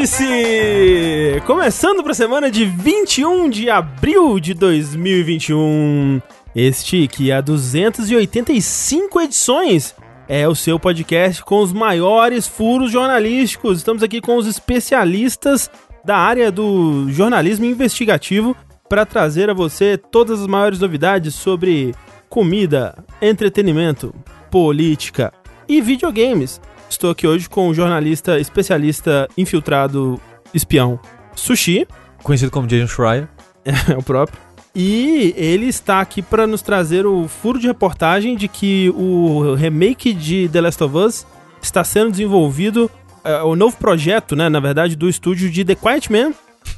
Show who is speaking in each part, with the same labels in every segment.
Speaker 1: Vértice! Começando para a semana de 21 de abril de 2021. Este que há 285 edições é o seu podcast com os maiores furos jornalísticos. Estamos aqui com os especialistas da área do jornalismo investigativo para trazer a você todas as maiores novidades sobre comida, entretenimento, política e videogames. Estou aqui hoje com o jornalista especialista infiltrado espião Sushi.
Speaker 2: Conhecido como Jason Schreier.
Speaker 1: É o próprio. E ele está aqui para nos trazer o furo de reportagem de que o remake de The Last of Us está sendo desenvolvido, é, o novo projeto, né, na verdade, do estúdio de The Quiet Man,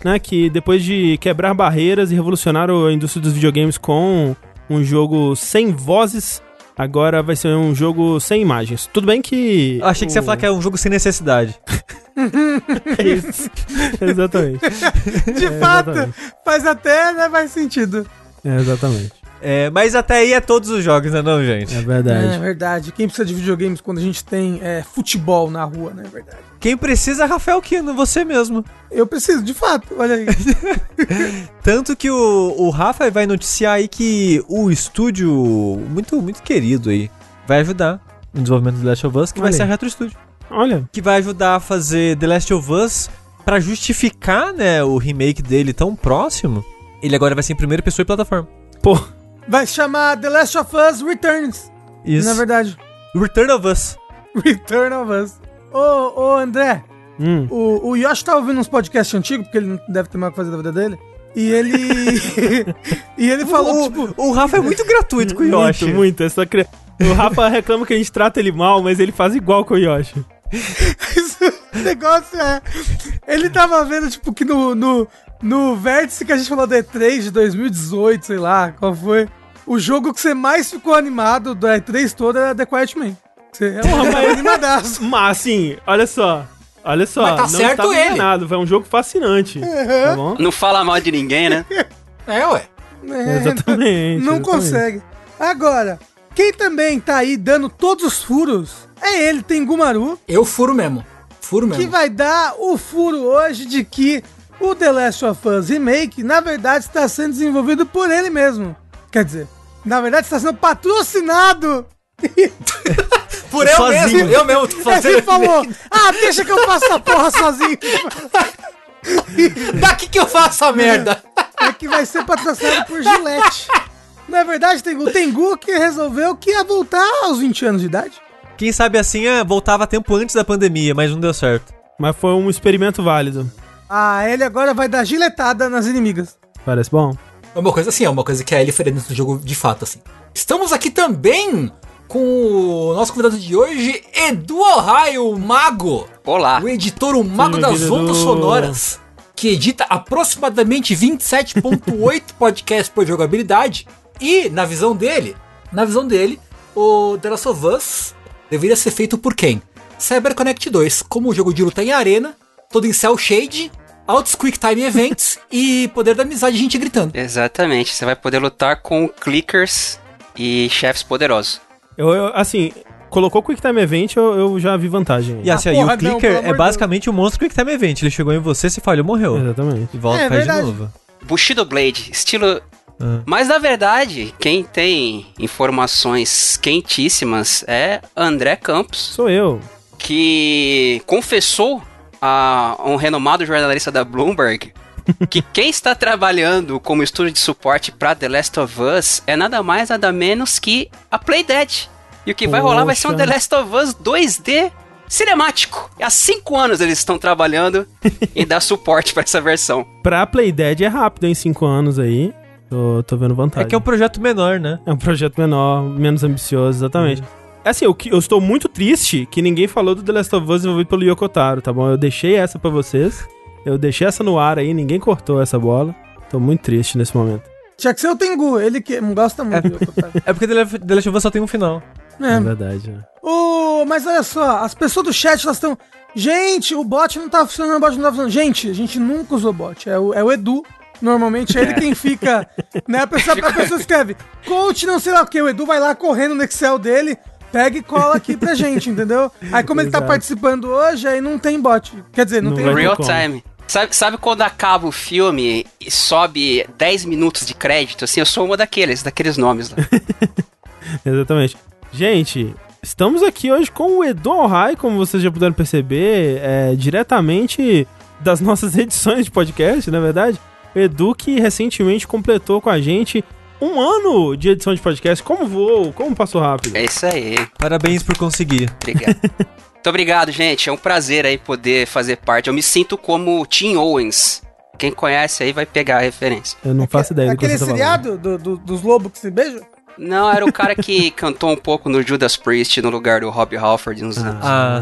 Speaker 1: né, que depois de quebrar barreiras e revolucionar a indústria dos videogames com um jogo sem vozes, agora vai ser um jogo sem imagens. Tudo bem que.
Speaker 2: Eu achei que
Speaker 1: o...
Speaker 2: você ia falar que é um jogo sem necessidade.
Speaker 1: é isso. exatamente.
Speaker 3: De
Speaker 1: É,
Speaker 3: fato,
Speaker 1: exatamente.
Speaker 3: faz até né, mais sentido.
Speaker 1: É, exatamente.
Speaker 2: É, mas até aí é todos os jogos, né, não, gente?
Speaker 1: É verdade.
Speaker 3: É verdade. Quem precisa de videogames quando a gente tem é, futebol na rua, né? É verdade.
Speaker 2: Quem precisa é Rafael Kino, você mesmo.
Speaker 3: Eu preciso, de fato. Olha aí.
Speaker 2: Tanto que o, o Rafa vai noticiar aí que o estúdio, muito, muito querido aí, vai ajudar no desenvolvimento do The Last of Us, que vai
Speaker 1: Olha
Speaker 2: ser a. Retro Studio.
Speaker 1: Olha,
Speaker 2: Que vai ajudar a fazer The Last of Us pra justificar, né, o remake dele tão próximo. Ele agora vai ser em primeira pessoa e plataforma.
Speaker 1: pô.
Speaker 3: Vai se chamar The Last of Us Returns.
Speaker 2: Isso.
Speaker 3: Na verdade.
Speaker 2: Return of Us.
Speaker 3: Return of Us. Ô, ô André,
Speaker 1: Hum.
Speaker 3: o, o Yoshi tá ouvindo uns podcasts antigos, porque ele não deve ter mais o que fazer da vida dele. E ele. e ele falou,
Speaker 2: o,
Speaker 3: tipo.
Speaker 2: o Rafa é muito gratuito com o Yoshi.
Speaker 1: Muito, muito. Essa cri... O Rafa reclama que a gente trata ele mal, mas ele faz igual com o Yoshi.
Speaker 3: O negócio é. Ele tava vendo, tipo, que no, no, no vértice que a gente falou da E3 de 2018, sei lá, qual foi. O jogo que você mais ficou animado da E3 toda era The Quiet Man. Você é um
Speaker 1: mas-
Speaker 3: animadaço.
Speaker 1: Mas assim, olha só. Olha só,
Speaker 4: Mas tá
Speaker 1: não
Speaker 4: certo ele.
Speaker 1: enganado. Foi um jogo fascinante. Tá bom?
Speaker 5: Não fala mal de ninguém, né?
Speaker 4: É, ué.
Speaker 3: É,
Speaker 1: Exatamente.
Speaker 3: Não
Speaker 1: exatamente.
Speaker 3: consegue. Agora, quem também tá aí dando todos os furos é ele, Tengumaru,
Speaker 4: Eu furo mesmo. Furo mesmo.
Speaker 3: que vai dar o furo hoje de que o The Last of Us Remake, na verdade, está sendo desenvolvido por ele mesmo. Quer dizer, na verdade, está sendo patrocinado.
Speaker 4: Por eu
Speaker 2: Sozinho.
Speaker 4: mesmo. Eu mesmo tô fazendo.
Speaker 3: ele falou: Ah, deixa que eu faça essa porra sozinho.
Speaker 4: Daqui que eu faço a merda.
Speaker 3: É que vai ser patrocinado por Gillette. Na verdade, Tengu, o Tengu que resolveu que ia voltar aos 20 anos de idade.
Speaker 2: Quem sabe assim é, voltava tempo antes da pandemia, mas não deu certo.
Speaker 1: Mas foi um experimento válido.
Speaker 3: Ah, ele agora vai dar giletada nas inimigas.
Speaker 1: Parece bom?
Speaker 4: É uma coisa assim, é uma coisa que a Ellie faria dentro do jogo de fato, assim. Estamos aqui também com o nosso convidado de hoje, Edu Ohio, o Mago.
Speaker 5: Olá.
Speaker 4: O editor, o Mago das Ondas
Speaker 1: Edu.
Speaker 4: Sonoras. Que edita aproximadamente 27.8 podcasts por jogabilidade. E, na visão dele, na visão dele, o The Last of Us deveria ser feito por quem? CyberConnect 2, como um jogo de luta em arena, todo em cel shade, altos quick time events e poder da amizade gente gritando.
Speaker 5: Exatamente. Você vai poder lutar com clickers e chefes poderosos.
Speaker 1: Eu, eu, assim, colocou Quick Time Event, eu, eu já vi vantagem.
Speaker 2: E assim,
Speaker 3: Ah,
Speaker 2: aí
Speaker 3: porra,
Speaker 2: o
Speaker 3: não,
Speaker 2: clicker
Speaker 3: amor
Speaker 2: é basicamente o monstro Quick Time Event. Ele chegou em você, se falhou, morreu.
Speaker 1: Exatamente.
Speaker 2: E volta
Speaker 3: É,
Speaker 2: e faz de novo.
Speaker 5: Bushido Blade, estilo.
Speaker 2: Ah.
Speaker 5: Mas na verdade, quem tem informações quentíssimas é André Campos,
Speaker 1: Sou eu.
Speaker 5: que confessou a um renomado jornalista da Bloomberg que quem está trabalhando como estúdio de suporte para The Last of Us é nada mais nada menos que a Playdead. E o que vai rolar vai ser um
Speaker 1: Poxa.
Speaker 5: The Last of Us 2D cinemático. E há cinco anos eles estão trabalhando em dar suporte para essa versão.
Speaker 1: Pra Playdead é rápido, em 5 anos aí. Tô, tô vendo vantagem.
Speaker 2: É que é um projeto menor, né?
Speaker 1: É um projeto menor, menos ambicioso, exatamente. É assim, eu, eu estou muito triste que ninguém falou do The Last of Us desenvolvido pelo Yokotaro, tá bom? Eu deixei essa pra vocês. Eu deixei essa no ar aí, ninguém cortou essa bola. Tô muito triste nesse momento.
Speaker 3: Tinha que ser o Tengu, ele que não gosta muito do Yokotaro.
Speaker 2: É porque The Last The Last of Us só tem um final.
Speaker 1: É
Speaker 3: É.
Speaker 1: verdade, né?
Speaker 3: Ô, mas olha só, as pessoas do chat elas estão. Gente, o bot não tá funcionando, o bot não tá funcionando. Gente, a gente nunca usou bot. É o, é o Edu. Normalmente é ele quem fica. Né? A pessoa, a pessoa escreve, coach não sei lá o que. O Edu vai lá correndo no Excel dele, pega e cola aqui pra gente, entendeu? Aí como ele tá
Speaker 1: Exato.
Speaker 3: participando hoje, aí não tem bot. Quer dizer, não,
Speaker 1: Não
Speaker 3: tem
Speaker 1: vai ter
Speaker 5: Real
Speaker 1: como.
Speaker 5: time. Sabe, sabe quando acaba o filme e sobe 10 minutos de crédito? Assim, eu sou uma daqueles, daqueles nomes lá.
Speaker 1: Exatamente. Gente, estamos aqui hoje com o Edu Alhai, como vocês já puderam perceber, é, diretamente das nossas edições de podcast, na verdade. Edu que recentemente completou com a gente um ano de edição de podcast. Como voou? Como passou rápido?
Speaker 5: É isso aí.
Speaker 2: Parabéns por conseguir.
Speaker 5: Obrigado. Muito obrigado, gente. É um prazer aí poder fazer parte. Eu me sinto como Tim Owens. Quem conhece aí vai pegar a referência.
Speaker 1: Eu não faço ideia do que
Speaker 3: Aquele
Speaker 1: você tá falando.
Speaker 3: seriado do, do- dos lobos que se beijam?
Speaker 5: Não, era o cara que cantou um pouco no Judas Priest no lugar do Rob Halford uns anos.
Speaker 2: Ah,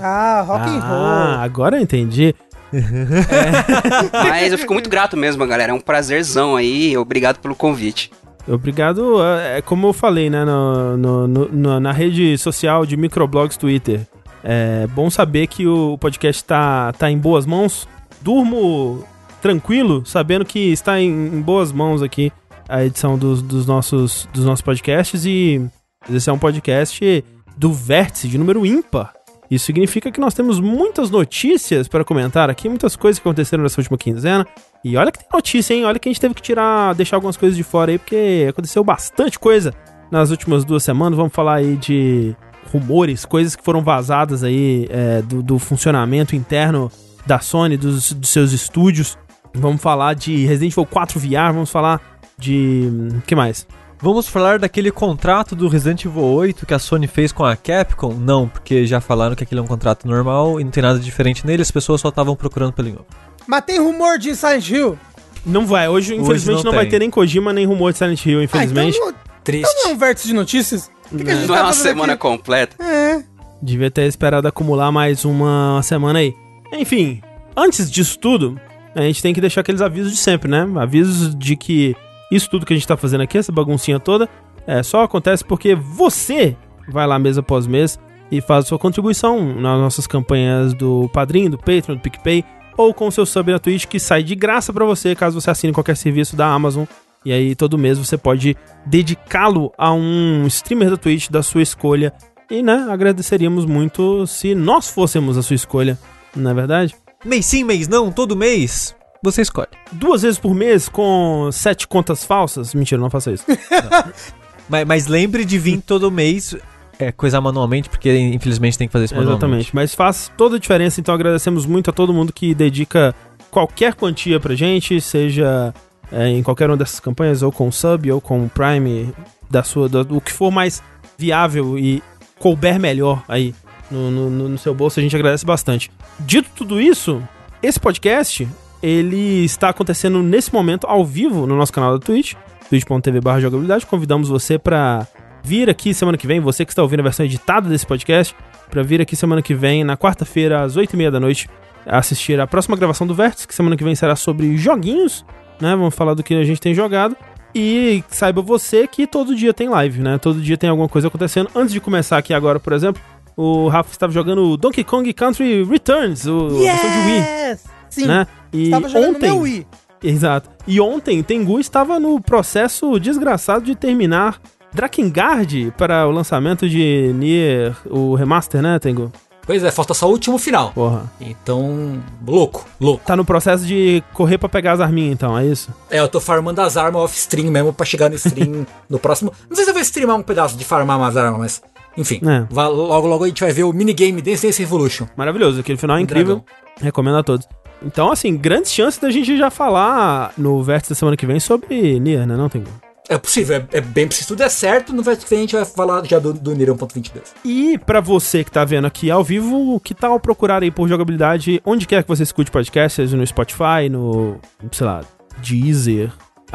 Speaker 3: Ah, rock and
Speaker 1: Ah,
Speaker 3: roll.
Speaker 1: agora eu entendi.
Speaker 5: Mas eu fico muito grato mesmo, galera. É um prazerzão aí. Obrigado pelo convite.
Speaker 1: Obrigado, é é como eu falei, né, no- no- no- na rede social de microblogs Twitter. É bom saber que o podcast tá, tá em boas mãos. Durmo tranquilo, sabendo que está em, em boas mãos aqui a edição dos, dos nossos, dos nossos podcasts. E esse é um podcast do Vértice, de número ímpar. Isso significa que nós temos muitas notícias para comentar aqui, muitas coisas que aconteceram nessa última quinzena. E olha que tem notícia, hein? Olha que a gente teve que tirar, deixar algumas coisas de fora aí, porque aconteceu bastante coisa nas últimas duas semanas. Vamos falar aí de rumores, coisas que foram vazadas aí é, do, do funcionamento interno da Sony, dos, dos seus estúdios. Vamos falar de Resident Evil 4 VR, vamos falar de. hum, que mais?
Speaker 2: Vamos falar daquele contrato do Resident Evil 8 que a Sony fez com a Capcom? Não, porque já falaram que aquele é um contrato normal e não tem nada diferente nele, as pessoas só estavam procurando pelo novo.
Speaker 3: Mas tem rumor de Silent Hill.
Speaker 1: Não vai, hoje, infelizmente,
Speaker 2: não
Speaker 1: não, vai ter nem Kojima nem rumor de Silent Hill, infelizmente.
Speaker 3: Ah, então, não-
Speaker 4: Triste.
Speaker 3: então não é um vértice de notícias? Que, que a gente
Speaker 5: Não é
Speaker 3: tá
Speaker 5: uma
Speaker 3: fazendo
Speaker 5: semana
Speaker 3: aqui?
Speaker 5: completa.
Speaker 3: É.
Speaker 1: Devia ter esperado acumular mais uma semana aí. Enfim, antes disso tudo, a gente tem que deixar aqueles avisos de sempre, né? Avisos de que isso tudo que a gente tá fazendo aqui, essa baguncinha toda, é, só acontece porque você vai lá mês após mês e faz sua contribuição nas nossas campanhas do Padrim, do Patreon, do PicPay, ou com o seu sub na Twitch, que sai de graça pra você caso você assine qualquer serviço da Amazon. E aí, todo mês você pode dedicá-lo a um streamer da Twitch da sua escolha. E, né, agradeceríamos muito se nós fôssemos a sua escolha, não é verdade?
Speaker 2: Mês sim, mês não, todo mês. Você escolhe.
Speaker 1: Duas vezes por mês com sete contas falsas? Mentira, não faça isso.
Speaker 2: Mas, mas lembre de vir todo mês, é, coisar manualmente, porque infelizmente tem que fazer isso manualmente.
Speaker 1: Exatamente, mas faz toda a diferença, então agradecemos muito a todo mundo que dedica qualquer quantia pra gente, seja é, em qualquer uma dessas campanhas, ou com sub, ou com Prime, da sua, do, o que for mais viável e couber melhor aí no, no- no seu bolso, a gente agradece bastante. Dito tudo isso, esse podcast, ele está acontecendo nesse momento ao vivo no nosso canal da Twitch, twitch.tv jogabilidade, convidamos você pra vir aqui semana que vem, você que está ouvindo a versão editada desse podcast, pra vir aqui semana que vem, na quarta-feira, às 8h30 da noite, assistir a próxima gravação do Vértice, que semana que vem será sobre joguinhos, né? Vamos falar do que a gente tem jogado. E saiba você que todo dia tem live, né? Todo dia tem alguma coisa acontecendo. Antes de começar aqui agora, por exemplo, o Rafa estava jogando Donkey Kong Country Returns, o versão de Wii,
Speaker 3: Yes! Sim,
Speaker 1: né? E
Speaker 3: estava jogando
Speaker 1: ontem,
Speaker 3: meu Wii.
Speaker 1: Exato. E ontem, Tengu estava no processo desgraçado de terminar Drakengard para o lançamento de Nier, o remaster, né, Tengu?
Speaker 4: Pois é, falta só o último final.
Speaker 1: Porra.
Speaker 4: Então, louco, louco.
Speaker 1: Tá no processo de correr pra pegar as arminhas, então, é isso?
Speaker 4: É, eu tô farmando as armas off-stream mesmo pra chegar no stream no próximo. Não sei se eu vou streamar um pedaço de farmar umas armas, mas. Enfim,
Speaker 1: É.
Speaker 4: logo logo a gente vai ver o minigame Dance Dance Evolution.
Speaker 1: Maravilhoso, aquele final é incrível.
Speaker 4: dragão.
Speaker 1: Recomendo a todos. Então, assim, grandes chances da gente já falar no vértice da semana que vem sobre Nier, né, não, Tengu?
Speaker 4: É possível, é, é bem se tudo der certo, no verso que vem a gente vai falar já do, do Nier 1.22.
Speaker 1: E pra você que tá vendo aqui ao vivo, que tal procurar aí por jogabilidade onde quer que você escute podcast, seja no Spotify, no, sei lá, Deezer,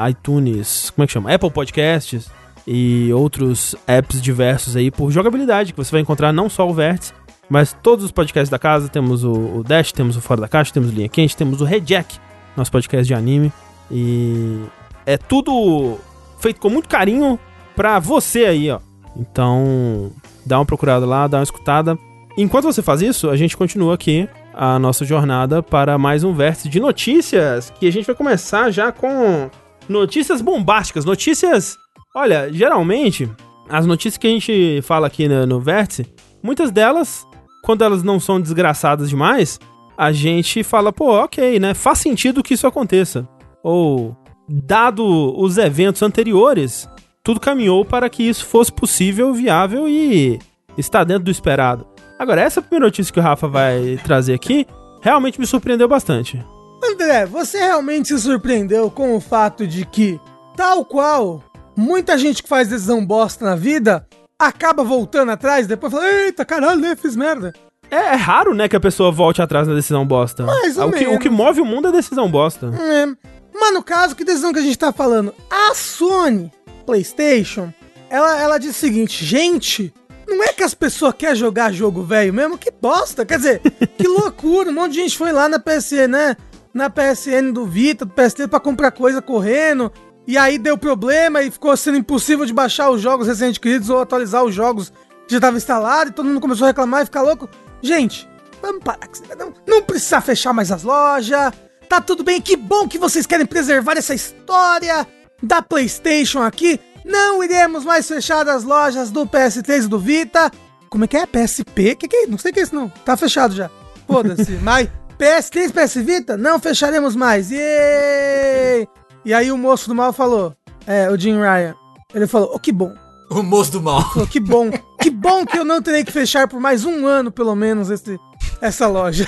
Speaker 1: iTunes, como é que chama? Apple Podcasts e outros apps diversos aí por jogabilidade, que você vai encontrar não só o Vértice, mas todos os podcasts da casa. Temos o, o Dash, temos o Fora da Caixa, temos o Linha Quente, temos o Rejack, nosso podcast de anime. E é tudo feito com muito carinho pra você aí, ó. Então, dá uma procurada lá, dá uma escutada. Enquanto você faz isso, a gente continua aqui a nossa jornada para mais um vértice de notícias, que a gente vai começar já com notícias bombásticas, notícias, olha, geralmente as notícias que a gente fala aqui no, no Vértice, muitas delas, quando elas não são desgraçadas demais, a gente fala, pô, ok, né? Faz sentido que isso aconteça. Ou, dado os eventos anteriores, tudo caminhou para que isso fosse possível, viável e está dentro do esperado. Agora, essa primeira notícia que o Rafa vai trazer aqui realmente me surpreendeu bastante.
Speaker 3: André, você realmente se surpreendeu com o fato de que, tal qual muita gente que faz decisão bosta na vida, acaba voltando atrás depois fala, eita, caralho, né, fiz merda.
Speaker 1: É, é raro, né, que a pessoa volte atrás na decisão bosta.
Speaker 3: Mais ou
Speaker 1: o, que, o que move o mundo é a decisão bosta.
Speaker 3: É. Mas no caso, que decisão que a gente tá falando? A Sony PlayStation, ela, ela diz o seguinte, gente, não é que as pessoas querem jogar jogo velho mesmo? Que bosta! Quer dizer, que loucura! Um monte de gente foi lá na PSN, né? Na PSN do Vita, do PST pra comprar coisa correndo. E aí deu problema e ficou sendo impossível de baixar os jogos recentes queridos ou atualizar os jogos que já estavam instalados. E todo mundo começou a reclamar e ficar louco. Gente, vamos parar. com isso. Não, não precisa fechar mais as lojas. Tá tudo bem. Que bom que vocês querem preservar essa história da PlayStation aqui. Não iremos mais fechar as lojas do PS3 e do Vita. Como é que é? PSP? Que que é? Não sei o que é isso não. Tá fechado já. Foda-se. Mas PS3, PS Vita? Não fecharemos mais. Yay! E aí o moço do mal falou, é, o Jim Ryan. Ele falou, oh, que bom.
Speaker 4: O moço do mal.
Speaker 3: Falou, que bom. que bom que eu não terei que fechar por mais um ano, pelo menos, esse, essa loja.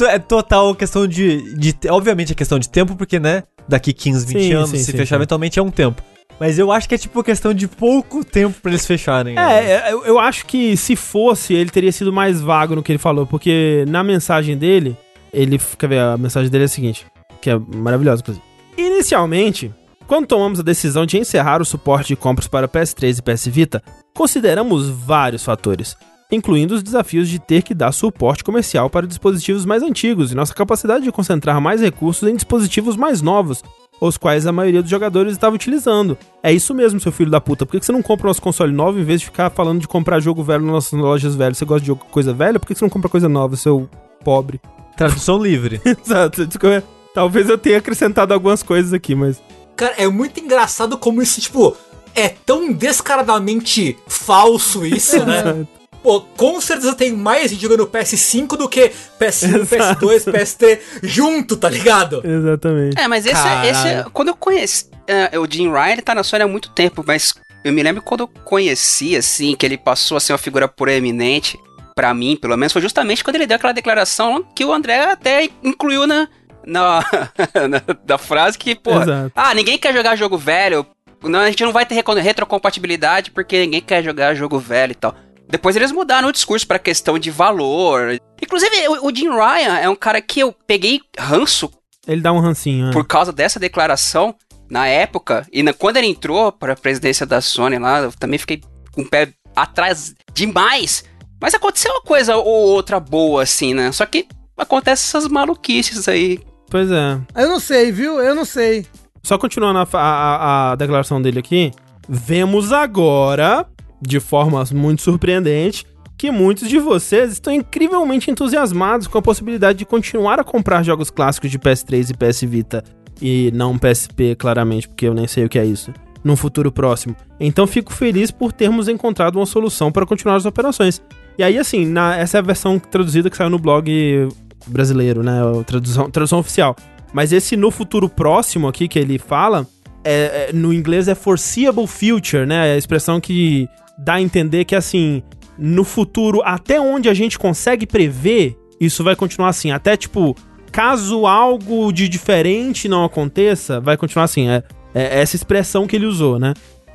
Speaker 2: É total questão de, de. Obviamente é questão de tempo, porque, né? Daqui 15, 20
Speaker 1: Sim,
Speaker 2: anos,
Speaker 1: sim,
Speaker 2: se
Speaker 1: sim,
Speaker 2: fechar
Speaker 1: sim.
Speaker 2: eventualmente é um tempo. Mas eu acho que é tipo questão de pouco tempo pra eles fecharem. né?
Speaker 1: É, é, eu, eu acho que se fosse, ele teria sido mais vago no que ele falou, porque na mensagem dele, ele. Quer ver? A mensagem dele é a seguinte, que é maravilhosa, inclusive. Inicialmente, quando tomamos a decisão de encerrar o suporte de compras para PS3 e PS Vita, consideramos vários fatores, incluindo os desafios de ter que dar suporte comercial para dispositivos mais antigos e nossa capacidade de concentrar mais recursos em dispositivos mais novos, os quais a maioria dos jogadores estava utilizando. É isso mesmo, seu filho da puta. Por que você não compra nosso console novo em vez de ficar falando de comprar jogo velho nas nossas lojas velhas? Você gosta de jogo, coisa velha? Por que que você não compra coisa nova, seu pobre?
Speaker 2: Tradução livre.
Speaker 1: Exato. Talvez eu tenha acrescentado algumas coisas aqui, mas.
Speaker 4: Cara, é muito engraçado como isso, tipo, é tão descaradamente falso isso, né? Pô, com certeza tem mais gente jogando PS5 do que PS1, PS2, PS3 junto, tá ligado?
Speaker 1: Exatamente.
Speaker 5: É, mas esse,
Speaker 4: Caralho.
Speaker 5: esse quando eu conheci, é, o Jim Ryan, ele tá na Sony há muito tempo, mas eu me lembro quando eu conheci, assim, que ele passou a ser uma figura proeminente, pra mim, pelo menos, foi justamente quando ele deu aquela declaração que o André até incluiu na, na, na- da frase que, pô, ah, ninguém quer jogar jogo velho, não, a gente não vai ter retrocompatibilidade porque ninguém quer jogar jogo velho e tal. Depois eles mudaram o discurso pra questão de valor. Inclusive, o, o Jim Ryan é um cara que eu peguei ranço
Speaker 1: Ele dá um rancinho, né?
Speaker 5: por causa dessa declaração na época e na- quando ele entrou para a presidência da Sony lá, eu também fiquei com o pé atrás demais. Mas aconteceu uma coisa ou outra boa assim, né? Só que acontece essas maluquices aí.
Speaker 1: Pois é.
Speaker 3: Eu não sei, viu? Eu não sei.
Speaker 1: Só continuando a, a- a declaração dele aqui, vemos agora, de forma muito surpreendente, que muitos de vocês estão incrivelmente entusiasmados com a possibilidade de continuar a comprar jogos clássicos de PS3 e PS Vita, e não PSP, claramente, porque eu nem sei o que é isso, num futuro próximo. Então fico feliz por termos encontrado uma solução para continuar as operações. E aí, assim, na- essa é a versão traduzida que saiu no blog brasileiro, né? Tradução, tradução oficial. Mas esse no futuro próximo aqui que ele fala, é, é- no inglês é foreseeable future, né? É a expressão que dá a entender que, assim, no futuro, até onde a gente consegue prever, isso vai continuar assim. Até, tipo, caso algo de diferente não aconteça, vai continuar assim. É, é essa expressão que ele usou, né?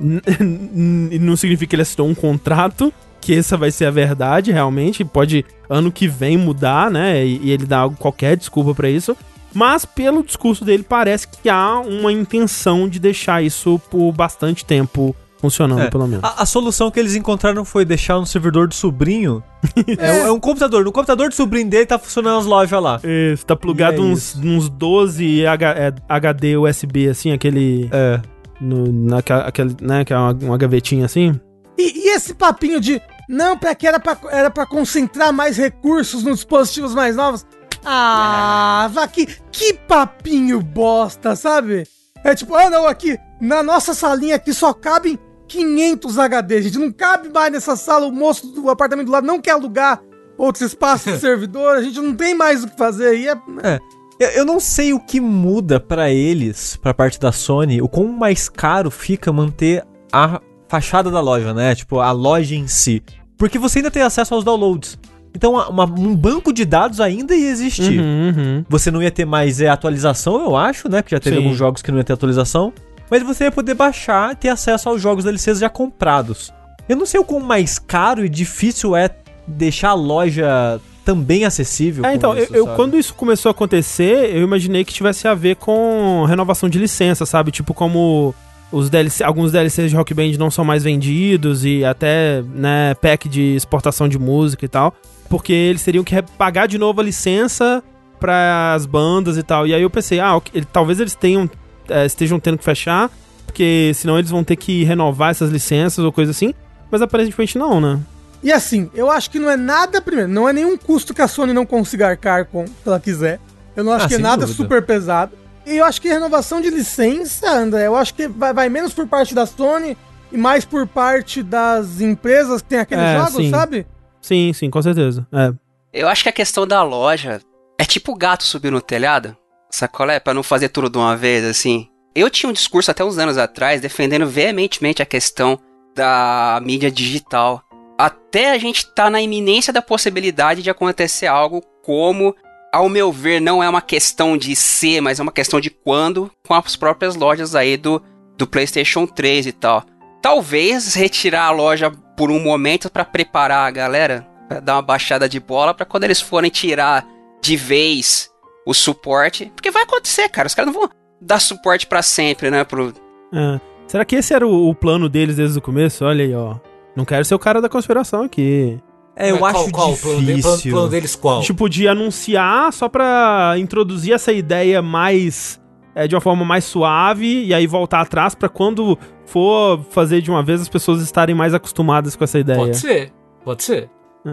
Speaker 1: Não significa que ele assinou um contrato, que essa vai ser a verdade, realmente. Pode ano que vem mudar, né? E, e ele dá qualquer desculpa pra isso. Mas pelo discurso dele, parece que há uma intenção de deixar isso por bastante tempo funcionando,
Speaker 2: É.
Speaker 1: pelo menos.
Speaker 2: A, a solução que eles encontraram foi deixar no servidor do sobrinho. é, um- é um computador. No computador do sobrinho dele tá funcionando as lojas lá.
Speaker 1: Isso, tá plugado
Speaker 2: é
Speaker 1: uns, uns 12 H- é, HD USB, assim, aquele.
Speaker 2: É.
Speaker 1: No, naquela, aquele, né, que é uma, uma gavetinha assim.
Speaker 3: E, e esse papinho de não, pra que era pra, era pra concentrar mais recursos nos dispositivos mais novos? Ah, vá que, que papinho bosta, sabe? É tipo, ah não, aqui, na nossa salinha aqui só cabem 500 HD, gente. Não cabe mais nessa sala. O moço do apartamento do lado não quer alugar outros espaços de servidor. A gente não tem mais o que fazer aí. É...
Speaker 2: É. Eu, eu não sei o que muda pra eles, pra parte da Sony, o quão mais caro fica manter a fachada da loja, né? Tipo, a loja em si. Porque você ainda tem acesso aos downloads. Então, uma- um banco de dados ainda ia existir.
Speaker 1: Uhum, uhum.
Speaker 2: Você não ia ter mais é, atualização, eu acho, né? Porque já teve
Speaker 1: Sim.
Speaker 2: alguns jogos que não ia ter atualização. Mas você ia poder baixar e ter acesso aos jogos DLCs já comprados. Eu não sei o quão mais caro e difícil é deixar a loja também acessível.
Speaker 1: É, então, eu,
Speaker 2: isso,
Speaker 1: eu-
Speaker 2: sabe?
Speaker 1: quando isso começou a acontecer, eu imaginei que tivesse a ver com renovação de licença, sabe? Tipo, como os DLC, alguns DLCs de Rock Band não são mais vendidos e até, né, pack de exportação de música e tal. Porque eles teriam que pagar de novo a licença para as bandas e tal. E aí eu pensei, ah, ok, ele- talvez eles tenham, é, estejam tendo que fechar, porque senão eles vão ter que renovar essas licenças ou coisa assim. Mas aparentemente não, né?
Speaker 3: E assim, eu acho que não é nada, primeiro, não é nenhum custo que a Sony não consiga arcar com, se ela quiser. Eu não acho
Speaker 2: Ah,
Speaker 3: que é nada
Speaker 2: dúvida.
Speaker 3: super pesado. E eu acho que renovação de licença, André, eu acho que vai, vai menos por parte da Sony e mais por parte das empresas que tem aqueles
Speaker 1: É,
Speaker 3: jogos,
Speaker 1: sim.
Speaker 3: sabe?
Speaker 1: Sim, sim, com certeza. É.
Speaker 5: Eu acho que a questão da loja é tipo o gato subir no telhado, sacolé? Pra não fazer tudo de uma vez, assim. Eu tinha um discurso até uns anos atrás defendendo veementemente a questão da mídia digital. Até a gente tá na iminência da possibilidade de acontecer algo como, ao meu ver, não é uma questão de ser, mas é uma questão de quando, com as próprias lojas aí do, do PlayStation 3 e tal. Talvez retirar a loja por um momento pra preparar a galera, pra dar uma baixada de bola, pra quando eles forem tirar de vez o suporte, porque vai acontecer, cara, os caras não vão dar suporte pra sempre, né, pro
Speaker 1: É. Será que esse era o, o plano deles desde o começo? Olha aí, ó. Não quero ser o cara da conspiração aqui.
Speaker 2: É, eu
Speaker 4: Mas
Speaker 2: acho
Speaker 4: qual, qual? O plano, plano-
Speaker 2: difícil.
Speaker 4: plano deles qual?
Speaker 1: Tipo, de anunciar só pra introduzir essa ideia mais. é, de uma forma mais suave e aí voltar atrás pra quando for fazer de uma vez as pessoas estarem mais acostumadas com essa ideia.
Speaker 4: Pode ser, pode ser.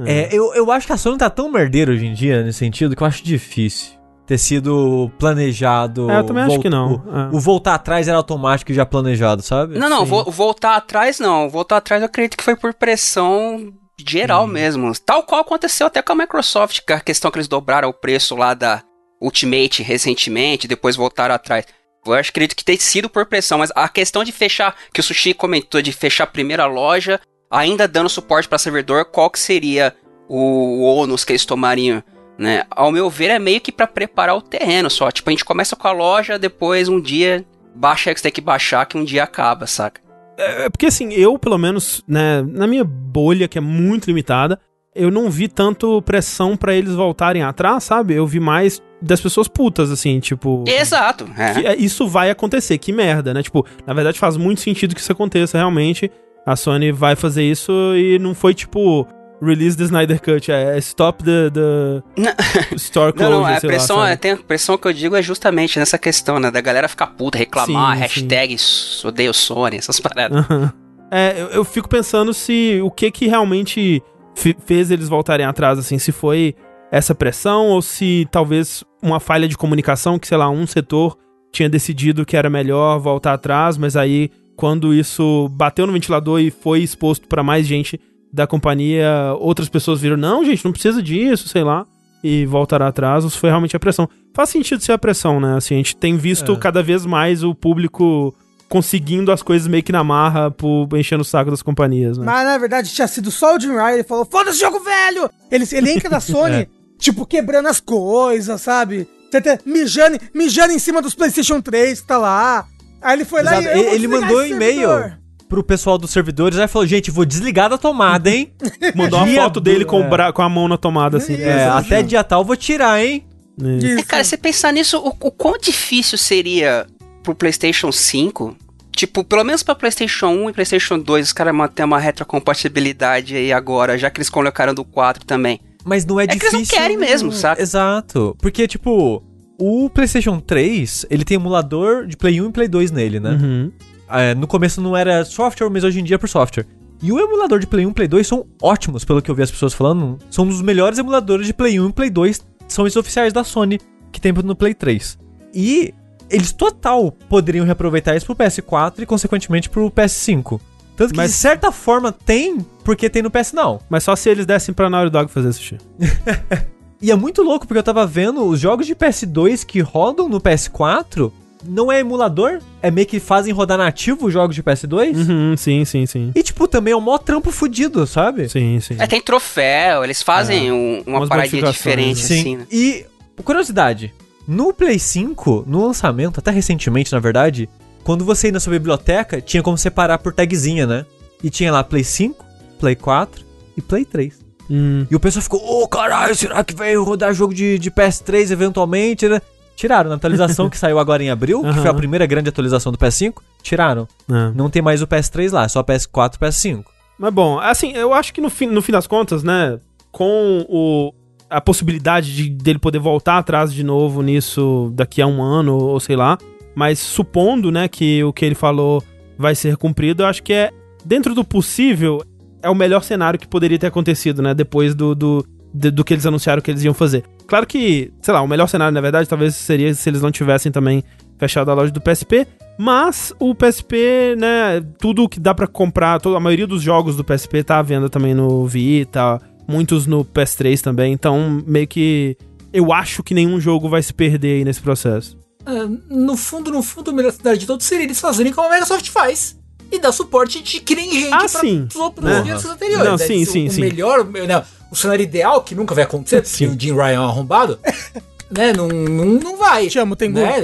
Speaker 2: É, eu, eu acho que a Sony tá tão merdeira hoje em dia, nesse sentido, que eu acho difícil ter sido planejado.
Speaker 1: É, eu também acho que não.
Speaker 2: O,
Speaker 1: É.
Speaker 2: o voltar atrás era automático e já planejado, sabe?
Speaker 5: Não, não, vo- voltar atrás não. Voltar atrás eu acredito que foi por pressão geral mesmo. Tal qual aconteceu até com a Microsoft, com a questão que eles dobraram o preço lá da Ultimate recentemente, depois voltaram atrás. Eu acho, acredito que tem sido por pressão, mas a questão de fechar, que o Sushi comentou, de fechar a primeira loja, ainda dando suporte para servidor, qual que seria o, o ônus que eles tomariam? Né? Ao meu ver, é meio que para preparar o terreno só. Tipo, a gente começa com a loja, depois um dia baixa que você tem que baixar, que um dia acaba, saca?
Speaker 1: É porque assim, eu, pelo menos, né, na minha bolha, que é muito limitada, eu não vi tanto pressão pra eles voltarem atrás, sabe? Eu vi mais das pessoas putas, assim, tipo.
Speaker 5: Exato. é.
Speaker 1: é, isso vai acontecer, que merda, né? Tipo, na verdade faz muito sentido que isso aconteça realmente. A Sony vai fazer isso e não foi tipo. Release the Snyder Cut, é stop the, the
Speaker 5: Não.
Speaker 1: store
Speaker 5: Não,
Speaker 1: closure,
Speaker 5: não, a
Speaker 1: sei lá,
Speaker 5: pressão,
Speaker 1: sabe?
Speaker 5: é, tem, a pressão que eu digo é justamente nessa questão, né? Da galera ficar puta, reclamar,
Speaker 1: Sim,
Speaker 5: hashtag odeio Sony, essas paradas.
Speaker 1: Aham. É, eu, eu fico pensando se o que que realmente fe- fez eles voltarem atrás, assim, se foi essa pressão ou se talvez uma falha de comunicação, que sei lá, um setor tinha decidido que era melhor voltar atrás, mas aí quando isso bateu no ventilador e foi exposto pra mais gente da companhia, outras pessoas viram, não, gente, não precisa disso, sei lá, e voltaram atrás, ou se foi realmente a pressão. Faz sentido ser a pressão, né? Assim, a gente tem visto
Speaker 2: É.
Speaker 1: cada vez mais o público conseguindo as coisas meio que na marra, por enchendo o saco das companhias, né?
Speaker 3: Mas na verdade tinha sido só o Jim Ryan, ele falou: foda-se jogo velho! Ele, ele entra da Sony,
Speaker 2: É.
Speaker 3: tipo, quebrando as coisas, sabe? Você mijando, mijando em cima dos PlayStation 3 que tá lá. Aí ele foi lá
Speaker 2: Exato.
Speaker 3: e. eu vou
Speaker 2: Ele mandou um e-mail
Speaker 3: servidor.
Speaker 2: Pro pessoal dos servidores, aí falou, gente, vou desligar da tomada, hein?
Speaker 1: Mandou uma foto dele com, o
Speaker 2: é.
Speaker 1: bra- com a mão na tomada, assim.
Speaker 2: É, até dia tal eu vou tirar, hein?
Speaker 1: É.
Speaker 3: Isso.
Speaker 5: É, cara, você pensar nisso, o, o quão difícil seria pro PlayStation 5? Tipo, pelo menos pra PlayStation 1 e PlayStation 2, os caras manter uma retrocompatibilidade aí agora, já que eles colocaram do 4 também.
Speaker 2: Mas não é,
Speaker 5: que eles
Speaker 2: difícil.
Speaker 5: não querem mesmo, saca?
Speaker 2: Exato. Porque, tipo, o PlayStation 3, ele tem emulador de Play 1 e Play 2 nele, né?
Speaker 1: Uhum.
Speaker 2: É, no começo não era software, mas hoje em dia é por software. E o emulador de Play 1 e Play 2 são ótimos, pelo que eu vi as pessoas falando. São um dos melhores emuladores de Play 1 e Play 2. São os oficiais da Sony, que tem no Play 3. E eles total poderiam reaproveitar isso pro PS4 e, consequentemente, pro PS5. Tanto que,
Speaker 1: Mas-
Speaker 2: de certa forma, tem, porque tem no PS Now.
Speaker 1: Mas só se eles dessem pra Naughty Dog fazer sushi.
Speaker 2: E é muito louco, porque eu tava vendo os jogos de PS2 que rodam no PS4, não é emulador, é meio que fazem rodar nativo os jogos de PS2.
Speaker 1: Uhum, sim, sim, sim.
Speaker 2: E, tipo, também é um mó trampo fudido, sabe?
Speaker 1: Sim, sim.
Speaker 5: É, tem troféu, eles fazem um- uma
Speaker 1: Umas
Speaker 5: paradinha diferente,
Speaker 2: Sim.
Speaker 5: assim, né?
Speaker 2: E, curiosidade, no Play 5, no lançamento, até recentemente, na verdade, quando você ia na sua biblioteca, tinha como separar por tagzinha, né? E tinha lá Play 5, Play 4 e Play 3.
Speaker 1: Hum,
Speaker 2: E o pessoal ficou, ô caralho, será que vai rodar jogo de, de PS3 eventualmente, né? Tiraram na atualização que saiu agora em abril, que foi a primeira grande atualização do PS5. Tiraram.
Speaker 1: é.
Speaker 2: Não tem mais o PS3 lá, só PS4 e PS5.
Speaker 1: Mas bom, assim, eu acho que no fim, no fim das contas, né, com o, a possibilidade de, dele poder voltar atrás de novo nisso daqui a um ano, ou sei lá, mas supondo, né, que o que ele falou vai ser cumprido, eu acho que é, dentro do possível, é o melhor cenário que poderia ter acontecido, né, depois do, do, de- do que eles anunciaram que eles iam fazer. Claro que, sei lá, o melhor cenário, na verdade, talvez seria se eles não tivessem também fechado a loja do PSP, mas o PSP, né, tudo que dá pra comprar, toda, a maioria dos jogos do PSP tá à venda também no Vita, muitos no PS3 também, então meio que eu acho que nenhum jogo vai se perder aí nesse processo.
Speaker 4: É, no fundo, no fundo, o melhor cenário de todos seria eles fazerem como a Microsoft faz. E dar suporte de que nem gente
Speaker 1: Ah,
Speaker 4: pra
Speaker 1: sim.
Speaker 4: outros
Speaker 1: Né?
Speaker 4: anteriores.
Speaker 1: Não,
Speaker 4: Deve
Speaker 1: sim, sim,
Speaker 4: o
Speaker 1: sim.
Speaker 4: melhor, não, o cenário ideal, que nunca vai acontecer, porque o Jim Ryan é um arrombado, né? Não, não, não vai.
Speaker 3: Te amo, Tengu.
Speaker 4: né?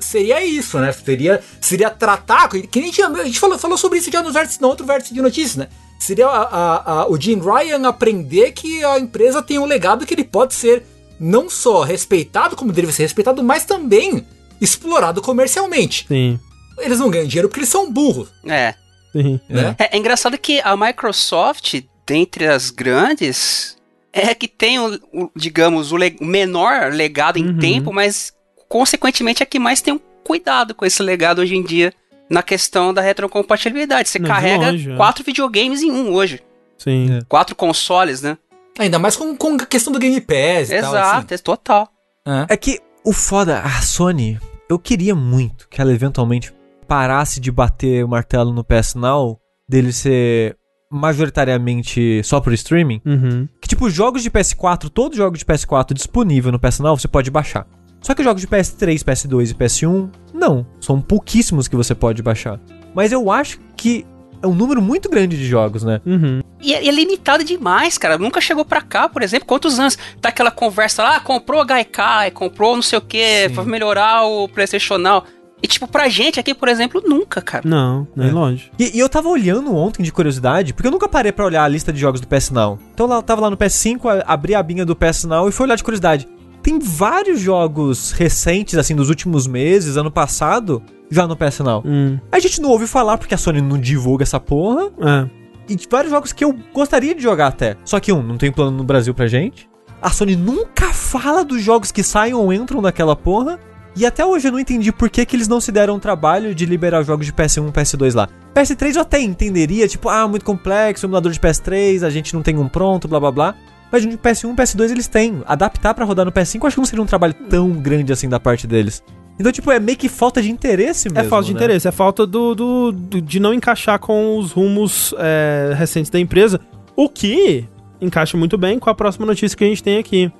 Speaker 4: Seria isso, né? Seria, seria tratar. Que nem tinha, a gente falou, falou sobre isso já no, vértice, no outro vértice de notícias, né? Seria a- a- a- o Jim Ryan aprender que a empresa tem um legado que ele pode ser não só respeitado como deve ser respeitado, mas também explorado comercialmente.
Speaker 1: Sim,
Speaker 4: Eles não ganham dinheiro porque eles são burros,
Speaker 5: É.
Speaker 1: sim.
Speaker 4: né?
Speaker 5: É, é engraçado que a Microsoft, dentre as grandes, é a que tem, o, o, digamos, o, le- o menor legado em
Speaker 1: Uhum.
Speaker 5: tempo, mas consequentemente é a que mais tem um cuidado com esse legado hoje em dia na questão da retrocompatibilidade. Você
Speaker 1: Não,
Speaker 5: carrega
Speaker 1: longe, é.
Speaker 5: quatro videogames em um hoje.
Speaker 1: Sim.
Speaker 2: É.
Speaker 5: Quatro consoles, né?
Speaker 4: Ainda mais com, com a questão do Game Pass e tal.
Speaker 5: Exato, é total.
Speaker 4: assim.
Speaker 2: É que o foda, a Sony, eu queria muito que ela eventualmente parasse de bater o martelo no PS Now, dele ser majoritariamente só por streaming.
Speaker 1: Uhum.
Speaker 2: Que tipo, jogos de PS4, todos os jogos de PS4 disponível no PS Now, você pode baixar. Só que jogos de PS3, PS2 e PS1, não. São pouquíssimos que você pode baixar. Mas eu acho que é um número muito grande de jogos, né?
Speaker 1: Uhum.
Speaker 5: E é, e é limitado demais, cara. Nunca chegou pra cá, por exemplo. Quantos anos tá aquela conversa lá, ah, comprou a Gaikai, comprou não sei o que,
Speaker 2: Sim.
Speaker 5: pra melhorar o PlayStation Now. E tipo, pra gente aqui, por exemplo, nunca, cara.
Speaker 1: Não, nem
Speaker 2: É.
Speaker 1: longe.
Speaker 2: E, e eu tava olhando ontem de curiosidade, porque eu nunca parei pra olhar a lista de jogos do PS Now. Então lá, eu tava lá no PS5, a- abri a abinha do PS Now e fui olhar de curiosidade. Tem vários jogos recentes, assim, dos últimos meses, ano passado, já no PS Now.
Speaker 1: Hum,
Speaker 2: A gente não ouve falar porque a Sony não divulga essa porra.
Speaker 1: é.
Speaker 2: E de vários jogos que eu gostaria de jogar até. Só que, um, não tem plano no Brasil pra gente. A Sony nunca fala dos jogos que saem ou entram naquela porra. E até hoje eu não entendi por que, que eles não se deram o trabalho de liberar jogos de PS1 e PS2 lá. PS3 eu até entenderia, tipo, ah, muito complexo, emulador de PS3, a gente não tem um pronto, blá blá blá. Mas de PS1 e PS2 eles têm. Adaptar pra rodar no PS5 eu acho que não seria um trabalho tão grande assim da parte deles. Então, tipo, é meio que falta de interesse mesmo.
Speaker 1: É falta de
Speaker 2: né?
Speaker 1: interesse, é falta do, do- do- de não encaixar com os rumos é, recentes da empresa. O que encaixa muito bem com a próxima notícia que a gente tem aqui.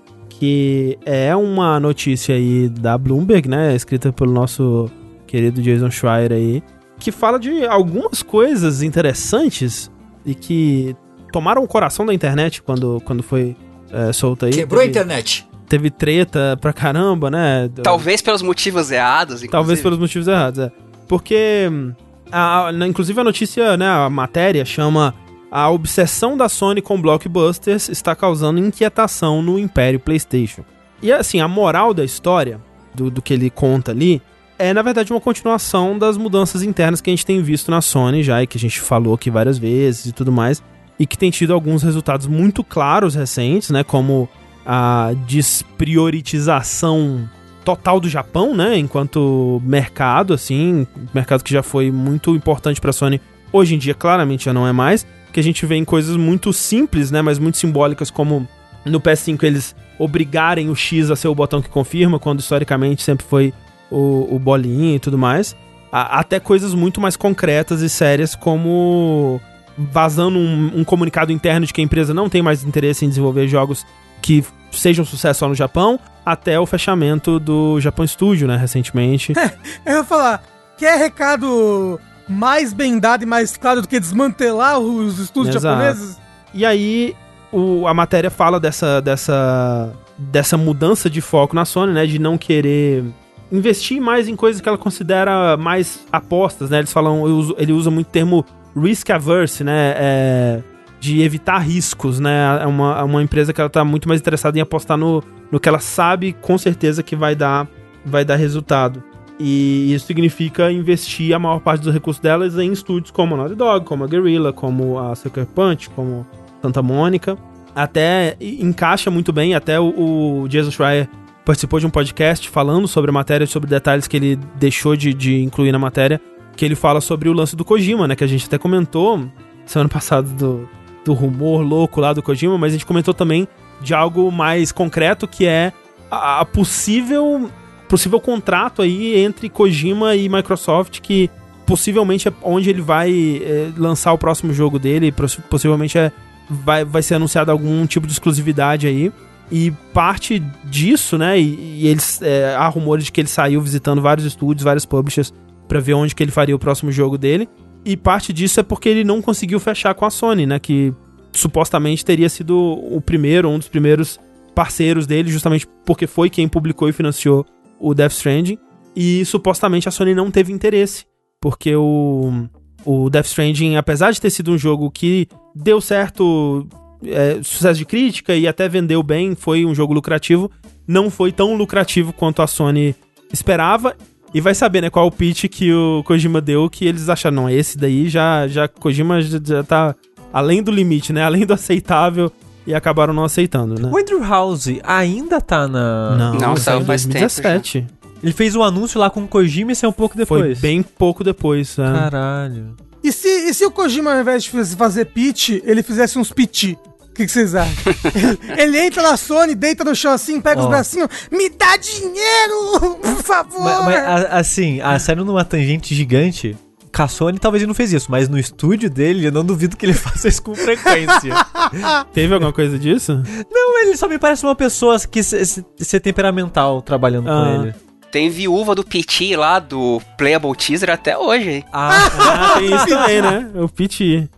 Speaker 1: Que é uma notícia aí da Bloomberg, né? Escrita pelo nosso querido Jason Schreier aí. Que fala de algumas coisas interessantes e que tomaram o coração da internet quando, quando foi é, solta aí.
Speaker 4: Quebrou a
Speaker 1: teve,
Speaker 4: internet.
Speaker 1: teve treta pra caramba, né?
Speaker 5: Talvez pelos motivos errados, inclusive.
Speaker 1: Talvez pelos motivos errados, é. Porque, hum, a, a- inclusive a notícia, né, a matéria chama A obsessão da Sony com blockbusters está causando inquietação no Império PlayStation. E assim, a moral da história, do, do que ele conta ali, é na verdade uma continuação das mudanças internas que a gente tem visto na Sony já, e que a gente falou aqui várias vezes e tudo mais, e que tem tido alguns resultados muito claros recentes, né, como a desprioritização total do Japão, né, enquanto mercado, assim, mercado que já foi muito importante pra Sony, hoje em dia claramente já não é mais, que a gente vê em coisas muito simples, né, mas muito simbólicas, como no PS5 eles obrigarem o X a ser o botão que confirma, quando historicamente sempre foi o, o bolinho e tudo mais. a- até coisas muito mais concretas e sérias, como vazando um, um comunicado interno de que a empresa não tem mais interesse em desenvolver jogos que sejam sucesso só no Japão, até o fechamento do Japão Studio, né, recentemente.
Speaker 3: Eu ia falar, quer recado mais bem dado e mais claro do que desmantelar os estúdios
Speaker 1: Exato.
Speaker 3: japoneses?
Speaker 1: E aí, o- a matéria fala dessa, dessa, dessa mudança de foco na Sony, né? De não querer investir mais em coisas que ela considera mais apostas, né? Eles falam, uso- ele usa muito o termo risk averse, né? É, de evitar riscos, né? É uma, é uma empresa que ela tá muito mais interessada em apostar no, no que ela sabe com certeza que vai dar, vai dar resultado. E isso significa investir a maior parte dos recursos delas em estúdios como a Naughty Dog, como a Guerrilla, como a Sucker Punch, como Santa Mônica. Até encaixa muito bem, até o, o Jason Schreier participou de um podcast falando sobre a matéria, sobre detalhes que ele deixou de, de incluir na matéria, que ele fala sobre o lance do Kojima, né? Que a gente até comentou semana passada do, do rumor louco lá do Kojima, mas a gente comentou também de algo mais concreto, que é a, a possível possível contrato aí entre Kojima e Microsoft, que possivelmente é onde ele vai eh, lançar o próximo jogo dele, possi- possivelmente é, vai, vai ser anunciado algum tipo de exclusividade aí. E parte disso, né, e, e eles, eh, há rumores de que ele saiu visitando vários estúdios, vários publishers, pra ver onde que ele faria o próximo jogo dele. E parte disso é porque ele não conseguiu fechar com a Sony, né, que supostamente teria sido o primeiro, um dos primeiros parceiros dele, justamente porque foi quem publicou e financiou o Death Stranding. E supostamente a Sony não teve interesse, porque o, o Death Stranding, apesar de ter sido um jogo que deu certo é, sucesso de crítica e até vendeu bem, foi um jogo lucrativo, não foi tão lucrativo quanto a Sony esperava. E vai saber, né, qual o pitch que o Kojima deu, que eles acharam, não, esse daí já, já Kojima já, já tá além do limite, né, além do aceitável, e acabaram não aceitando, né?
Speaker 2: O Andrew House ainda tá na.
Speaker 1: Não,
Speaker 5: Não,
Speaker 1: saiu em
Speaker 5: faz tempo
Speaker 1: 2017.
Speaker 2: Ele fez um anúncio lá com o Kojima e saiu um pouco depois.
Speaker 1: Foi bem pouco depois, né?
Speaker 2: Caralho.
Speaker 3: E se, e se o Kojima, ao invés de faz- fazer pitch, ele fizesse uns piti? O que que vocês acham? ele entra na Sony, deita no chão assim, pega os
Speaker 2: Ó.
Speaker 3: bracinhos, me dá dinheiro, por favor!
Speaker 2: Mas, mas, a- assim, a, saindo numa tangente gigante, Sony talvez ele não fez isso, mas no estúdio dele eu não duvido que ele faça isso com frequência.
Speaker 1: Teve alguma coisa disso?
Speaker 2: não, ele só me parece uma pessoa que se- se- ser temperamental trabalhando
Speaker 1: Ah.
Speaker 2: com ele.
Speaker 5: Tem viúva do PT lá, do Playable Teaser até hoje. hein?
Speaker 2: Ah,
Speaker 1: Ah, tem isso também, né? O Piti.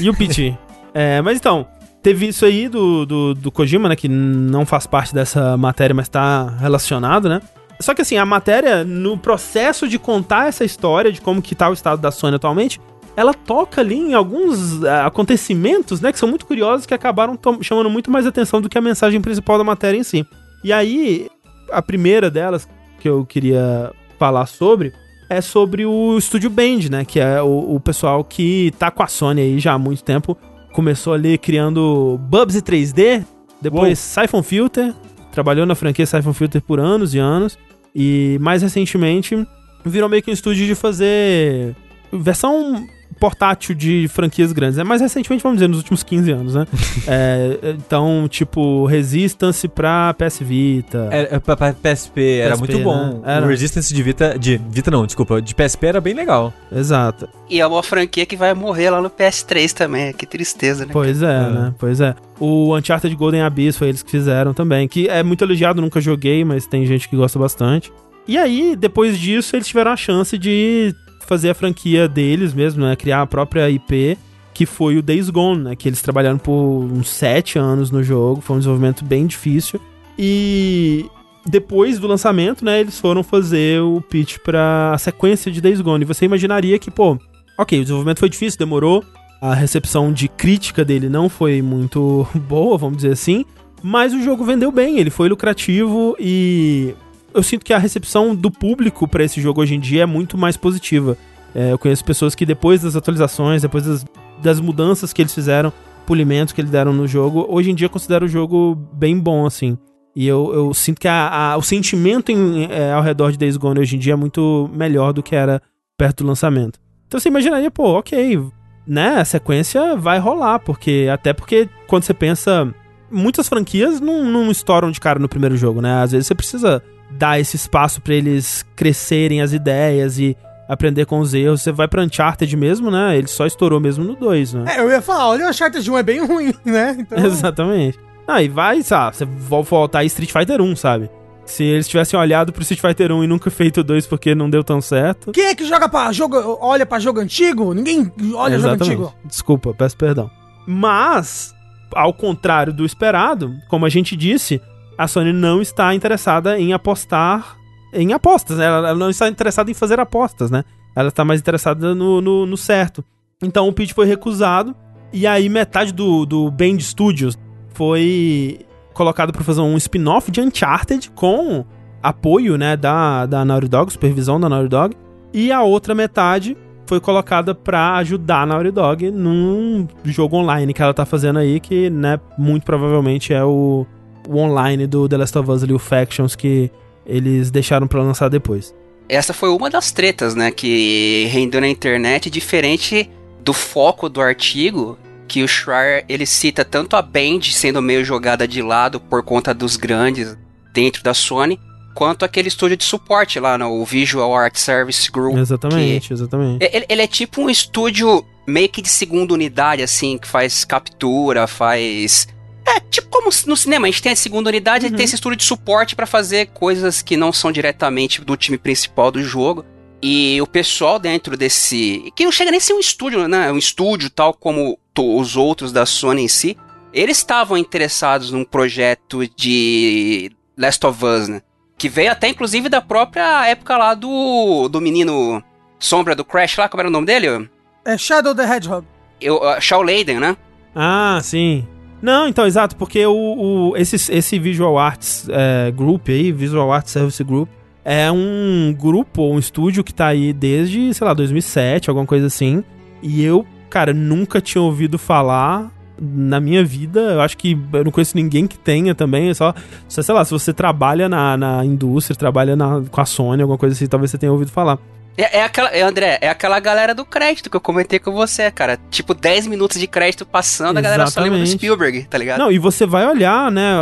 Speaker 1: E o Piti. É, mas então, teve isso aí do, do, do Kojima, né? Que não faz parte dessa matéria, mas tá relacionado, né? Só que assim, a matéria, no processo de contar essa história de como que tá o estado da Sony atualmente, ela toca ali em alguns ah, acontecimentos, né? Que são muito curiosos, que acabaram chamando muito mais atenção do que a mensagem principal da matéria em si. E aí, a primeira delas que eu queria falar sobre é sobre o Studio Band, né? Que é o, o pessoal que tá com a Sony aí já há muito tempo. Começou ali criando Bubsy 3D, depois Siphon Filter, trabalhou na franquia Siphon Filter por anos e anos. E mais recentemente virou meio que um estúdio de fazer versão portátil de franquias grandes. É mais recentemente, vamos dizer, nos últimos 15 anos, né? É, então, tipo, Resistance pra PS Vita.
Speaker 2: era, pra, pra PSP era
Speaker 1: PSP,
Speaker 2: muito bom.
Speaker 1: né? Era.
Speaker 2: O Resistance de Vita. De Vita não, desculpa. De PSP era bem legal.
Speaker 1: Exato.
Speaker 5: E é uma franquia que vai morrer lá no PS3 também. Que tristeza, né?
Speaker 1: Pois é,
Speaker 2: É.
Speaker 1: né? Pois é. O Uncharted Golden Abyss foi eles que fizeram também, que é muito elogiado, nunca joguei, mas tem gente que gosta bastante. E aí, depois disso, eles tiveram a chance de fazer a franquia deles mesmo, né? Criar a própria IP, que foi o Days Gone, né? Que eles trabalharam por uns sete anos no jogo, foi um desenvolvimento bem difícil. E depois do lançamento, né, eles foram fazer o pitch pra sequência de Days Gone. E você imaginaria que, pô, ok, o desenvolvimento foi difícil, demorou, a recepção de crítica dele não foi muito boa, vamos dizer assim, mas o jogo vendeu bem, ele foi lucrativo e eu sinto que a recepção do público pra esse jogo hoje em dia é muito mais positiva. É, eu conheço pessoas que depois das atualizações, depois das, das mudanças que eles fizeram, polimentos que eles deram no jogo, hoje em dia considero o jogo bem bom, assim. E eu, eu sinto que a, a- o sentimento em- é, ao redor de Days Gone hoje em dia é muito melhor do que era perto do lançamento. Então você imaginaria, pô, ok, né, a sequência vai rolar, porque até porque quando você pensa, muitas franquias não, não estouram de cara no primeiro jogo, né? Às vezes você precisa dar esse espaço pra eles crescerem as ideias e aprender com os erros. Você vai pra Uncharted mesmo, né? Ele só estourou mesmo no 2, né?
Speaker 3: É, eu ia falar, olha, o Uncharted 1 é bem ruim, né? Então,
Speaker 1: Exatamente. Ah, e vai, sabe, você vai voltar aí Street Fighter 1, sabe? Se eles tivessem olhado pro Street Fighter 1 e nunca feito o 2 porque não deu tão certo.
Speaker 3: Quem é que joga pra jogo, olha pra jogo antigo? Ninguém olha jogo antigo.
Speaker 1: Desculpa, peço perdão. Mas, ao contrário do esperado, como a gente disse, a Sony não está interessada em apostar em apostas, né? Ela não está interessada em fazer apostas, né? Ela está mais interessada no, no, no certo. Então o pitch foi recusado, e aí metade do, do Band Studios foi colocado para fazer um spin-off de Uncharted com apoio, né, da, da Naughty Dog, supervisão da Naughty Dog, e a outra metade foi colocada para ajudar a Naughty Dog num jogo online que ela tá fazendo aí, que, né, muito provavelmente é o, o online do The Last of Us ali, o Factions, que eles deixaram para lançar depois.
Speaker 5: Essa foi uma das tretas, né, que rendeu na internet, diferente do foco do artigo, que o Schreier, ele cita tanto a Band sendo meio jogada de lado por conta dos grandes dentro da Sony, quanto aquele estúdio de suporte lá, no o Visual Art Service Group.
Speaker 1: Exatamente, exatamente.
Speaker 5: ele, ele é tipo um estúdio meio que de segunda unidade, assim, que faz captura, faz... É, tipo como no cinema, a gente tem a segunda unidade e tem esse estúdio de suporte pra fazer coisas que não são diretamente do time principal do jogo. E o pessoal dentro desse. Que não chega nem a ser um estúdio, né? Um estúdio tal como to- os outros da Sony em si. Eles estavam interessados num projeto de Last of Us, né? Que veio até inclusive da própria época lá do, do menino Sombra do Crash lá, como era o nome dele?
Speaker 3: É Shadow the Hedgehog.
Speaker 5: Eu, uh, Shaw Layden, né?
Speaker 1: Ah, sim. Não, então, exato, porque o, o- esse, esse Visual Arts é, Group aí, Visual Arts Service Group, é um grupo, um estúdio que tá aí desde, sei lá, 2007, alguma coisa assim. E eu, cara, nunca tinha ouvido falar na minha vida. Eu acho que eu não conheço ninguém que tenha também. É só, só, sei lá, se você trabalha na, na indústria, trabalha na, com a Sony, alguma coisa assim, talvez você tenha ouvido falar.
Speaker 5: É, é aquela, é, André, é aquela galera do crédito que eu comentei com você, cara. Tipo, 10 minutos de crédito passando, a galera só lembra do
Speaker 1: Exatamente.
Speaker 5: Spielberg, tá ligado?
Speaker 1: Não, e você vai olhar, né?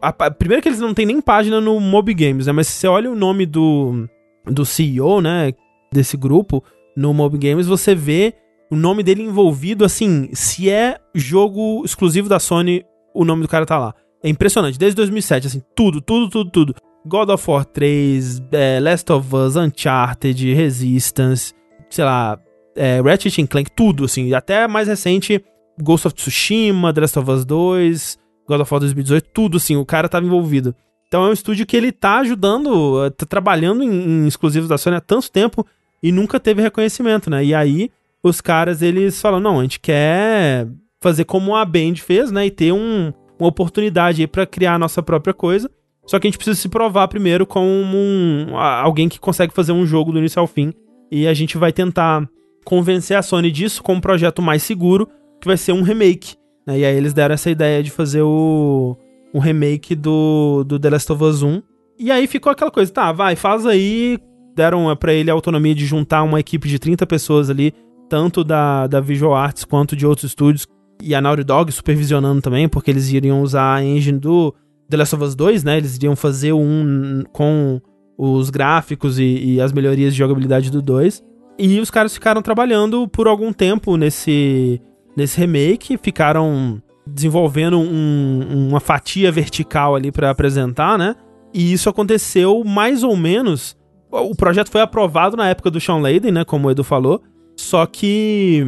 Speaker 1: a- a- primeiro que eles não tem nem página no Mob Games, né? Mas se você olha o nome do, do CEO, né? Desse grupo, no Mob Games, você vê o nome dele envolvido, assim, se é jogo exclusivo da Sony, o nome do cara tá lá. É impressionante, desde 2007, assim, tudo, tudo, tudo, tudo. God of War 3, é, Last of Us, Uncharted, Resistance, sei lá, é, Ratchet Clank, tudo, assim, até mais recente, Ghost of Tsushima, The Last of Us 2, God of War 2018, tudo assim, o cara tava envolvido. Então é um estúdio que ele tá ajudando, eh, tá trabalhando em, em exclusivos da Sony há tanto tempo e nunca teve reconhecimento, né? E aí os caras, eles falam, não, a gente quer fazer como a Band fez, né? E ter um, uma oportunidade aí pra criar a nossa própria coisa. Só que a gente precisa se provar primeiro como um, alguém que consegue fazer um jogo do início ao fim. E a gente vai tentar convencer a Sony disso com um projeto mais seguro, que vai ser um remake. né? E aí eles deram essa ideia de fazer o, um remake do, do The Last of Us 1. E aí ficou aquela coisa, tá, vai, faz aí. Deram pra ele a autonomia de juntar uma equipe de 30 pessoas ali, tanto da, da Visual Arts quanto de outros estúdios. E a Naughty Dog supervisionando também, porque eles iriam usar a engine do The Last of Us 2, né? Eles iriam fazer um com os gráficos e, e as melhorias de jogabilidade do 2. E os caras ficaram trabalhando por algum tempo nesse, nesse remake, ficaram desenvolvendo um- uma fatia vertical ali pra apresentar, né? E isso aconteceu mais ou menos. O projeto foi aprovado na época do Sean Layden, né? Como o Edu falou. Só que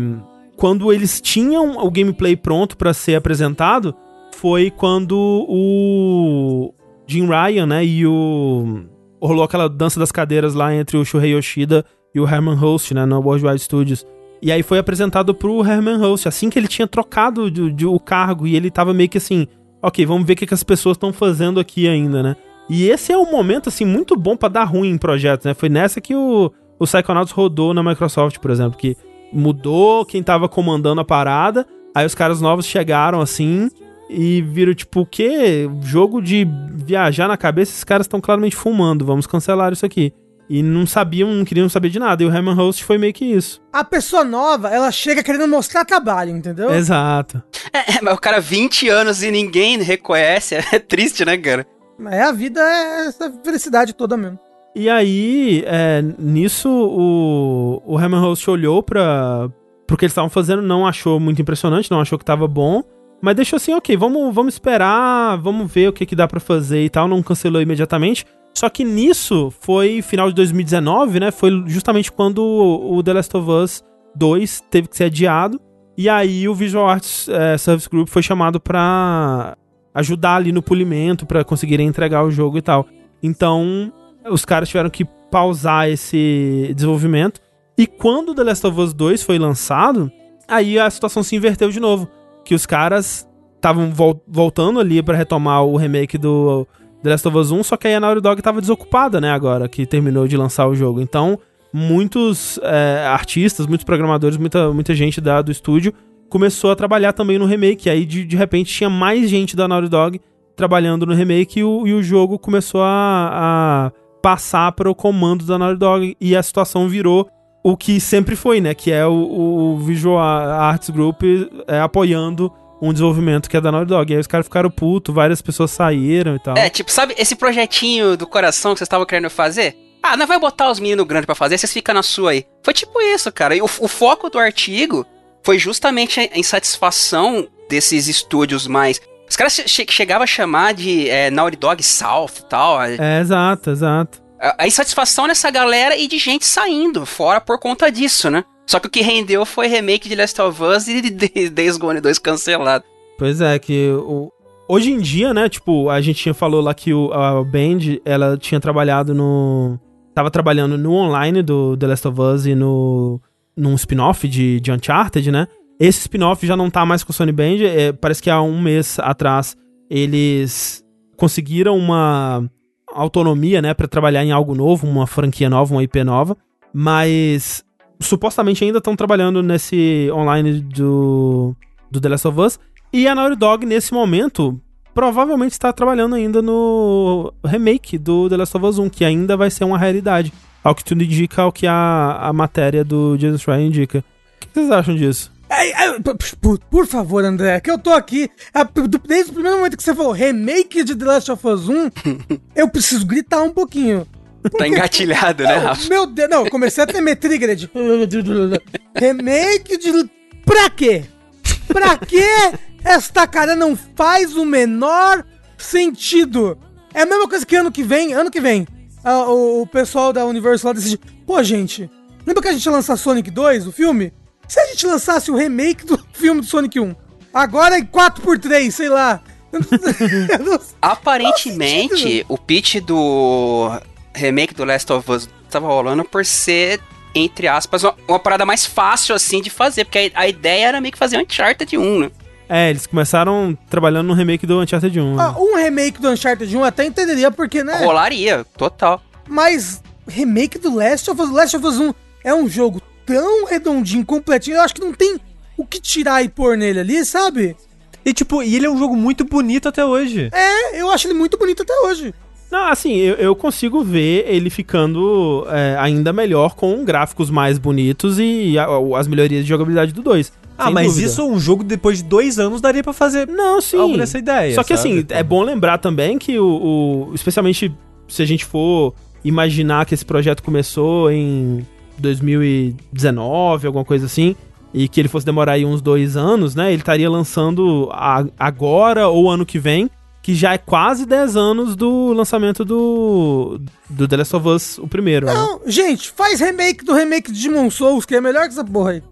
Speaker 1: quando eles tinham o gameplay pronto pra ser apresentado, foi quando o Jim Ryan, né? E o. Rolou aquela dança das cadeiras lá entre o Shuhei Yoshida e o Herman Host, né? No Worldwide Studios. E aí foi apresentado pro Herman Host, assim que ele tinha trocado de, de- o cargo, e ele tava meio que assim, ok, vamos ver o que, que as pessoas estão fazendo aqui ainda, né? E esse é um momento, assim, muito bom pra dar ruim em projetos, né? Foi nessa que o, o Psychonauts rodou na Microsoft, por exemplo, que mudou quem tava comandando a parada, aí os caras novos chegaram, assim, e viram, tipo, o quê? Jogo de viajar na cabeça, esses caras estão claramente fumando, vamos cancelar isso aqui. E não sabiam, não queriam saber de nada, e o Herman Host foi meio que isso.
Speaker 3: A pessoa nova, ela chega querendo mostrar trabalho, entendeu?
Speaker 1: Exato.
Speaker 5: É, mas o cara 20 anos e ninguém reconhece, é triste, né, cara?
Speaker 3: É, a vida é essa felicidade toda mesmo.
Speaker 1: E aí, é, nisso, o, o Herman Host olhou pra, pro que eles estavam fazendo, não achou muito impressionante, não achou que tava bom, mas deixou assim, ok, vamos, vamos esperar, vamos ver o que, que dá para fazer e tal, não cancelou imediatamente. Só que nisso foi final de 2019, né? Foi justamente quando o The Last of Us 2 teve que ser adiado. E aí o Visual Arts é, Service Group foi chamado pra ajudar ali no polimento, para conseguirem entregar o jogo e tal. Então, os caras tiveram que pausar esse desenvolvimento. E quando The Last of Us 2 foi lançado, aí a situação se inverteu de novo. Que os caras estavam vol voltando ali para retomar o remake do The Last of Us 1, só que aí a Naughty Dog tava desocupada, né, agora que terminou de lançar o jogo. Então, muitos é, artistas, muitos programadores, muita, muita gente da, do estúdio começou a trabalhar também no remake. Aí, de, de repente, tinha mais gente da Naughty Dog trabalhando no remake e o, e o jogo começou a, a passar para o comando da Naughty Dog e a situação virou o que sempre foi, né? Que é o, o Visual Arts Group é, apoiando um desenvolvimento que é da Naughty Dog. E aí os caras ficaram putos, várias pessoas saíram e tal.
Speaker 5: É, tipo, sabe esse projetinho do coração que vocês estavam querendo fazer? Ah, não vai botar os meninos grandes para fazer, vocês ficam na sua aí. Foi tipo isso, cara. E o, o foco do artigo foi justamente a insatisfação desses estúdios mais os caras che chegavam a chamar de é, Naughty Dog South e tal.
Speaker 1: É, exato, exato.
Speaker 5: A, insatisfação nessa galera e de gente saindo fora por conta disso, né? Só que o que rendeu foi remake de Last of Us e de Days Gone 2 cancelado.
Speaker 1: Pois é, que o, hoje em dia, né, tipo, a gente tinha falou lá que o, a Band, ela tinha trabalhado no... Tava trabalhando no online do The Last of Us e no... num spin-off de, de Uncharted, né? Esse spin-off já não tá mais com o Sony Band. É, parece que há um mês atrás eles conseguiram uma autonomia, né, para trabalhar em algo novo, uma franquia nova, uma IP nova, mas supostamente ainda estão trabalhando nesse online do, do The Last of Us. E a Naughty Dog, nesse momento, provavelmente está trabalhando ainda no remake do The Last of Us 1, que ainda vai ser uma realidade. Ao que tudo indica, ao que a, a matéria do Jesus Ryan indica. O que vocês acham disso?
Speaker 3: Por, por, favor, André, que eu tô aqui. Desde o primeiro momento que você falou remake de The Last of Us 1, eu preciso gritar um pouquinho.
Speaker 5: Porque, tá engatilhado, né, Rafa?
Speaker 3: Meu Deus, não, eu comecei a ter trigger de. remake de. Pra quê? Pra quê? Esta cara não faz o menor sentido. É a mesma coisa que ano que vem, ano que vem, a, o, o, pessoal da Universal decide. Pô, gente, lembra que a gente ia lançar Sonic 2, o filme? Se a gente lançasse o remake do filme do Sonic 1, agora em 4x3, sei lá.
Speaker 5: Aparentemente, o pitch do remake do Last of Us tava rolando por ser, entre aspas, uma, uma parada mais fácil assim de fazer, porque a, a, ideia era meio que fazer Uncharted 1, né?
Speaker 1: É, eles começaram trabalhando no remake do Uncharted 1.
Speaker 3: Né? Ah, um remake do Uncharted 1 até entenderia porque, né?
Speaker 5: Rolaria, total.
Speaker 3: Mas remake do Last of Us, Last of Us 1 é um jogo tão redondinho, completinho, eu acho que não tem o que tirar e pôr nele ali, sabe?
Speaker 2: E tipo, e ele é um jogo muito bonito até hoje.
Speaker 3: É, eu acho ele muito bonito até hoje.
Speaker 1: Não, assim, eu, eu consigo ver ele ficando é, ainda melhor com gráficos mais bonitos e a, as melhorias de jogabilidade do 2.
Speaker 2: Ah, mas dúvida. isso um jogo depois de dois anos daria para fazer
Speaker 1: não, sim.
Speaker 2: algo nessa ideia.
Speaker 1: Só que assim, é bom lembrar também que o, o. Especialmente se a gente for imaginar que esse projeto começou em 2019, alguma coisa assim, e que ele fosse demorar aí uns dois anos, né? Ele estaria lançando a, agora ou ano que vem, que já é quase 10 anos do lançamento do, do The Last of Us, o primeiro.
Speaker 3: Né? Não, né? gente, faz remake do remake de Demon Souls, que é melhor que essa porra aí.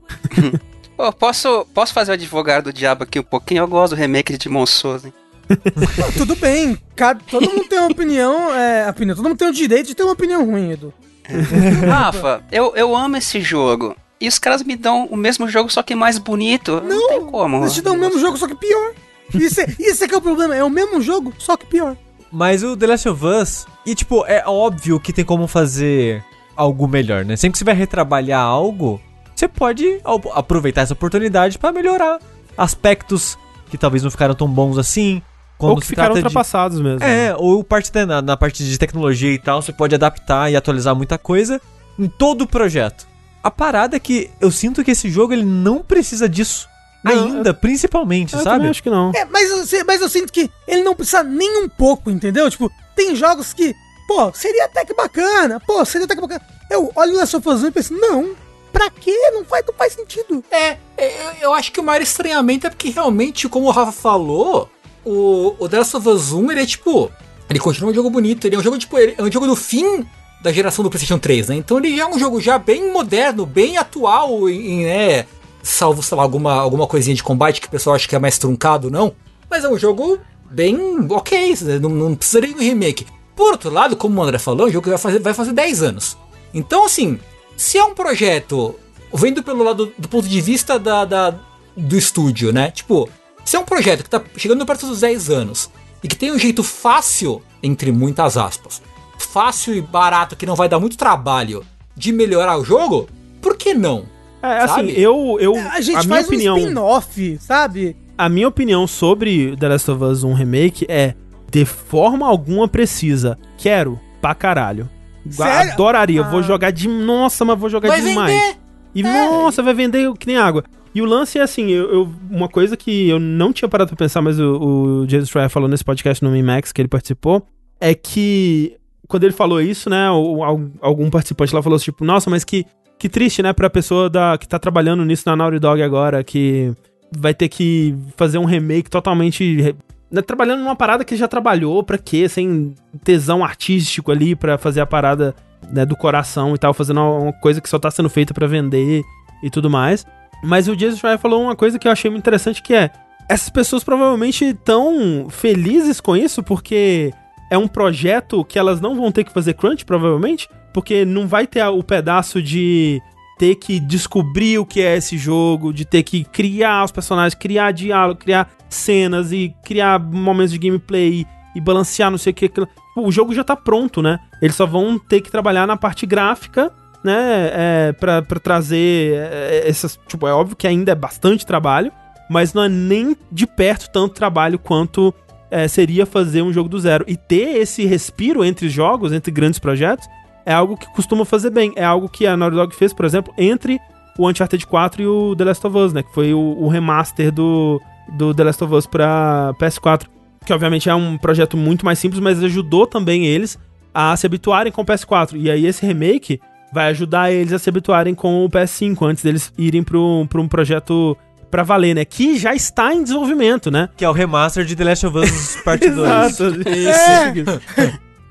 Speaker 5: Pô, posso, posso fazer o advogado do diabo aqui um pouquinho? Eu gosto do remake de Demon Souls, hein?
Speaker 3: Tudo bem, cada, todo mundo tem uma opinião, é, opinião, todo mundo tem o direito de ter uma opinião ruim, Edu.
Speaker 5: Rafa, eu, eu amo esse jogo. E os caras me dão o mesmo jogo, só que mais bonito. Não, não tem como.
Speaker 3: Eles te dão o mesmo jogo, só que pior. Isso é, isso é que é o problema. É o mesmo jogo, só que pior.
Speaker 2: Mas o The Last of Us, e tipo, é óbvio que tem como fazer algo melhor, né? Sempre que você vai retrabalhar algo, você pode aproveitar essa oportunidade para melhorar aspectos que talvez não ficaram tão bons assim,
Speaker 1: quando ou que ficaram ultrapassados
Speaker 2: de...
Speaker 1: mesmo.
Speaker 2: É, né? ou parte da, na, na, parte de tecnologia e tal, você pode adaptar e atualizar muita coisa em todo o projeto. A parada é que eu sinto que esse jogo ele não precisa disso. Não, ainda, eu... principalmente,
Speaker 1: eu
Speaker 2: sabe?
Speaker 1: Eu acho que não.
Speaker 3: É, mas eu, mas eu sinto que ele não precisa nem um pouco, entendeu? Tipo, tem jogos que pô, seria até que bacana, pô, seria até que bacana. Eu olho o Last of Us 1 e penso, não, pra quê? Não faz, não faz sentido.
Speaker 4: É, é, eu, eu acho que o maior estranhamento é porque realmente, como o Rafa falou, o, o The Last of Us 1, ele é tipo. Ele continua um jogo bonito, ele é um jogo, tipo, é um jogo do fim da geração do PlayStation 3, né? Então ele já é um jogo já bem moderno, bem atual, em, né? Salvo, sei lá, alguma, alguma coisinha de combate que o pessoal acha que é mais truncado, não. Mas é um jogo bem ok, né? não, não precisaria de um remake. Por outro lado, como o André falou, é um jogo que vai fazer, vai fazer 10 anos. Então, assim, se é um projeto, vendo pelo lado do ponto de vista da, da do estúdio, né? Tipo, se é um projeto que tá chegando perto dos 10 anos e que tem um jeito fácil, entre muitas aspas, fácil e barato, que não vai dar muito trabalho de melhorar o jogo, por que não?
Speaker 1: É, assim,
Speaker 4: Sabe?
Speaker 1: eu, eu.
Speaker 3: A gente
Speaker 1: minha
Speaker 3: faz
Speaker 1: opinião,
Speaker 3: um spin-off, sabe?
Speaker 1: a minha opinião sobre The Last of Us 1 Remake é: de forma alguma precisa. Quero pra caralho.
Speaker 3: Sério?
Speaker 1: Adoraria. Vou
Speaker 3: Ah.
Speaker 1: jogar de. Nossa, mas vou jogar
Speaker 4: Vai
Speaker 1: demais.
Speaker 4: vender!
Speaker 1: E
Speaker 3: É.
Speaker 1: nossa, vai vender que nem água. E o lance é assim, eu, eu- uma coisa que eu não tinha parado pra pensar, mas o, o Schreier falou nesse podcast no Mimax que ele participou, é que quando ele falou isso, né, o- al- algum participante lá falou assim, tipo, nossa, mas que, que triste, né, pra pessoa da, que tá trabalhando nisso na Naughty Dog agora, que vai ter que fazer um remake totalmente... né, trabalhando numa parada que já trabalhou, pra quê? Sem tesão artístico ali pra fazer a parada né, do coração e tal, fazendo uma coisa que só tá sendo feita pra vender e tudo mais. Mas o Jason Schreier falou uma coisa que eu achei muito interessante que é essas pessoas provavelmente estão felizes com isso porque é um projeto que elas não vão ter que fazer crunch provavelmente, porque não vai ter o pedaço de ter que descobrir o que é esse jogo, de ter que criar os personagens, criar diálogo, criar cenas e criar momentos de gameplay e balancear não sei o que. O jogo já tá pronto, né? Eles só vão ter que trabalhar na parte gráfica, né? É, pra, trazer é, essas. Tipo, é óbvio que ainda é bastante trabalho, mas não é nem de perto tanto trabalho quanto é, seria fazer um jogo do zero. E ter esse respiro entre jogos, entre grandes projetos, é algo que costuma fazer bem. É algo que a Naughty Dog fez, por exemplo, entre o Uncharted 4 e o The Last of Us, né? Que foi o, o remaster do, do The Last of Us pra PS4. Que obviamente é um projeto muito mais simples, mas ajudou também eles a se habituarem com o PS4. E aí esse remake vai ajudar eles a se habituarem com o PS5, antes deles irem pro, pro um projeto pra valer, né? Que já está em desenvolvimento, né?
Speaker 2: Que é o remaster de The Last of Us Part 2.
Speaker 1: Isso.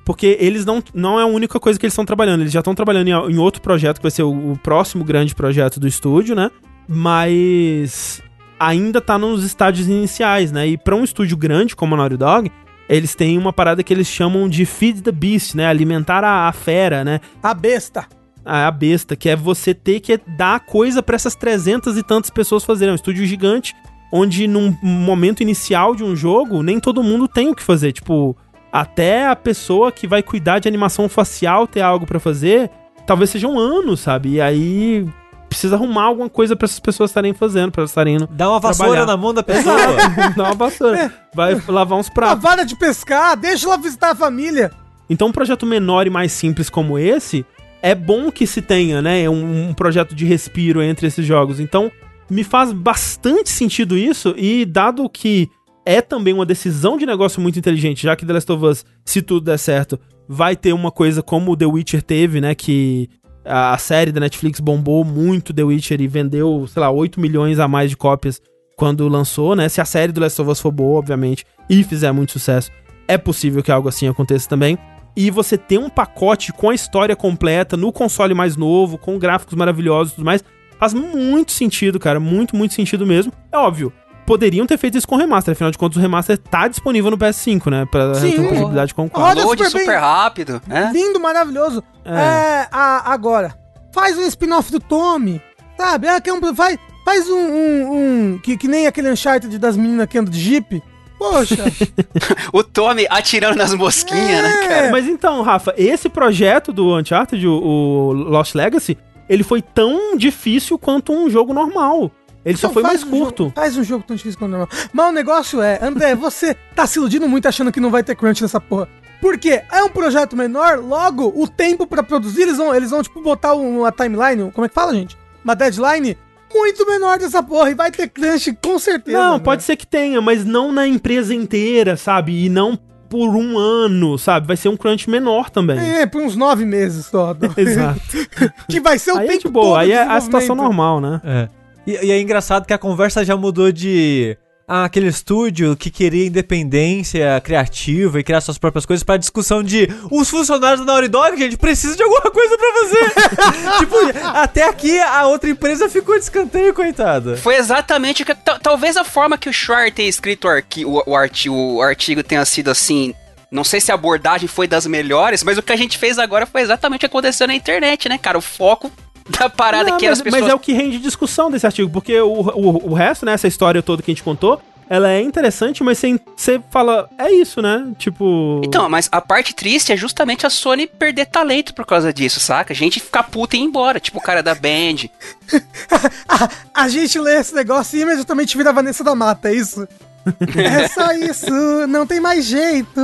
Speaker 1: Porque eles não, não é a única coisa que eles estão trabalhando. Eles já estão trabalhando em, em outro projeto, que vai ser o, o próximo grande projeto do estúdio, né? Mas ainda tá nos estádios iniciais, né? E pra um estúdio grande como a Naughty Dog, eles têm uma parada que eles chamam de Feed the Beast, né? Alimentar a, a fera, né?
Speaker 3: A besta.
Speaker 1: A, besta, que é você ter que dar coisa pra essas trezentas e tantas pessoas fazerem. É um estúdio gigante, onde num momento inicial de um jogo, nem todo mundo tem o que fazer. Tipo, até a pessoa que vai cuidar de animação facial ter algo pra fazer, talvez seja um ano, sabe? E aí precisa arrumar alguma coisa pra essas pessoas estarem fazendo, pra elas estarem indo.
Speaker 2: Dá uma vassoura
Speaker 1: Trabalhar.
Speaker 2: na mão da pessoa.
Speaker 1: Dá uma vassoura. Vai lavar uns pratos.
Speaker 3: vara de pescar, deixa ela visitar a família.
Speaker 1: Então, um projeto menor e mais simples como esse, é bom que se tenha, né? Um, um projeto de respiro entre esses jogos. Então, me faz bastante sentido isso, e dado que é também uma decisão de negócio muito inteligente, já que The Last of Us, se tudo der certo, vai ter uma coisa como The Witcher teve, né? Que a série da Netflix bombou muito The Witcher e vendeu, sei lá, 8 milhões a mais de cópias quando lançou, né? Se a série do Last of Us for boa, obviamente, e fizer muito sucesso, é possível que algo assim aconteça também. E você ter um pacote com a história completa no console mais novo, com gráficos maravilhosos e tudo mais, faz muito sentido, cara. Muito, muito sentido mesmo. É óbvio. Poderiam ter feito isso com o remaster, afinal de contas o remaster tá disponível no PS5, né? Pra
Speaker 3: Sim.
Speaker 1: compatibilidade com o 4.
Speaker 3: Roda super
Speaker 5: super,
Speaker 3: bem.
Speaker 5: rápido, né?
Speaker 3: Lindo, maravilhoso.
Speaker 1: É.
Speaker 3: É, a- agora, faz um spin-off do Tommy, sabe? É, que é um- faz, faz um, um- um- que, que nem aquele Uncharted das meninas que andam de Jeep. Poxa,
Speaker 5: O Tommy atirando nas mosquinhas, né,
Speaker 3: É.
Speaker 5: cara?
Speaker 1: Mas então, Rafa, esse projeto do Uncharted, o, o Lost Legacy, ele foi tão difícil quanto um jogo normal. Ele só
Speaker 3: Então
Speaker 1: foi
Speaker 3: faz
Speaker 1: mais
Speaker 3: um
Speaker 1: curto.
Speaker 3: jogo- faz um jogo tão difícil quanto normal. Mas o negócio é, André, você tá se iludindo muito achando que não vai ter crunch nessa porra. Por quê? É um projeto menor, logo o tempo pra produzir, eles vão, eles vão tipo botar uma timeline, como é que fala, gente? Uma deadline muito menor dessa porra e vai ter crunch com certeza.
Speaker 1: Não,
Speaker 3: né?
Speaker 1: pode ser que tenha, mas não na empresa inteira, sabe? E não por um ano, sabe? Vai ser um crunch menor também.
Speaker 3: É, por uns nove meses só.
Speaker 1: Exato.
Speaker 3: que vai ser o
Speaker 1: Aí é
Speaker 3: tempo
Speaker 1: de boa,
Speaker 3: todo
Speaker 1: aí é a situação normal, né?
Speaker 2: É. E, e é engraçado que a conversa já mudou de aquele estúdio que queria independência criativa e criar suas próprias coisas pra discussão de os funcionários da Naughty Dog, gente, precisa de alguma coisa pra fazer. tipo, até aqui a outra empresa ficou de escanteio, coitada.
Speaker 5: Foi exatamente o que. tal- Talvez a forma que o Schwartz tenha escrito o, arqui, o, o, arti, o artigo tenha sido assim. Não sei se a abordagem foi das melhores, mas o que a gente fez agora foi exatamente o que aconteceu na internet, né, cara? O foco da parada
Speaker 1: Não,
Speaker 5: que
Speaker 1: mas,
Speaker 5: as pessoas.
Speaker 1: mas é o que rende discussão desse artigo, porque o, o, o resto, né, essa história toda que a gente contou, ela é interessante, mas você, você fala, é isso, né? Tipo.
Speaker 5: Então, mas a parte triste é justamente a Sony perder talento por causa disso, saca? A gente ficar puta e ir embora, tipo o cara da Band.
Speaker 3: a, a gente lê esse negócio e imediatamente vira a Vanessa da Mata, é isso? é só isso, não tem mais jeito,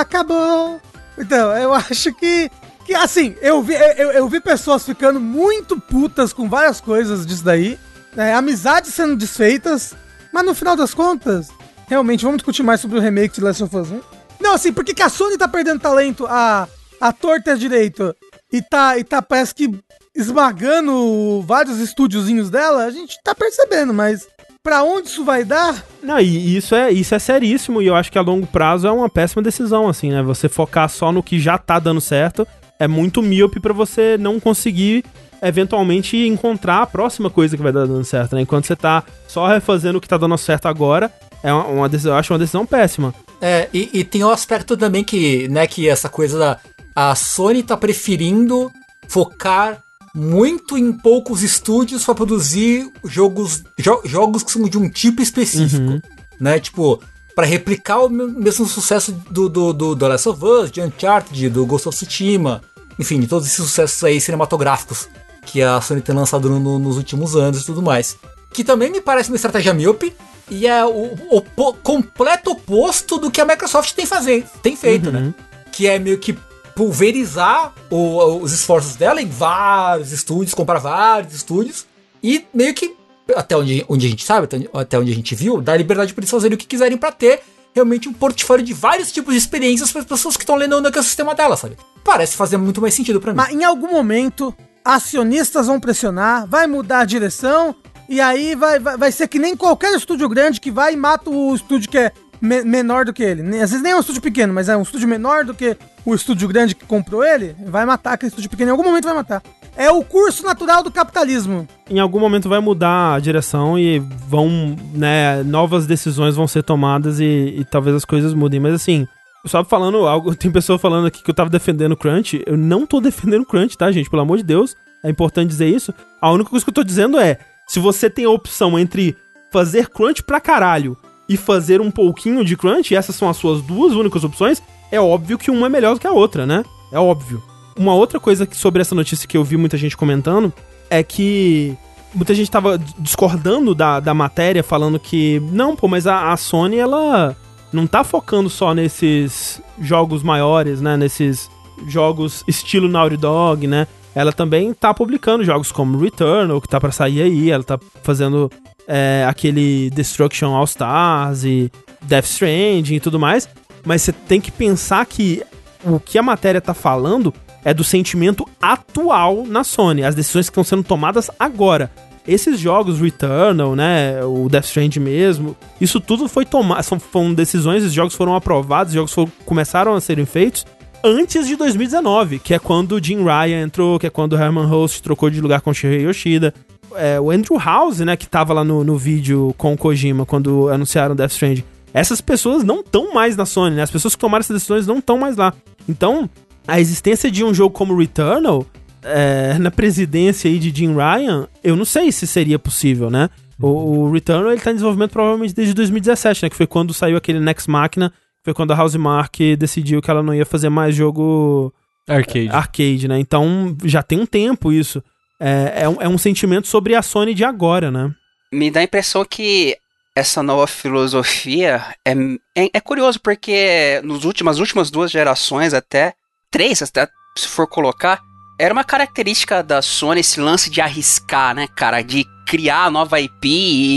Speaker 3: acabou. Então, eu acho que. Que assim, eu vi, eu, eu vi pessoas ficando muito putas com várias coisas disso daí. né, amizades sendo desfeitas. Mas no final das contas, realmente, vamos discutir mais sobre o remake de Last of Us 1. Não, assim, por que a Sony tá perdendo talento a, a torta direito? E tá, e tá, parece que esmagando vários estúdiozinhos dela, a gente tá percebendo, mas pra onde isso vai dar?
Speaker 1: Não, e isso é, isso é seríssimo, e eu acho que a longo prazo é uma péssima decisão, assim, né? Você focar só no que já tá dando certo é muito míope pra você não conseguir eventualmente encontrar a próxima coisa que vai dar dando certo, né? Enquanto você tá só refazendo o que tá dando certo agora, é uma, uma decisão, eu acho uma decisão péssima.
Speaker 4: É, e, e tem um aspecto também que, né, que essa coisa da. A Sony tá preferindo focar muito em poucos estúdios pra produzir jogos, jo- jogos que são de um tipo específico. Né? Tipo, pra replicar o me- mesmo sucesso do, do, do, do Last of Us, de Uncharted, do Ghost of Tsushima, enfim, de todos esses sucessos aí cinematográficos que a Sony tem lançado no- no- nos últimos anos e tudo mais. Que também me parece uma estratégia míope e é o, o po- completo oposto do que a Microsoft tem, fazer, tem feito, né? Que é meio que pulverizar o- os esforços dela em vários estúdios, comprar vários estúdios e meio que, até onde, onde a gente sabe, até- onde a gente viu, dar liberdade para eles fazerem o que quiserem para ter realmente um portfólio de vários tipos de experiências para as pessoas que estão lendo no ecossistema dela, sabe? Parece fazer muito mais sentido para mim.
Speaker 3: Mas em algum momento, acionistas vão pressionar, vai mudar a direção, e aí vai, vai, vai ser que nem qualquer estúdio grande que vai e mata o estúdio que é me- menor do que ele. Às vezes nem é um estúdio pequeno, mas é um estúdio menor do que o estúdio grande que comprou ele, vai matar aquele estúdio pequeno. Em algum momento vai matar. É o curso natural do capitalismo.
Speaker 1: Em algum momento vai mudar a direção e vão, né, novas decisões vão ser tomadas e, e talvez as coisas mudem. Mas assim, só falando algo, tem pessoa falando aqui que eu tava defendendo o Crunch. Eu não tô defendendo o Crunch, tá, gente? Pelo amor de Deus. É importante dizer isso. A única coisa que eu tô dizendo é: se você tem a opção entre fazer Crunch pra caralho e fazer um pouquinho de Crunch, essas são as suas duas únicas opções, é óbvio que uma é melhor do que a outra, né? É óbvio. Uma outra coisa sobre essa notícia que eu vi muita gente comentando é que muita gente tava discordando da, da matéria, falando que, não, pô, mas a, a Sony, ela não tá focando só nesses jogos maiores, né? Nesses jogos estilo Naughty Dog, né? Ela também tá publicando jogos como Returnal, que tá pra sair aí, ela tá fazendo é, aquele Destruction All Stars e Death Stranding e tudo mais. Mas você tem que pensar que o que a matéria tá falando é do sentimento atual na Sony, as decisões que estão sendo tomadas agora. Esses jogos, Returnal, né, o Death Stranding mesmo, isso tudo foi tomado, são, foram decisões, esses jogos foram aprovados, os jogos foram- começaram a serem feitos antes de 2019, que é quando o Jim Ryan entrou, que é quando o Herman Host trocou de lugar com o Shigeru Yoshida. É, o Andrew House, né, que tava lá no, no vídeo com o Kojima quando anunciaram Death Stranding. Essas pessoas não estão mais na Sony, né? As pessoas que tomaram essas decisões não estão mais lá. Então, a existência de um jogo como Returnal é, na presidência aí de Jim Ryan, eu não sei se seria possível, né? O, o Returnal ele tá em desenvolvimento provavelmente desde 2017, né? Que foi quando saiu aquele Next Machina, foi quando a Housemark decidiu que ela não ia fazer mais jogo
Speaker 2: Arcade.
Speaker 1: arcade, né? Então já tem um tempo isso. É, é, um, é um sentimento sobre a Sony de agora, né?
Speaker 5: Me dá a impressão que essa nova filosofia é, é, é curioso, porque nos últimas, as últimas duas gerações, até três, até se for colocar, era uma característica da Sony esse lance de arriscar, né, cara? De criar nova IP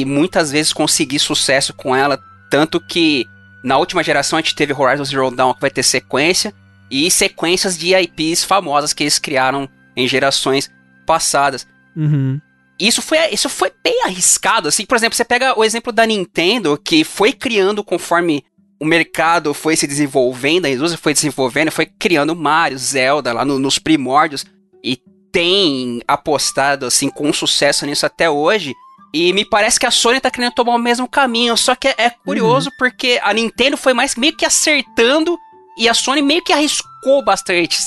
Speaker 5: e muitas vezes conseguir sucesso com ela. Tanto que Na última geração a gente teve Horizon Zero Dawn que vai ter sequência e sequências de IPs famosas que eles criaram em gerações passadas.
Speaker 1: Uhum.
Speaker 5: Isso foi, isso foi bem arriscado, assim. Por exemplo, você pega o exemplo da Nintendo, que foi criando conforme o mercado foi se desenvolvendo, a indústria foi desenvolvendo, foi criando Mario, Zelda lá no- nos primórdios e tem apostado assim com sucesso nisso até hoje. E me parece que a Sony tá querendo tomar o mesmo caminho, só que é, é curioso porque a Nintendo foi mais meio que acertando e a Sony meio que arriscou bastante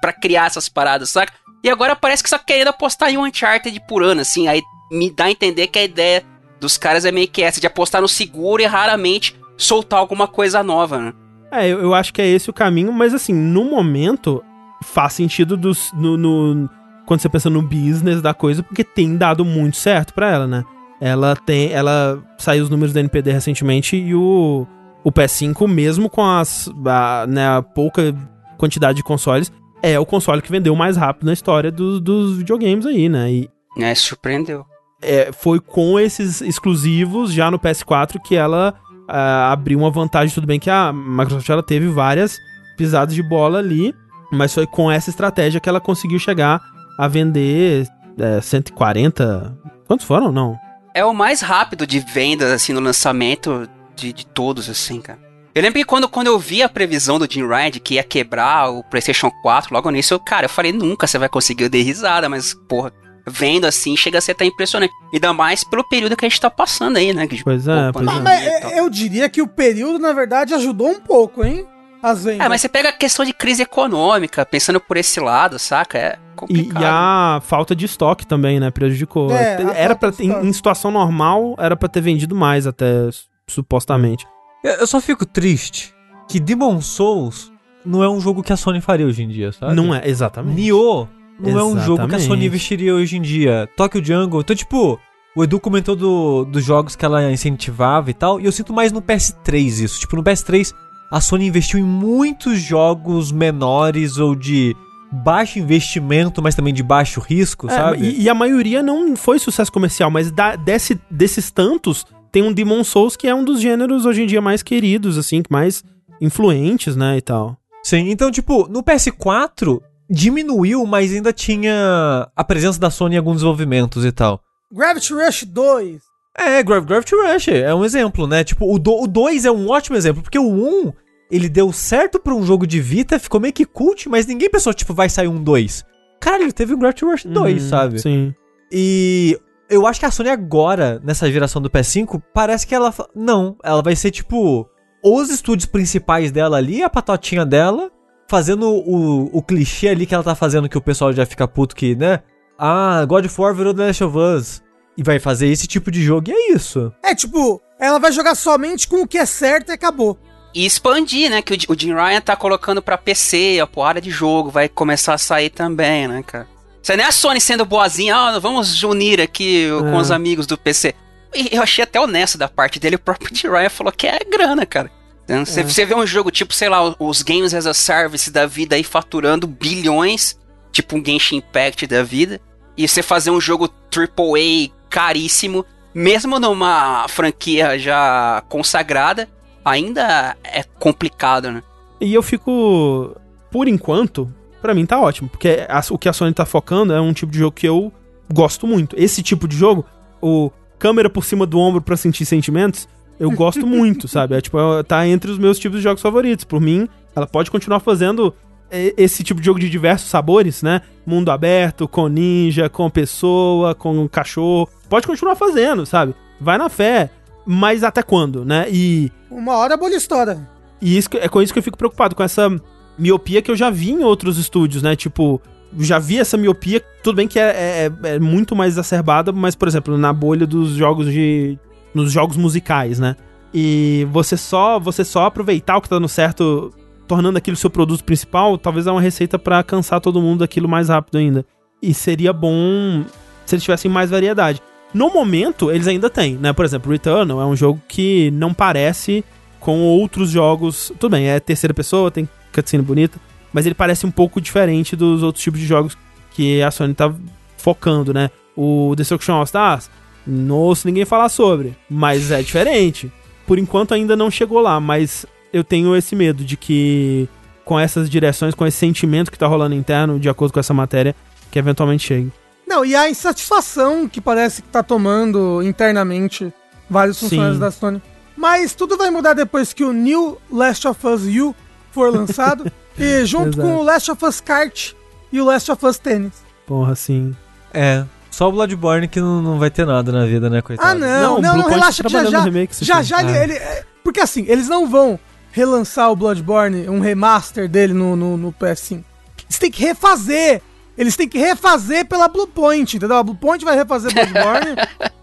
Speaker 5: pra criar essas paradas, saca? E agora parece que só querendo apostar em um Uncharted por ano, assim, aí me dá a entender que a ideia dos caras é meio que essa, de apostar no seguro e raramente soltar alguma coisa nova, né?
Speaker 1: É, eu, eu acho que é esse o caminho, mas assim, no momento, faz sentido dos, no, no- quando você pensa no business da coisa, porque tem dado muito certo pra ela, né? Ela tem. Ela saiu os números do NPD recentemente e o, o PS5, mesmo com as, a, né, a pouca quantidade de consoles, é o console que vendeu mais rápido na história dos, dos videogames aí, né? E
Speaker 5: É, surpreendeu.
Speaker 1: é, foi com esses exclusivos já no PS4 que ela ah, abriu uma vantagem. Tudo bem que a Microsoft ela teve várias pisadas de bola ali, mas foi com essa estratégia que ela conseguiu chegar a vender é, 140. Quantos foram? Não.
Speaker 5: É o mais rápido de vendas, assim, no lançamento de, de todos, assim, cara. Eu lembro que quando, quando eu vi a previsão do Jim Ryan de que ia quebrar o PlayStation 4, logo nisso, eu, cara, eu falei, nunca você vai conseguir, eu dei risada, mas, porra, vendo assim, chega a ser até impressionante. Ainda mais pelo período que a gente tá passando aí, né? Que,
Speaker 1: Pois é,
Speaker 5: pô,
Speaker 1: pois é.
Speaker 3: Ah, mas é, eu diria que o período, na verdade, ajudou um pouco, hein? As vendas.
Speaker 5: É, mas você pega a questão de crise econômica, pensando por esse lado, saca? É complicado.
Speaker 1: e a falta de estoque também, né? Prejudicou.
Speaker 3: É, a
Speaker 1: era
Speaker 3: de
Speaker 1: em, em situação normal, era pra ter vendido mais até, supostamente.
Speaker 2: Eu, só fico triste que Demon Souls não é um jogo que a Sony faria hoje em dia, sabe?
Speaker 1: Não é, exatamente.
Speaker 2: Nioh não é um jogo que a Sony
Speaker 1: Exatamente.
Speaker 2: investiria hoje em dia. Tokyo Jungle. Então, tipo, o Edu comentou do- dos jogos que ela incentivava e tal. E eu sinto mais no PS3 isso. Tipo, no PS3, a Sony investiu em muitos jogos menores ou de baixo investimento, mas também de baixo risco,
Speaker 1: É,
Speaker 2: sabe?
Speaker 1: E, e a maioria não foi sucesso comercial, mas da- desse- desses tantos, tem um Demon Souls que é um dos gêneros hoje em dia mais queridos, assim, que mais influentes, né, e tal.
Speaker 2: Sim, então, tipo, no PS4 diminuiu, mas ainda tinha a presença da Sony em alguns desenvolvimentos e tal.
Speaker 3: Gravity Rush 2.
Speaker 2: É, Grav Gravity Rush é um exemplo, né? Tipo, o 2 é um ótimo exemplo, porque o 1, ele deu certo pra um jogo de Vita, ficou meio que cult, mas ninguém pensou, tipo, vai sair um 2. Cara, ele teve um Gravity Rush 2,
Speaker 1: Uhum,
Speaker 2: sabe?
Speaker 1: Sim.
Speaker 2: E eu acho que a Sony agora, nessa geração do PS5, parece que ela. Não, ela vai ser tipo. Os estúdios principais dela ali, a patotinha dela, fazendo o, o clichê ali que ela tá fazendo, que o pessoal já fica puto que, né? Ah, God of War virou The Last of Us. E vai fazer esse tipo de jogo e é isso.
Speaker 3: É, tipo, ela vai jogar somente com o que é certo e acabou.
Speaker 5: E expandir, né? Que o, o Jim Ryan tá colocando pra PC, a porrada de jogo vai começar a sair também, né, cara? Você não é a Sony sendo boazinha, ah, vamos unir aqui o- com
Speaker 1: É.
Speaker 5: os amigos do PC. E eu achei até honesto da parte dele, o próprio Jim Ryan falou que é grana, cara. Então, Você, você vê um jogo tipo, sei lá, os Games as a Service da vida aí faturando bilhões, tipo um Genshin Impact da vida, e você fazer um jogo AAA caríssimo, mesmo numa franquia já consagrada, ainda é complicado, né?
Speaker 1: E eu fico, por enquanto, pra mim tá ótimo, porque a- o que a Sony tá focando é um tipo de jogo que eu gosto muito. Esse tipo de jogo, o câmera por cima do ombro pra sentir sentimentos, eu gosto muito, sabe? É tipo, é- tá entre os meus tipos de jogos favoritos. Por mim, ela pode continuar fazendo é, esse tipo de jogo de diversos sabores, né? Mundo aberto, com ninja, com pessoa, com cachorro. Pode continuar fazendo, sabe? Vai na fé. Mas até quando, né? E
Speaker 3: Uma hora a bolha estoura.
Speaker 1: e isso é com isso que eu fico preocupado, com essa miopia que eu já vi em outros estúdios, né? Tipo, já vi essa miopia, tudo bem que é, é- é muito mais exacerbada, mas, por exemplo, na bolha dos jogos de. nos jogos musicais, né? E você só, você só aproveitar o que tá dando certo, tornando aquilo seu produto principal, talvez é uma receita pra cansar todo mundo daquilo mais rápido ainda. E seria bom se eles tivessem mais variedade. No momento, eles ainda têm, né? Por exemplo, Returnal é um jogo que não parece com outros jogos. Tudo bem, é terceira pessoa, tem cutscene bonita, mas ele parece um pouco diferente dos outros tipos de jogos que a Sony tá focando, né? O Destruction All Stars, não ouço ninguém falar sobre, mas é diferente. por enquanto ainda não chegou lá, mas eu tenho esse medo de que com essas direções, com esse sentimento que tá rolando interno, de acordo com essa matéria, que eventualmente chegue.
Speaker 3: Não, e a insatisfação que parece que tá tomando internamente vários funcionários
Speaker 1: Sim.
Speaker 3: da Sony. Mas tudo vai mudar depois que o New Last of Us U for lançado. e junto
Speaker 1: Exato.
Speaker 3: com o Last of Us Kart e o Last of Us Tennis.
Speaker 1: Porra, assim.
Speaker 2: É. Só o Bloodborne que não, não vai ter nada na vida, né, coitado?
Speaker 3: Ah, não,
Speaker 1: Não,
Speaker 3: não, não, relaxa
Speaker 1: tá
Speaker 3: que já
Speaker 1: trabalhando
Speaker 3: já,
Speaker 1: no remake,
Speaker 3: já, já ele,
Speaker 1: Ah.
Speaker 3: ele- é, Porque assim, eles não vão relançar o Bloodborne, um remaster dele no, no, no PS5. Eles têm que refazer. Eles têm que refazer pela Bluepoint, entendeu? A Bluepoint vai refazer Bloodborne,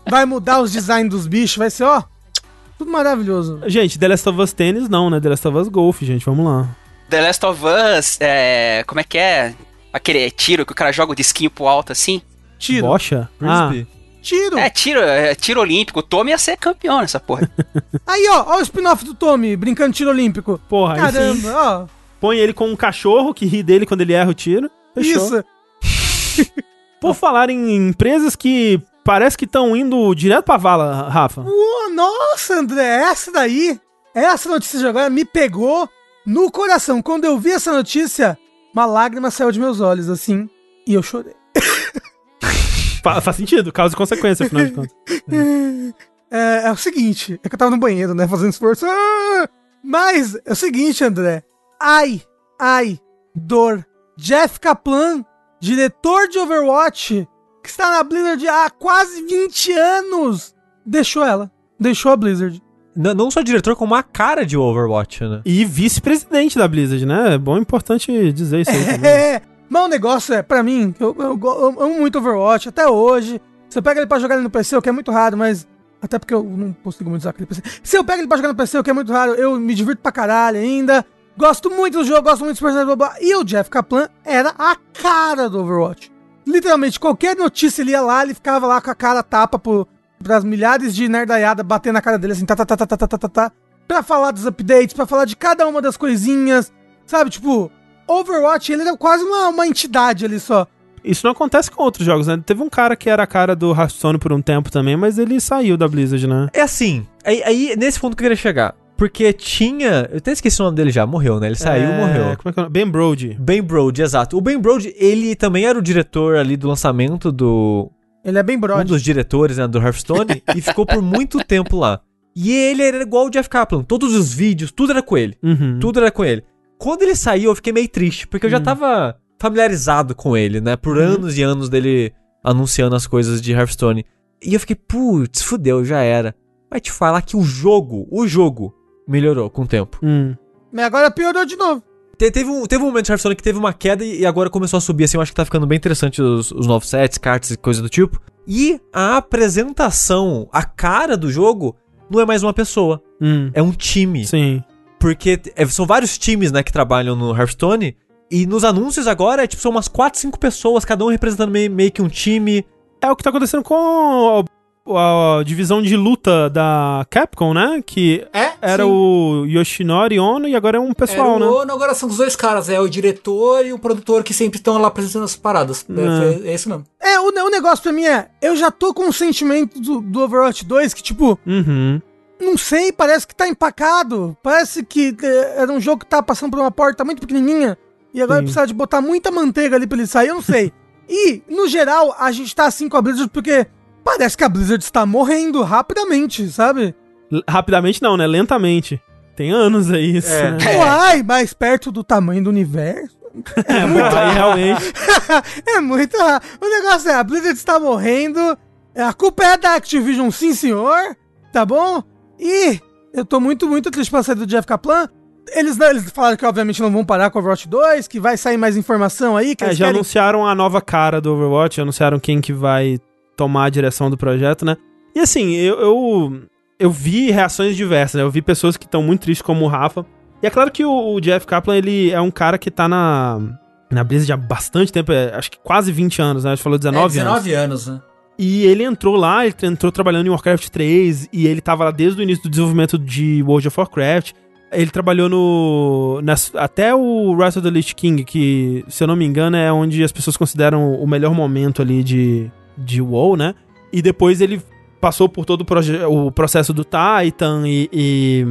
Speaker 3: vai mudar os designs dos bichos, vai ser, ó, tudo maravilhoso.
Speaker 1: Gente, The Last of Us Tennis não, né? The Last of Us Golf, gente, vamos lá.
Speaker 5: The Last of Us, é, como é que é? Aquele tiro que o cara joga o disquinho pro alto assim?
Speaker 3: Tiro,
Speaker 1: Bocha? Ah,
Speaker 3: tiro.
Speaker 5: É, tiro, é, tiro olímpico. O Tommy ia ser campeão nessa porra.
Speaker 3: Aí, ó, ó o spin-off do Tommy, brincando de tiro olímpico.
Speaker 1: porra.
Speaker 3: Caramba, ó,
Speaker 1: Põe ele com um cachorro que ri dele quando ele erra o tiro. Fechou.
Speaker 3: isso.
Speaker 1: Por falar em empresas que parece que estão indo direto pra vala, Rafa.
Speaker 3: Uou, nossa, André, essa daí, essa notícia de agora me pegou no coração. Quando eu vi essa notícia, uma lágrima saiu de meus olhos, assim, e eu chorei.
Speaker 1: Fa- faz sentido, causa e consequência, afinal de contas.
Speaker 3: É, é o seguinte, é que eu tava no banheiro, né, fazendo esforço. Ah! Mas é o seguinte, André. Ai, ai, dor. Jeff Kaplan, diretor de Overwatch, que está na Blizzard há quase 20 anos, deixou ela. Deixou a Blizzard.
Speaker 2: Não, não só diretor, como a cara de Overwatch, né?
Speaker 1: E vice-presidente da Blizzard, né? É bom e importante dizer isso aí também.
Speaker 3: É, mas o negócio é, pra mim, eu, eu, eu amo muito Overwatch, até hoje. Você pega ele pra jogar ele no PC, o que é muito raro, mas. Até porque eu não consigo muito usar aquele PC. Se eu pego ele pra jogar no PC, o que é muito raro, eu me divirto pra caralho ainda. Gosto muito do jogo, gosto muito dos personagens, blá blá. E o Jeff Kaplan era a cara do Overwatch. Literalmente, qualquer notícia ele ia lá, ele ficava lá com a cara tapa pro, pras milhares de nerdaiada batendo na cara dele assim, tá, tá, tá, tá, tá, tá, tá, tá, tá, pra falar dos updates, pra falar de cada uma das coisinhas, sabe? Tipo, Overwatch, ele era quase uma, uma entidade ali só.
Speaker 1: Isso não acontece com outros jogos, né? Teve um cara que era a cara do Hearthstone por um tempo também, mas ele saiu da Blizzard, né?
Speaker 2: É assim, aí, aí nesse ponto que eu queria chegar. Porque tinha. Eu até esqueci o nome dele já, morreu, né? Ele saiu,
Speaker 1: É,
Speaker 2: morreu.
Speaker 1: Como é que é o nome? Ben Brody.
Speaker 2: Ben Brode, exato. O Ben Brode, ele também era o diretor ali do lançamento do.
Speaker 3: Ele é bem
Speaker 2: Um
Speaker 3: brother.
Speaker 2: dos diretores né, do Hearthstone e ficou por muito tempo lá. E ele era igual o Jeff Kaplan. Todos os vídeos, tudo era com ele.
Speaker 1: Uhum.
Speaker 2: Tudo era com ele. Quando ele saiu, eu fiquei meio triste, porque eu já
Speaker 1: Hum.
Speaker 2: tava familiarizado com ele, né? Por
Speaker 1: Uhum.
Speaker 2: anos e anos dele anunciando as coisas de Hearthstone. E eu fiquei, putz, fudeu, já era. Mas te falar que o jogo, o jogo, melhorou com o tempo.
Speaker 1: Hum.
Speaker 3: Mas agora piorou de novo.
Speaker 2: Te- teve, um, teve um momento de Hearthstone que teve uma queda e e agora começou a subir, assim, eu acho que tá ficando bem interessante os, os novos sets, cartas e coisa do tipo. E a apresentação, a cara do jogo, não é mais uma pessoa,
Speaker 1: Hum.
Speaker 2: é um time.
Speaker 1: Sim.
Speaker 2: Porque é, são vários times, né, que trabalham no Hearthstone. E nos anúncios agora, é, tipo, são umas 4, 5 pessoas, cada um representando meio, meio que um time.
Speaker 1: É o que tá acontecendo com a, divisão de luta da Capcom, né? Que
Speaker 4: É?
Speaker 1: era
Speaker 4: sim.
Speaker 1: o Yoshinori Ono e agora é um pessoal,
Speaker 4: Era
Speaker 1: né?
Speaker 4: o Ono, agora são os dois caras, é o diretor e o produtor que sempre estão lá apresentando as paradas. É, foi- é isso mesmo.
Speaker 3: É, o, o negócio pra mim é, eu já tô com um sentimento do, do Overwatch 2 que, tipo,
Speaker 1: Uhum.
Speaker 3: não sei, parece que tá empacado. Parece que é, era um jogo que tá passando por uma porta muito pequenininha. E agora
Speaker 1: Sim.
Speaker 3: precisa de botar muita manteiga ali pra ele sair, eu não sei. e, no geral, a gente tá assim com a Blizzard porque parece que a Blizzard está morrendo rapidamente, sabe?
Speaker 1: L- Rapidamente não, né? Lentamente. Tem anos aí isso,
Speaker 2: É.
Speaker 1: né?
Speaker 3: Uai, mais perto do tamanho do universo.
Speaker 1: É, bom, aí realmente.
Speaker 3: é muito. O negócio é, a Blizzard está morrendo. A culpa é da Activision, sim senhor. Tá bom? E eu tô muito, muito triste pela saída do Jeff Kaplan. Eles, não- eles falaram que obviamente não vão parar com o Overwatch 2, que vai sair mais informação aí, que
Speaker 1: É,
Speaker 3: eles
Speaker 1: já
Speaker 3: querem...
Speaker 1: anunciaram a nova cara do Overwatch, anunciaram quem que vai tomar a direção do projeto, né? E assim, eu, eu, eu vi reações diversas, né? Eu vi pessoas que estão muito tristes, como o Rafa. E é claro que o, o Jeff Kaplan, ele é um cara que tá na, na Blizzard há bastante tempo, é, acho que quase 20 anos, né? A gente falou 19,
Speaker 4: é,
Speaker 1: anos.
Speaker 4: 19 anos, né?
Speaker 1: E ele entrou lá, ele entrou trabalhando em Warcraft 3, e ele tava lá desde o início do desenvolvimento de World of Warcraft. Ele trabalhou no. até o Rise of the Lich King, que, se eu não me engano, é onde as pessoas consideram o melhor momento ali de, de WoW, né? E depois ele passou por todo o, o processo do Titan e, e,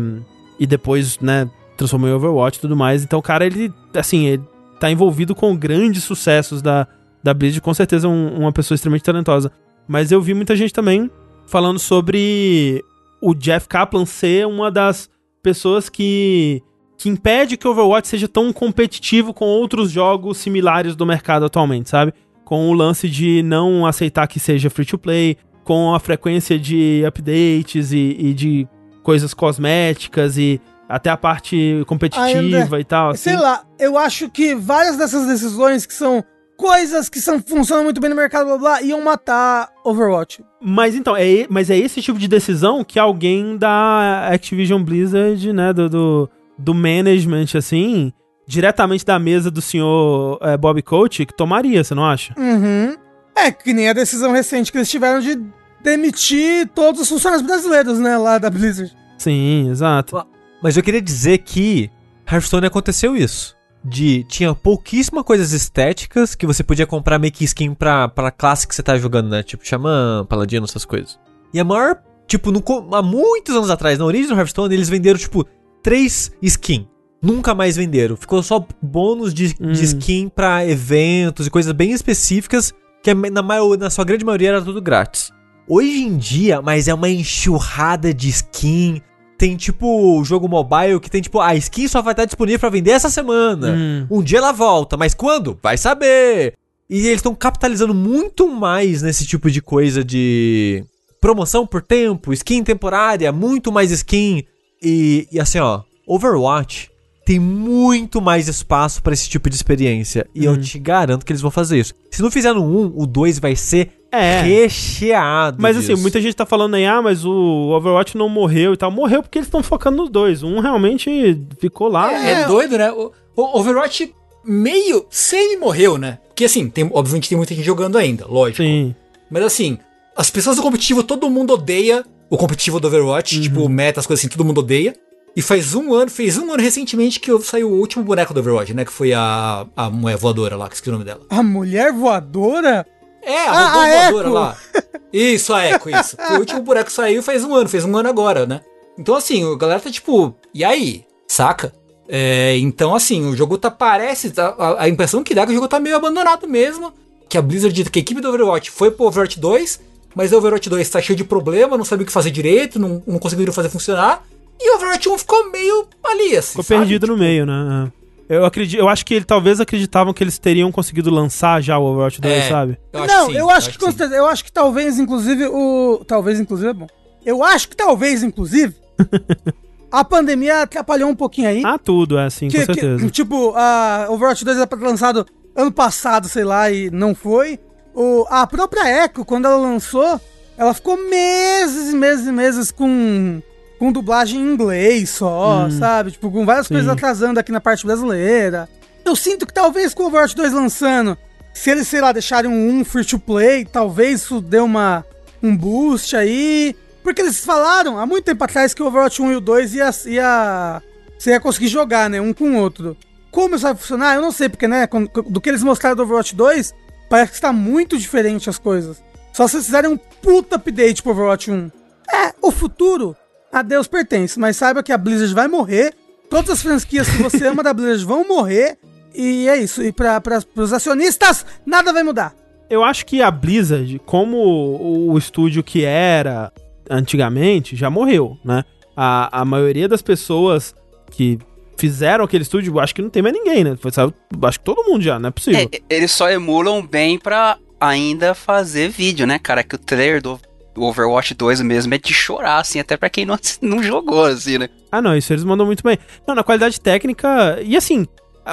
Speaker 1: e depois, né, transformou em Overwatch e tudo mais. Então, cara, ele, assim, ele tá envolvido com grandes sucessos da, da Blizzard, com certeza um- uma pessoa extremamente talentosa. Mas eu vi muita gente também falando sobre o Jeff Kaplan ser uma das pessoas que, que impede que o Overwatch seja tão competitivo com outros jogos similares do mercado atualmente, sabe? Com o lance de não aceitar que seja free to play, com a frequência de updates e, e de coisas cosméticas e até a parte competitiva
Speaker 3: André,
Speaker 1: e tal. Assim.
Speaker 3: Sei lá, eu acho que várias dessas decisões que são coisas que são, funcionam muito bem no mercado, blá blá, iam matar Overwatch.
Speaker 1: Mas então, é, mas é esse tipo de decisão que alguém da Activision Blizzard, né, do, do, do management, assim, diretamente da mesa do senhor é, Bob Coach, que tomaria, você não acha?
Speaker 3: Uhum. É, que nem a decisão recente que eles tiveram de demitir todos os funcionários brasileiros, né, lá da Blizzard.
Speaker 1: Sim, exato.
Speaker 2: Mas eu queria dizer que Hearthstone aconteceu isso. De tinha pouquíssima coisas estéticas que você podia comprar meio que skin pra, pra classe que você tá jogando, né? Tipo Xamã, Paladino, essas coisas. E a maior, tipo, no há muitos anos atrás, na origem do Hearthstone, eles venderam, tipo, três skin. Nunca mais venderam. Ficou só bônus de,
Speaker 1: Hum.
Speaker 2: de skin pra eventos e coisas bem específicas, que na, maior, na sua grande maioria era tudo grátis. Hoje em dia, mas é uma enxurrada de skin. Tem tipo jogo mobile que tem tipo a skin só vai estar disponível pra vender essa semana.
Speaker 1: Hum.
Speaker 2: Um dia ela volta, mas quando? Vai saber. E eles estão capitalizando muito mais nesse tipo de coisa de promoção por tempo, skin temporária, muito mais skin. E, e assim, ó, Overwatch tem muito mais espaço pra esse tipo de experiência. E eu te garanto que eles vão fazer isso. Se não fizer no 1, o 2 vai ser
Speaker 1: É.
Speaker 2: recheado.
Speaker 1: Mas
Speaker 2: disso.
Speaker 1: assim, muita gente tá falando aí, ah, mas o Overwatch não morreu e tal. Morreu porque eles estão focando nos dois. Um realmente ficou lá.
Speaker 4: É, doido, né? O, o Overwatch meio semi-morreu, né? Porque assim, tem, obviamente tem muita gente jogando ainda, lógico.
Speaker 1: Sim.
Speaker 4: Mas assim, as pessoas do competitivo, todo mundo odeia o competitivo do Overwatch, tipo, meta, as coisas assim, todo mundo odeia. E faz um ano, fez um ano recentemente que saiu o último boneco do Overwatch, né? Que foi a, a mulher voadora lá, que esqueci o nome dela.
Speaker 3: A mulher voadora?
Speaker 4: É, a
Speaker 3: Ah,
Speaker 4: robô
Speaker 3: a
Speaker 4: voadora lá. Isso, a Echo, isso. O último boneco saiu faz um ano, fez um ano agora, né? Então, assim, a galera tá tipo, e aí? Saca? É, então, assim, o jogo tá, parece, tá- a, a impressão que dá é que o jogo tá meio abandonado mesmo. Que a Blizzard, que a equipe do Overwatch foi pro Overwatch 2, mas o Overwatch 2 tá cheio de problema, não sabia o que fazer direito, não, não conseguiram fazer funcionar. E o Overwatch 1 ficou meio ali, assim.
Speaker 1: Ficou
Speaker 4: sabe?
Speaker 1: perdido no meio, né? É. Eu, acredito, eu acho que ele, talvez acreditavam que eles teriam conseguido lançar já o Overwatch 2,
Speaker 4: É.
Speaker 1: sabe?
Speaker 4: Eu
Speaker 3: não,
Speaker 4: sim,
Speaker 3: eu acho que, com
Speaker 4: sim.
Speaker 3: certeza, eu acho que talvez, inclusive, o. Talvez, inclusive, é bom. Eu acho que talvez, inclusive, a pandemia atrapalhou um pouquinho aí.
Speaker 1: Ah, tudo, é assim,
Speaker 3: que,
Speaker 1: com certeza.
Speaker 3: que, tipo, a Overwatch 2 era pra ter lançado ano passado, sei lá, e não foi. O, a própria Echo, quando ela lançou, ela ficou meses e meses e meses com, com dublagem em inglês só, sabe? Tipo, com várias
Speaker 1: Sim.
Speaker 3: coisas atrasando aqui na parte brasileira. Eu sinto que talvez com o Overwatch 2 lançando, se eles, sei lá, deixarem um free to play, talvez isso dê uma, um boost aí. Porque eles falaram há muito tempo atrás que o Overwatch 1 e o 2 ia, ia, você ia conseguir jogar, né? Um com o outro. Como isso vai funcionar? Eu não sei, porque, né? Do que eles mostraram do Overwatch 2, parece que está muito diferente as coisas. Só se eles fizerem um puta update pro Overwatch 1. É, o futuro a Deus pertence, mas saiba que a Blizzard vai morrer. Todas as franquias que você ama da Blizzard vão morrer. E é isso. E para os acionistas, nada vai mudar.
Speaker 1: Eu acho que a Blizzard, como o, o estúdio que era antigamente, já morreu, né? A, a maioria das pessoas que fizeram aquele estúdio, acho que não tem mais ninguém, né? Foi, sabe, acho que todo mundo já, não é possível.
Speaker 5: É, eles só emulam bem pra ainda fazer vídeo, né, cara? Que o trailer do do Overwatch 2 mesmo é de chorar, assim, até pra quem não, não jogou, assim, né?
Speaker 1: Ah, não, isso eles mandam muito bem. Não, na qualidade técnica. E assim,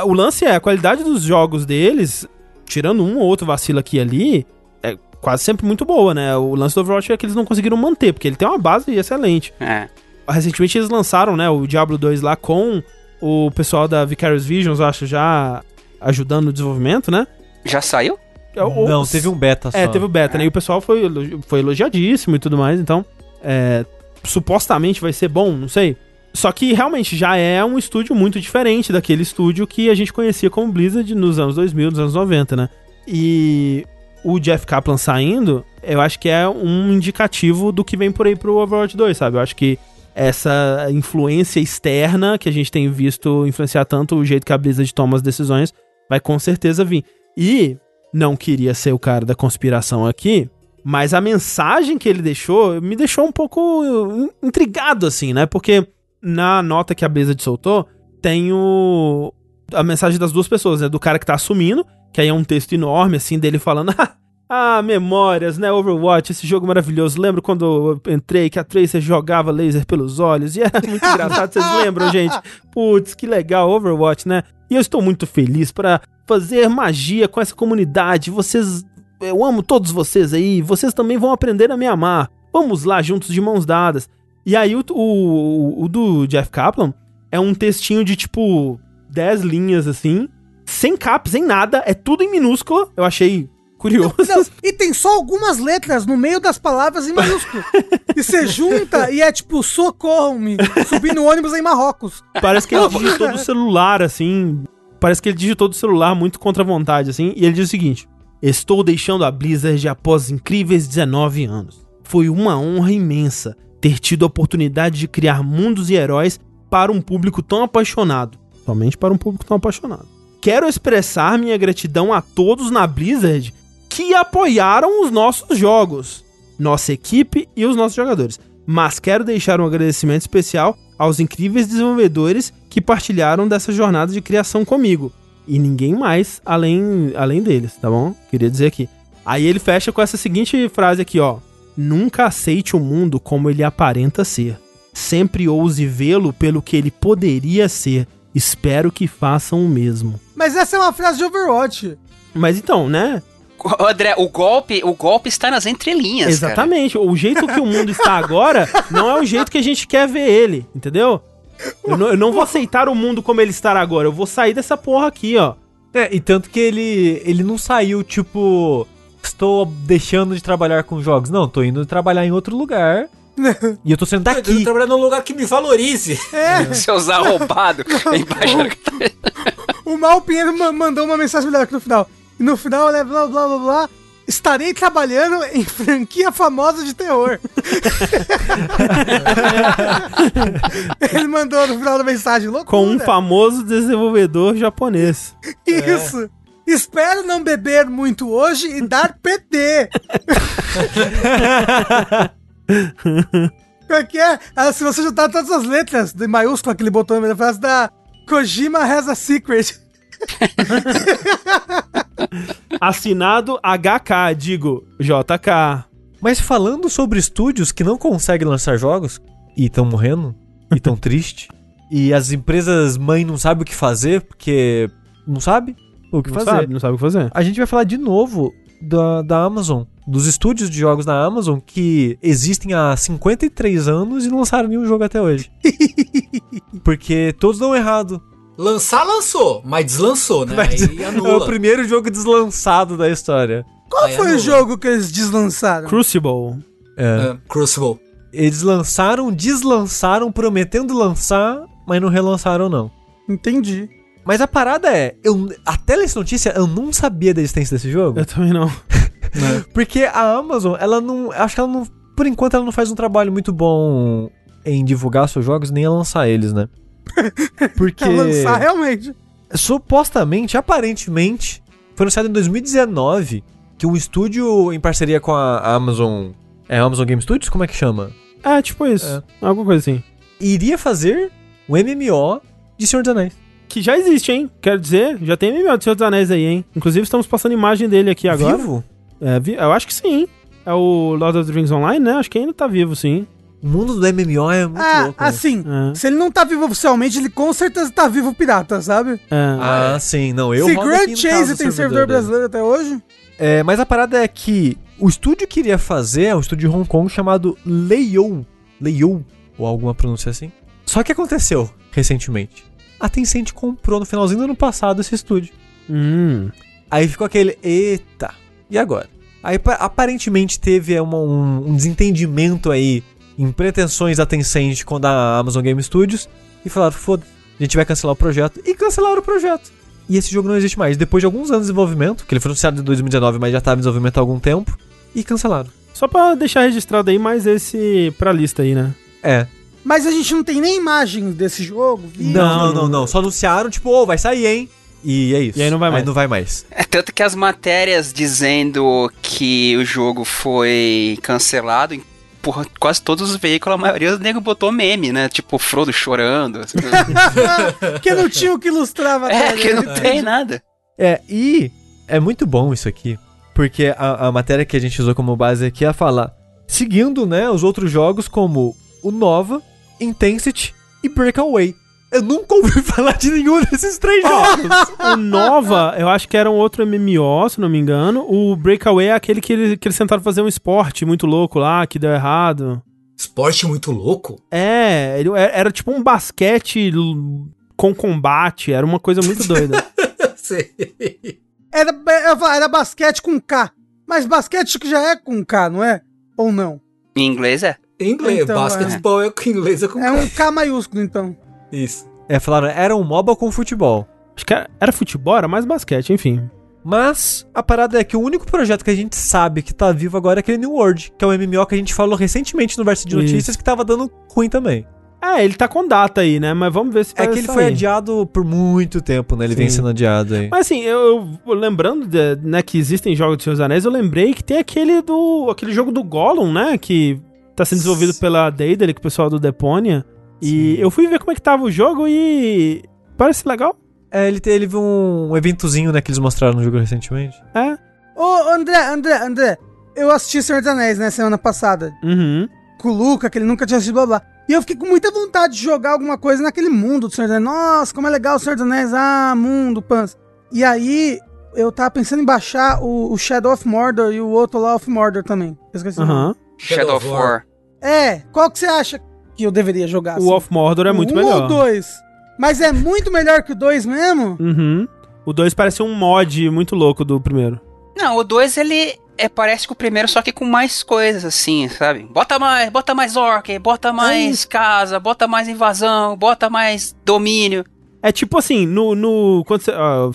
Speaker 1: o lance é a qualidade dos jogos deles, tirando um ou outro vacilo aqui e ali, é quase sempre muito boa, né? O lance do Overwatch é que eles não conseguiram manter, porque ele tem uma base excelente.
Speaker 5: É.
Speaker 1: Recentemente eles lançaram, né, o Diablo 2 lá com o pessoal da Vicarious Visions, acho, já ajudando no desenvolvimento, né?
Speaker 5: Já saiu?
Speaker 1: É, o-
Speaker 2: Não, teve um beta só.
Speaker 1: É, teve o beta, né? E o pessoal foi, foi elogiadíssimo e tudo mais, então. é, supostamente vai ser bom, não sei. Só que realmente já é um estúdio muito diferente daquele estúdio que a gente conhecia como Blizzard nos anos 2000, nos anos 90, né? E o Jeff Kaplan saindo, eu acho que é um indicativo do que vem por aí pro Overwatch 2, sabe? Eu acho que essa influência externa que a gente tem visto influenciar tanto o jeito que a Blizzard toma as decisões vai com certeza vir. E não queria ser o cara da conspiração aqui, mas a mensagem que ele deixou me deixou um pouco intrigado, assim, né? Porque na nota que a Blizzard soltou, tem o, a mensagem das duas pessoas, né? Do cara que tá assumindo, que aí é um texto enorme, assim, dele falando: Ah, memórias, né? Overwatch, esse jogo maravilhoso. Lembro quando eu entrei que a Tracer jogava laser pelos olhos e era muito engraçado. Vocês lembram, gente? Putz, que legal, Overwatch, né? E eu estou muito feliz para fazer magia com essa comunidade. Vocês. Eu amo todos vocês aí. Vocês também vão aprender a me amar. Vamos lá, juntos de mãos dadas. E aí, o, o, o do Jeff Kaplan é um textinho de tipo 10 linhas assim, sem caps, sem nada, é tudo em minúsculo. Eu achei curioso.
Speaker 3: Não, e tem só algumas letras no meio das palavras em maiúsculo. e você junta e é tipo, socorram-me, subi no ônibus em Marrocos.
Speaker 1: Parece que ele digitou do celular, assim. Parece que ele digitou do celular muito contra a vontade, assim. E ele diz o seguinte: Estou deixando a Blizzard após incríveis 19 anos. Foi uma honra imensa ter tido a oportunidade de criar mundos e heróis para um público tão apaixonado. Somente para um público tão apaixonado. Quero expressar minha gratidão a todos na Blizzard que apoiaram os nossos jogos, nossa equipe e os nossos jogadores. Mas quero deixar um agradecimento especial aos incríveis desenvolvedores que partilharam dessa jornada de criação comigo. E ninguém mais além, além deles, tá bom? Queria dizer aqui. Aí ele fecha com essa seguinte frase aqui, ó. Nunca aceite o mundo como ele aparenta ser. Sempre ouse vê-lo pelo que ele poderia ser. Espero que façam o mesmo.
Speaker 3: Mas essa é uma frase de Overwatch.
Speaker 1: Mas então, né?
Speaker 5: André, o golpe, o golpe está nas entrelinhas.
Speaker 1: Exatamente. Cara. O jeito que o mundo está agora não é o jeito que a gente quer ver ele, entendeu? Eu não, eu não vou aceitar o mundo como ele está agora. Eu vou sair dessa porra aqui, ó.
Speaker 2: É, e tanto que ele, ele não saiu, tipo, estou deixando de trabalhar com jogos. Não, tô indo trabalhar em outro lugar. e eu tô sendo daqui. Eu tô
Speaker 4: trabalhando num lugar que me valorize.
Speaker 5: É. Seus arrombados.
Speaker 3: o, o Mal Pinheiro mandou uma mensagem melhor aqui no final. E no final, né, blá blá blá blá. Estarei trabalhando em franquia famosa de terror. Ele mandou no final da mensagem, loucura.
Speaker 1: Com um famoso desenvolvedor japonês.
Speaker 3: Isso. É. Espero não beber muito hoje e dar PT. Como é que é? Ah, se você juntar todas as letras de maiúsculo que ele botou na frase da Kojima has a secret.
Speaker 1: Assinado HK, digo JK.
Speaker 2: Mas falando sobre estúdios que não conseguem lançar jogos e estão morrendo, e estão tristes, e as empresas mãe não sabem o que fazer, porque não sabe o que
Speaker 1: não
Speaker 2: fazer.
Speaker 1: Sabe, não sabe o que fazer.
Speaker 2: A gente vai falar de novo da, da Amazon, dos estúdios de jogos da Amazon que existem há 53 anos e não lançaram nenhum jogo até hoje. porque todos dão errado.
Speaker 4: Lançar, lançou, mas deslançou, né? Mas
Speaker 2: é o primeiro jogo deslançado da história.
Speaker 3: Qual Aí foi anula. o jogo que eles deslançaram?
Speaker 1: Crucible.
Speaker 4: É. é. Crucible.
Speaker 2: Eles lançaram, deslançaram, prometendo lançar, mas não relançaram, não.
Speaker 3: Entendi.
Speaker 2: Mas a parada é, eu, até essa notícia, eu não sabia da existência desse jogo.
Speaker 1: Eu também não.
Speaker 2: né? Porque a Amazon, ela não. Acho que ela não. Por enquanto, ela não faz um trabalho muito bom em divulgar seus jogos, nem a lançar eles, né?
Speaker 3: Porque. É lançar realmente.
Speaker 2: Supostamente, aparentemente, foi anunciado em 2019 que um estúdio em parceria com a Amazon. É Amazon Game Studios? Como é que chama?
Speaker 1: É, tipo isso. É. Alguma coisa assim.
Speaker 2: Iria fazer um MMO de Senhor dos Anéis.
Speaker 1: Que já existe, hein? Quero dizer, já tem MMO de Senhor dos Anéis aí, hein? Inclusive estamos passando imagem dele aqui agora.
Speaker 2: Vivo?
Speaker 1: É, eu acho que sim. É o Lord of the Rings Online, né? Acho que ainda tá vivo, sim.
Speaker 2: O mundo do MMO é muito ah, louco.
Speaker 3: Né? Assim, é. se ele não tá vivo oficialmente, ele com certeza tá vivo pirata, sabe? É.
Speaker 2: Ah, sim. Não, eu
Speaker 3: Se Grand Chase tem servidor brasileiro até hoje.
Speaker 2: É, mas a parada é que o estúdio queria fazer é um estúdio de Hong Kong chamado Leiyou. Leiyou, ou alguma pronúncia assim. Só que aconteceu recentemente. A Tencent comprou no finalzinho do ano passado esse estúdio.
Speaker 1: Hum.
Speaker 2: Aí ficou aquele, eita, e agora? Aí aparentemente teve uma, um, um desentendimento aí em pretensões da Tencent com a Amazon Game Studios e falaram: foda a gente vai cancelar o projeto. E cancelaram o projeto. E esse jogo não existe mais. Depois de alguns anos de desenvolvimento, que ele foi anunciado em 2019, mas já estava em desenvolvimento há algum tempo, e cancelaram.
Speaker 1: Só pra deixar registrado aí mais esse pra lista aí, né?
Speaker 2: É.
Speaker 3: Mas a gente não tem nem imagens desse jogo. vídeo.
Speaker 2: Não, não, não, não. Só anunciaram, tipo, ô, vai sair, hein? E é isso.
Speaker 1: E aí não vai mais.
Speaker 2: Aí não vai mais.
Speaker 5: É tanto que as matérias dizendo que o jogo foi cancelado, porra, quase todos os veículos, a maioria dos nego botou meme, né? Tipo, Frodo chorando. coisas.
Speaker 3: Porque não tinha o que ilustrar a
Speaker 5: é, que não tem nada.
Speaker 2: É, e é muito bom isso aqui, porque a, a matéria que a gente usou como base aqui é falar, seguindo, né, os outros jogos como o Nova, Intensity e Breakaway. Eu nunca ouvi falar de nenhum desses três jogos.
Speaker 1: O Nova, eu acho que era um outro MMO, se não me engano. O Breakaway é aquele que, ele, que eles tentaram fazer um esporte muito louco lá, que deu errado.
Speaker 4: Esporte muito louco?
Speaker 1: É, ele era, era tipo um basquete com combate, era uma coisa muito doida.
Speaker 4: Sei.
Speaker 3: Era, era basquete com K. Mas basquete que já é com K, não é? Ou não?
Speaker 5: Em inglês é.
Speaker 4: Em inglês,
Speaker 3: Então,
Speaker 4: basquetebol é. com inglês é com
Speaker 3: É um K maiúsculo, então.
Speaker 4: Isso.
Speaker 2: É, falaram, era um MOBA com futebol.
Speaker 1: acho que era, era futebol, era mais basquete, enfim.
Speaker 2: Mas a parada é que o único projeto que a gente sabe que tá vivo agora é aquele New World, que é o MMO que a gente falou recentemente no verso de
Speaker 1: Isso.
Speaker 2: notícias que tava dando ruim também.
Speaker 1: É, ele tá com data aí, né? Mas vamos ver se
Speaker 2: É
Speaker 1: vai
Speaker 2: que ele
Speaker 1: sair.
Speaker 2: foi adiado por muito tempo, né? Ele vem
Speaker 1: Sim.
Speaker 2: sendo adiado aí.
Speaker 1: Mas assim, eu, eu- lembrando de- né, que existem jogos de Senhor dos Anéis, eu lembrei que tem aquele do. aquele jogo do Gollum, né? Que tá sendo desenvolvido pela Daedalic, que o pessoal do Deponia. E
Speaker 2: Sim.
Speaker 1: eu fui ver como é que tava o jogo e. Parece legal.
Speaker 2: É, ele teve um eventozinho, né, que eles mostraram no jogo recentemente.
Speaker 1: É.
Speaker 3: Ô, André, André, André. Eu assisti Senhor dos Anéis, né, semana passada.
Speaker 1: Uhum.
Speaker 3: Com o Luca, que ele nunca tinha assistido, blá blá. E eu fiquei com muita vontade de jogar alguma coisa naquele mundo do Senhor dos Anéis. Nossa, como é legal o Senhor dos Anéis. Ah, mundo, pans. E aí, eu tava pensando em baixar o, o Shadow of Mordor e o outro lá of Mordor também. Eu esqueci.
Speaker 1: Aham.
Speaker 5: Shadow of War.
Speaker 3: É, qual que você acha que eu deveria jogar?
Speaker 1: O Off Mordor é muito
Speaker 3: um
Speaker 1: melhor.
Speaker 3: ou dois? Mas é muito melhor que o dois mesmo?
Speaker 1: Uhum. O 2 parece um mod muito louco do primeiro.
Speaker 5: Não, o 2 ele é, parece que o primeiro, só que com mais coisas assim, sabe? Bota mais, bota mais orc, bota mais casa, bota mais invasão, bota mais domínio.
Speaker 1: É tipo assim, no. no quando você, ó,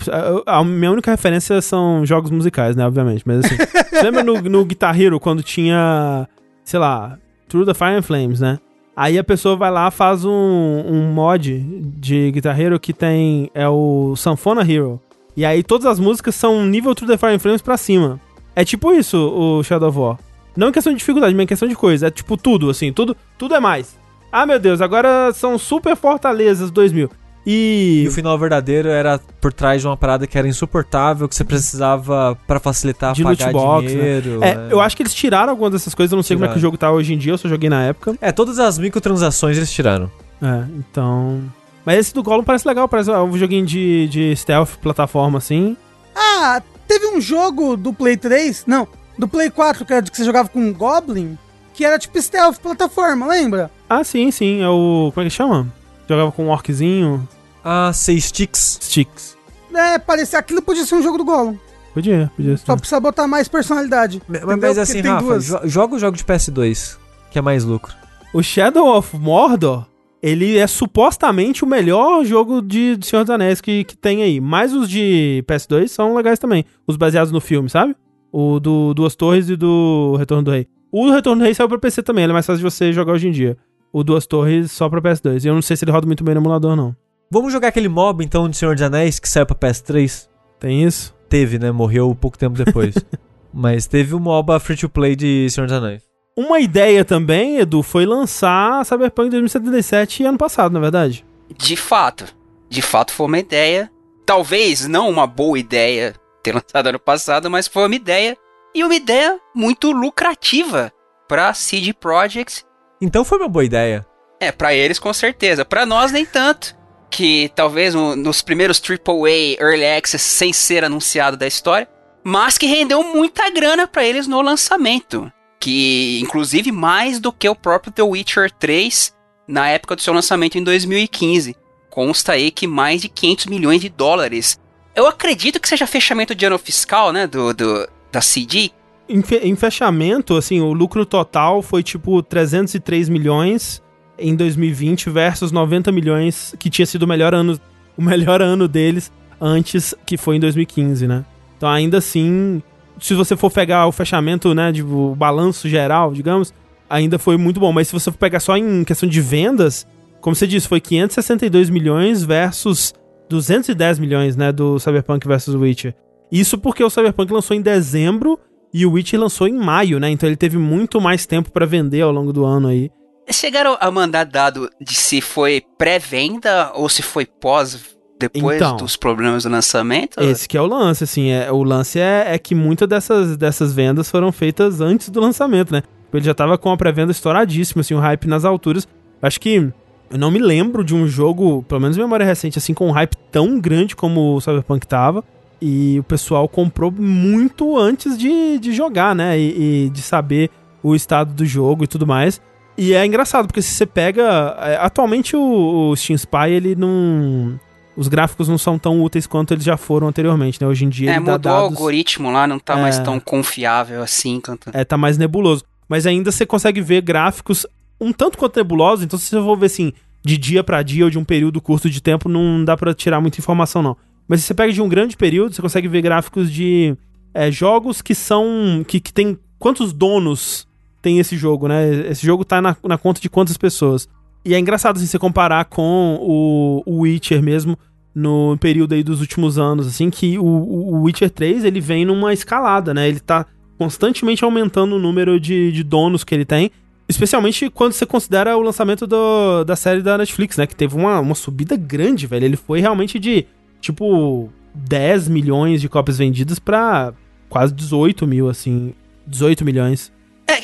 Speaker 1: a, a minha única referência são jogos musicais, né? Obviamente. Mas assim. você lembra no, no Guitar Hero quando tinha. Sei lá. Through the Fire and Flames, né? Aí a pessoa vai lá faz um, um mod de Guitar Hero que tem. É o Sanfona Hero. E aí todas as músicas são nível Through the Fire pra cima. É tipo isso o Shadow of War. Não em questão de dificuldade, mas em questão de coisa. É tipo tudo, assim. Tudo, tudo é mais. Ah, meu Deus, agora são super fortalezas 2000.
Speaker 2: E
Speaker 1: E
Speaker 2: o final verdadeiro era por trás de uma parada que era insuportável, que você precisava pra facilitar
Speaker 1: De
Speaker 2: pagar
Speaker 1: box, né?
Speaker 2: dinheiro.
Speaker 1: É, eu acho que eles tiraram algumas dessas coisas, eu não sei como é que o
Speaker 2: Tiraram.
Speaker 1: jogo tá hoje em dia, eu só joguei na época.
Speaker 2: É, todas as microtransações eles tiraram.
Speaker 1: É, então. Mas esse do Gollum parece legal, parece um joguinho de, de stealth, plataforma assim.
Speaker 3: Ah, teve um jogo do Play 3, não, do Play 4, que era de que você jogava com um Goblin, que era tipo stealth plataforma, lembra?
Speaker 1: Ah, sim, sim, é o. Como é que chama? Jogava com um orczinho,
Speaker 2: Ah, seis sticks.
Speaker 1: sticks.
Speaker 3: É, parecia, aquilo podia ser um jogo do Gollum.
Speaker 1: Podia, podia ser.
Speaker 3: Só precisa botar mais personalidade.
Speaker 2: Mas, mas assim,
Speaker 3: tem
Speaker 2: Rafa,
Speaker 3: duas.
Speaker 2: jo- joga o jogo de PS2, que é mais lucro.
Speaker 1: O Shadow of Mordor, ele é supostamente o melhor jogo de, de Senhor dos Anéis que, que tem aí. Mas os de PS2 são legais também. Os baseados no filme, sabe? O do Duas Torres e do Retorno do Rei. O do Retorno do Rei saiu pra PC também, ele é mais fácil de você jogar hoje em dia. O Duas Torres só pra PS2. E eu não sei se ele roda muito bem no emulador, não.
Speaker 2: Vamos jogar aquele mob, então, de Senhor dos Anéis, que saiu pra PS3?
Speaker 1: Tem isso?
Speaker 2: Teve, né? Morreu pouco tempo depois. Mas teve o MOBA free-to-play de Senhor dos Anéis.
Speaker 1: Uma ideia também, Edu, foi lançar Cyberpunk 2077 ano passado, na verdade.
Speaker 5: De fato, de fato foi uma ideia. Talvez não uma boa ideia ter lançado ano passado, mas foi uma ideia. E uma ideia muito lucrativa pra CD Projekt.
Speaker 2: Então foi uma boa ideia.
Speaker 5: É, pra eles com certeza. Pra nós nem tanto. Que talvez no- nos primeiros AAA Early Access sem ser anunciado da história. Mas que rendeu muita grana pra eles no lançamento. Que inclusive mais do que o próprio The Witcher 3 na época do seu lançamento em 2015. Consta aí que mais de 500 milhões de dólares. Eu acredito que seja fechamento de ano fiscal, né? Do, do- da CD.
Speaker 1: Em, fe- em fechamento, assim, o lucro total foi tipo 303 milhões em 2020 versus 90 milhões que tinha sido o melhor ano, o melhor ano deles antes, que foi em 2015, né? Então ainda assim, se você for pegar o fechamento, né, de, o balanço geral, digamos, ainda foi muito bom. Mas se você for pegar só em questão de vendas, como você disse, foi 562 milhões versus 210 milhões, né, do Cyberpunk versus Witcher. Isso porque o Cyberpunk lançou em dezembro e o Witcher lançou em maio, né? Então ele teve muito mais tempo pra vender ao longo do ano aí.
Speaker 5: Chegaram a mandar dado de se foi pré-venda ou se foi pós, depois
Speaker 1: Então.
Speaker 5: dos problemas do lançamento?
Speaker 1: Esse que é o lance, assim. É, o lance é, é que muitas dessas, dessas vendas foram feitas antes do lançamento, né? Ele já tava com a pré-venda estouradíssima, assim, o hype nas alturas. Acho que eu não me lembro de um jogo, pelo menos em memória recente, assim, com um hype tão grande como o Cyberpunk tava. E o pessoal comprou muito antes de, de jogar, né? E, e de saber o estado do jogo e tudo mais. E é engraçado, porque se você pega. é, Atualmente o, o Steam Spy, ele não. Os gráficos não são tão úteis quanto eles já foram anteriormente, né? Hoje em dia
Speaker 5: É, mudou o
Speaker 1: dados,
Speaker 5: algoritmo lá, não tá mais
Speaker 1: É.
Speaker 5: tão confiável assim quanto.
Speaker 1: é, tá mais nebuloso. Mas ainda você consegue ver gráficos um tanto quanto nebulosos, então se você for ver assim, de dia pra dia ou de um período curto de tempo, não dá pra tirar muita informação, não. Mas se você pega de um grande período, você consegue ver gráficos de é, jogos que são. que, que tem. Quantos donos tem esse jogo, né? Esse jogo tá na, na conta de quantas pessoas. E é engraçado assim, você comparar com o, o Witcher mesmo, no período aí dos últimos anos, assim, que o, o Witcher 3 ele vem numa escalada, né? Ele tá constantemente aumentando o número de, de donos que ele tem. Especialmente quando você considera o lançamento do- da série da Netflix, né? Que teve uma, uma subida grande, velho. Ele foi realmente de, tipo, 10 milhões de cópias vendidas pra quase 18 mil, assim. 18 milhões.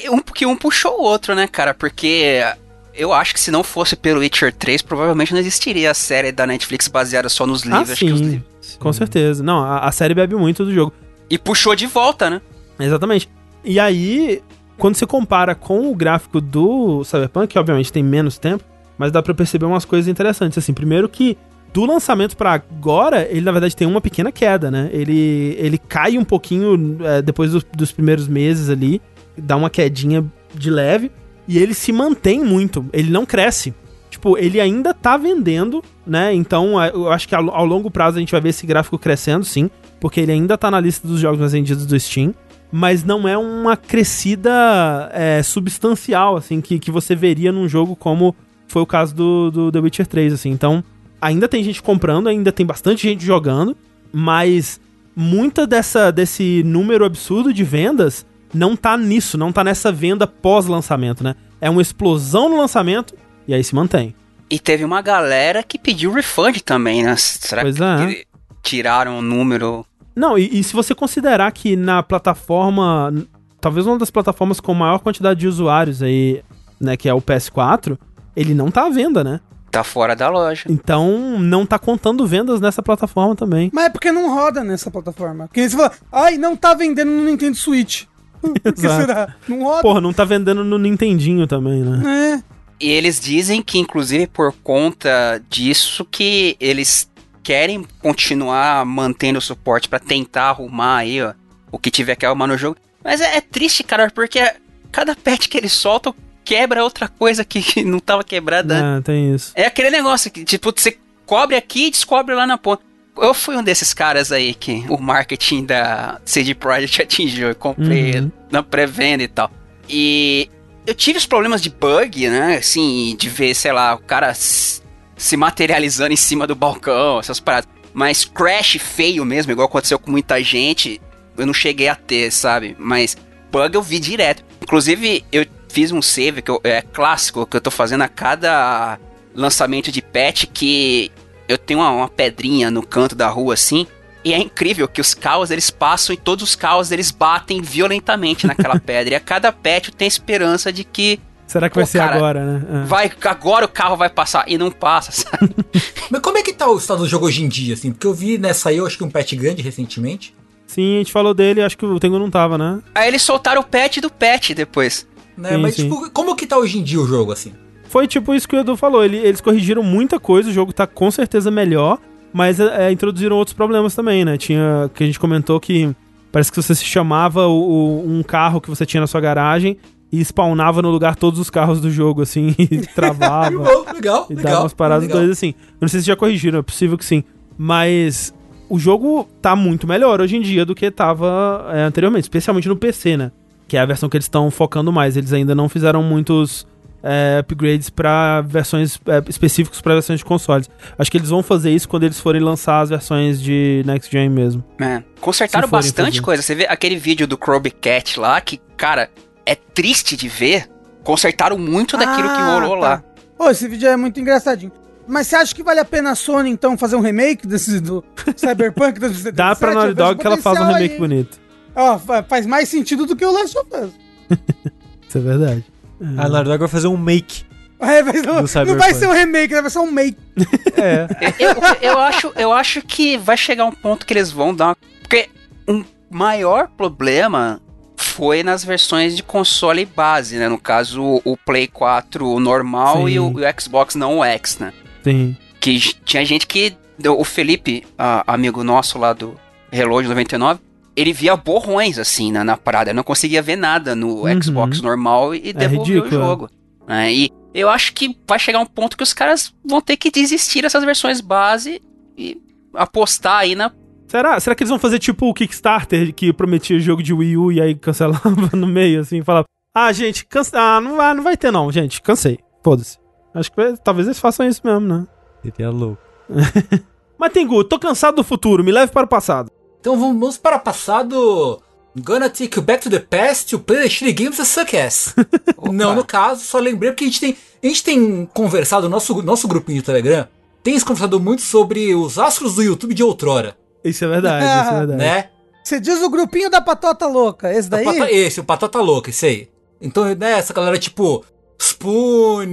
Speaker 5: É, um, que um puxou o outro, né, cara? Porque eu acho que se não fosse pelo Witcher 3, provavelmente não existiria a série da Netflix baseada só nos livros.
Speaker 1: ah, sim.
Speaker 5: livros-
Speaker 1: Com certeza. Não, a, a série bebe muito do jogo.
Speaker 5: E puxou de volta, né?
Speaker 1: Exatamente. E aí, quando você compara com o gráfico do Cyberpunk, que obviamente tem menos tempo, mas dá pra perceber umas coisas interessantes. Assim, primeiro que do lançamento pra agora, ele na verdade tem uma pequena queda, né? Ele, ele cai um pouquinho é, depois dos, dos primeiros meses ali, dá uma quedinha de leve, e ele se mantém muito, ele não cresce. Tipo, ele ainda tá vendendo, né? Então, é, eu acho que ao, longo prazo a gente vai ver esse gráfico crescendo, sim, porque ele ainda tá na lista dos jogos mais vendidos do Steam mas não é uma crescida é, substancial, assim, que, que você veria num jogo como foi o caso do, do The Witcher 3, assim. Então, ainda tem gente comprando, ainda tem bastante gente jogando, mas muita dessa, desse número absurdo de vendas não tá nisso, não tá nessa venda pós-lançamento, né? É uma explosão no lançamento e aí se mantém.
Speaker 5: E teve uma galera que pediu refund também, né? Será
Speaker 1: Pois
Speaker 5: que
Speaker 1: é.
Speaker 5: tiraram o número?
Speaker 1: Não, e, e se você considerar que na plataforma, talvez uma das plataformas com maior quantidade de usuários aí, né, que é o PS4, ele não tá à venda, né?
Speaker 5: Tá fora da loja.
Speaker 1: Então não tá contando vendas nessa plataforma também.
Speaker 3: Mas é porque não roda nessa plataforma. Porque você fala, ai, não tá vendendo no Nintendo Switch. Por que será? Não roda?
Speaker 1: Porra, não tá vendendo no Nintendinho também, né?
Speaker 3: É.
Speaker 5: E eles dizem que, inclusive, por conta disso, que eles querem continuar mantendo o suporte pra tentar arrumar aí, ó, o que tiver que arrumar no jogo. Mas é, é triste, cara, porque cada patch que eles soltam quebra outra coisa que, que não tava quebrada.
Speaker 1: É, tem isso.
Speaker 5: É aquele negócio que, tipo, você cobre aqui e descobre lá na ponta. Eu fui um desses caras aí que o marketing da CD Projekt atingiu. Eu comprei
Speaker 1: Uhum.
Speaker 5: na pré-venda e tal. E eu tive os problemas de bug, né? Assim, de ver, sei lá, o cara se materializando em cima do balcão, essas paradas. Mas crash feio mesmo, igual aconteceu com muita gente, eu não cheguei a ter, sabe? Mas bug eu vi direto. Inclusive, eu fiz um save que eu- é clássico que eu tô fazendo a cada lançamento de patch que eu tenho uma, uma pedrinha no canto da rua assim. E é incrível que os carros eles passam e todos os carros eles batem violentamente naquela pedra. E a cada patch tem esperança de que
Speaker 1: Será que
Speaker 5: Pô,
Speaker 1: vai ser
Speaker 5: cara,
Speaker 1: agora, né? É.
Speaker 5: vai agora o carro vai passar e não passa, sabe?
Speaker 4: Mas como é que tá o estado do jogo hoje em dia, assim? Porque eu vi, né, saiu acho que um patch grande recentemente.
Speaker 1: Sim, a gente falou dele, acho que o Tengu não tava, né?
Speaker 5: Aí eles soltaram o patch do patch depois.
Speaker 4: Né?
Speaker 1: Sim,
Speaker 4: Mas,
Speaker 1: sim.
Speaker 4: tipo, como que tá hoje em dia o jogo, assim?
Speaker 1: Foi tipo isso que o Edu falou. ele- eles corrigiram muita coisa, o jogo tá com certeza melhor, mas é, introduziram outros problemas também, né? Tinha. que a gente comentou que parece que você se chamava o- o- um carro que você tinha na sua garagem e spawnava no lugar todos os carros do jogo, assim, e travava.
Speaker 4: Bom, legal,
Speaker 1: E
Speaker 4: legal.
Speaker 1: dava umas paradas
Speaker 4: legal.
Speaker 1: assim. Eu não sei se já corrigiram, é possível que sim. Mas o jogo tá muito melhor hoje em dia do que tava é, anteriormente, especialmente no PC, né? Que é a versão que eles estão focando mais. Eles ainda não fizeram muitos é, upgrades para versões é, específicos para versões de consoles. Acho que eles vão fazer isso quando eles forem lançar as versões de Next Gen mesmo.
Speaker 5: É. Consertaram bastante
Speaker 1: fazer.
Speaker 5: coisa. Você vê aquele vídeo do Croby Cat lá, que, cara, é triste de ver. Consertaram muito daquilo que
Speaker 3: Ah,
Speaker 5: rolou
Speaker 3: tá.
Speaker 5: lá.
Speaker 3: Pô, esse vídeo é muito engraçadinho. Mas você acha que vale a pena a Sony, então, fazer um remake desse do Cyberpunk 2077?
Speaker 1: Dá pra Naughty Dog que ela faz um remake
Speaker 3: aí.
Speaker 1: bonito.
Speaker 3: Ó, fa- faz mais sentido do que o Last of Us.
Speaker 1: Isso é verdade.
Speaker 2: A Naughty Dog vai fazer um make.
Speaker 3: É, mas não, não vai ser um remake, né? vai ser um make.
Speaker 2: É.
Speaker 5: eu, eu acho, eu acho que vai chegar um ponto que eles vão dar. uma- Porque um maior problema foi nas versões de console base, né? No caso, o- Play 4 normal
Speaker 1: Sim.
Speaker 5: e o, o Xbox não o X, né?
Speaker 1: Sim.
Speaker 5: Que tinha gente que. O Felipe, a- amigo nosso lá do Reload 99, ele via borrões assim na, na parada. Não conseguia ver nada no
Speaker 1: Uhum.
Speaker 5: Xbox normal e devolveu o
Speaker 1: ridículo, é.
Speaker 5: jogo. né? E eu acho que vai chegar um ponto que os caras vão ter que desistir dessas versões base e apostar aí na.
Speaker 1: Será, será que eles vão fazer tipo o Kickstarter que prometia jogo de Wii U e aí cancelava no meio, assim, falava, ah, gente, canse... ah, não vai, não vai ter não, gente, cansei, foda-se. Acho que talvez eles façam isso mesmo, né?
Speaker 2: Seria louco.
Speaker 1: Mas Tengu, tô cansado do futuro, me leve para o passado.
Speaker 4: Então vamos para o passado. Gonna take you back to the past to play the shitty games that suck ass. Não, no caso, só lembrei porque a gente tem, a gente tem conversado, nosso, nosso grupinho do Telegram, tem conversado muito sobre os astros do YouTube de outrora,
Speaker 1: Isso é verdade, isso é verdade.
Speaker 4: né?
Speaker 3: Você diz o grupinho da patota louca, esse daí?
Speaker 4: pata- esse, o Patata Louca, esse aí. Então, né, essa galera tipo Spoon,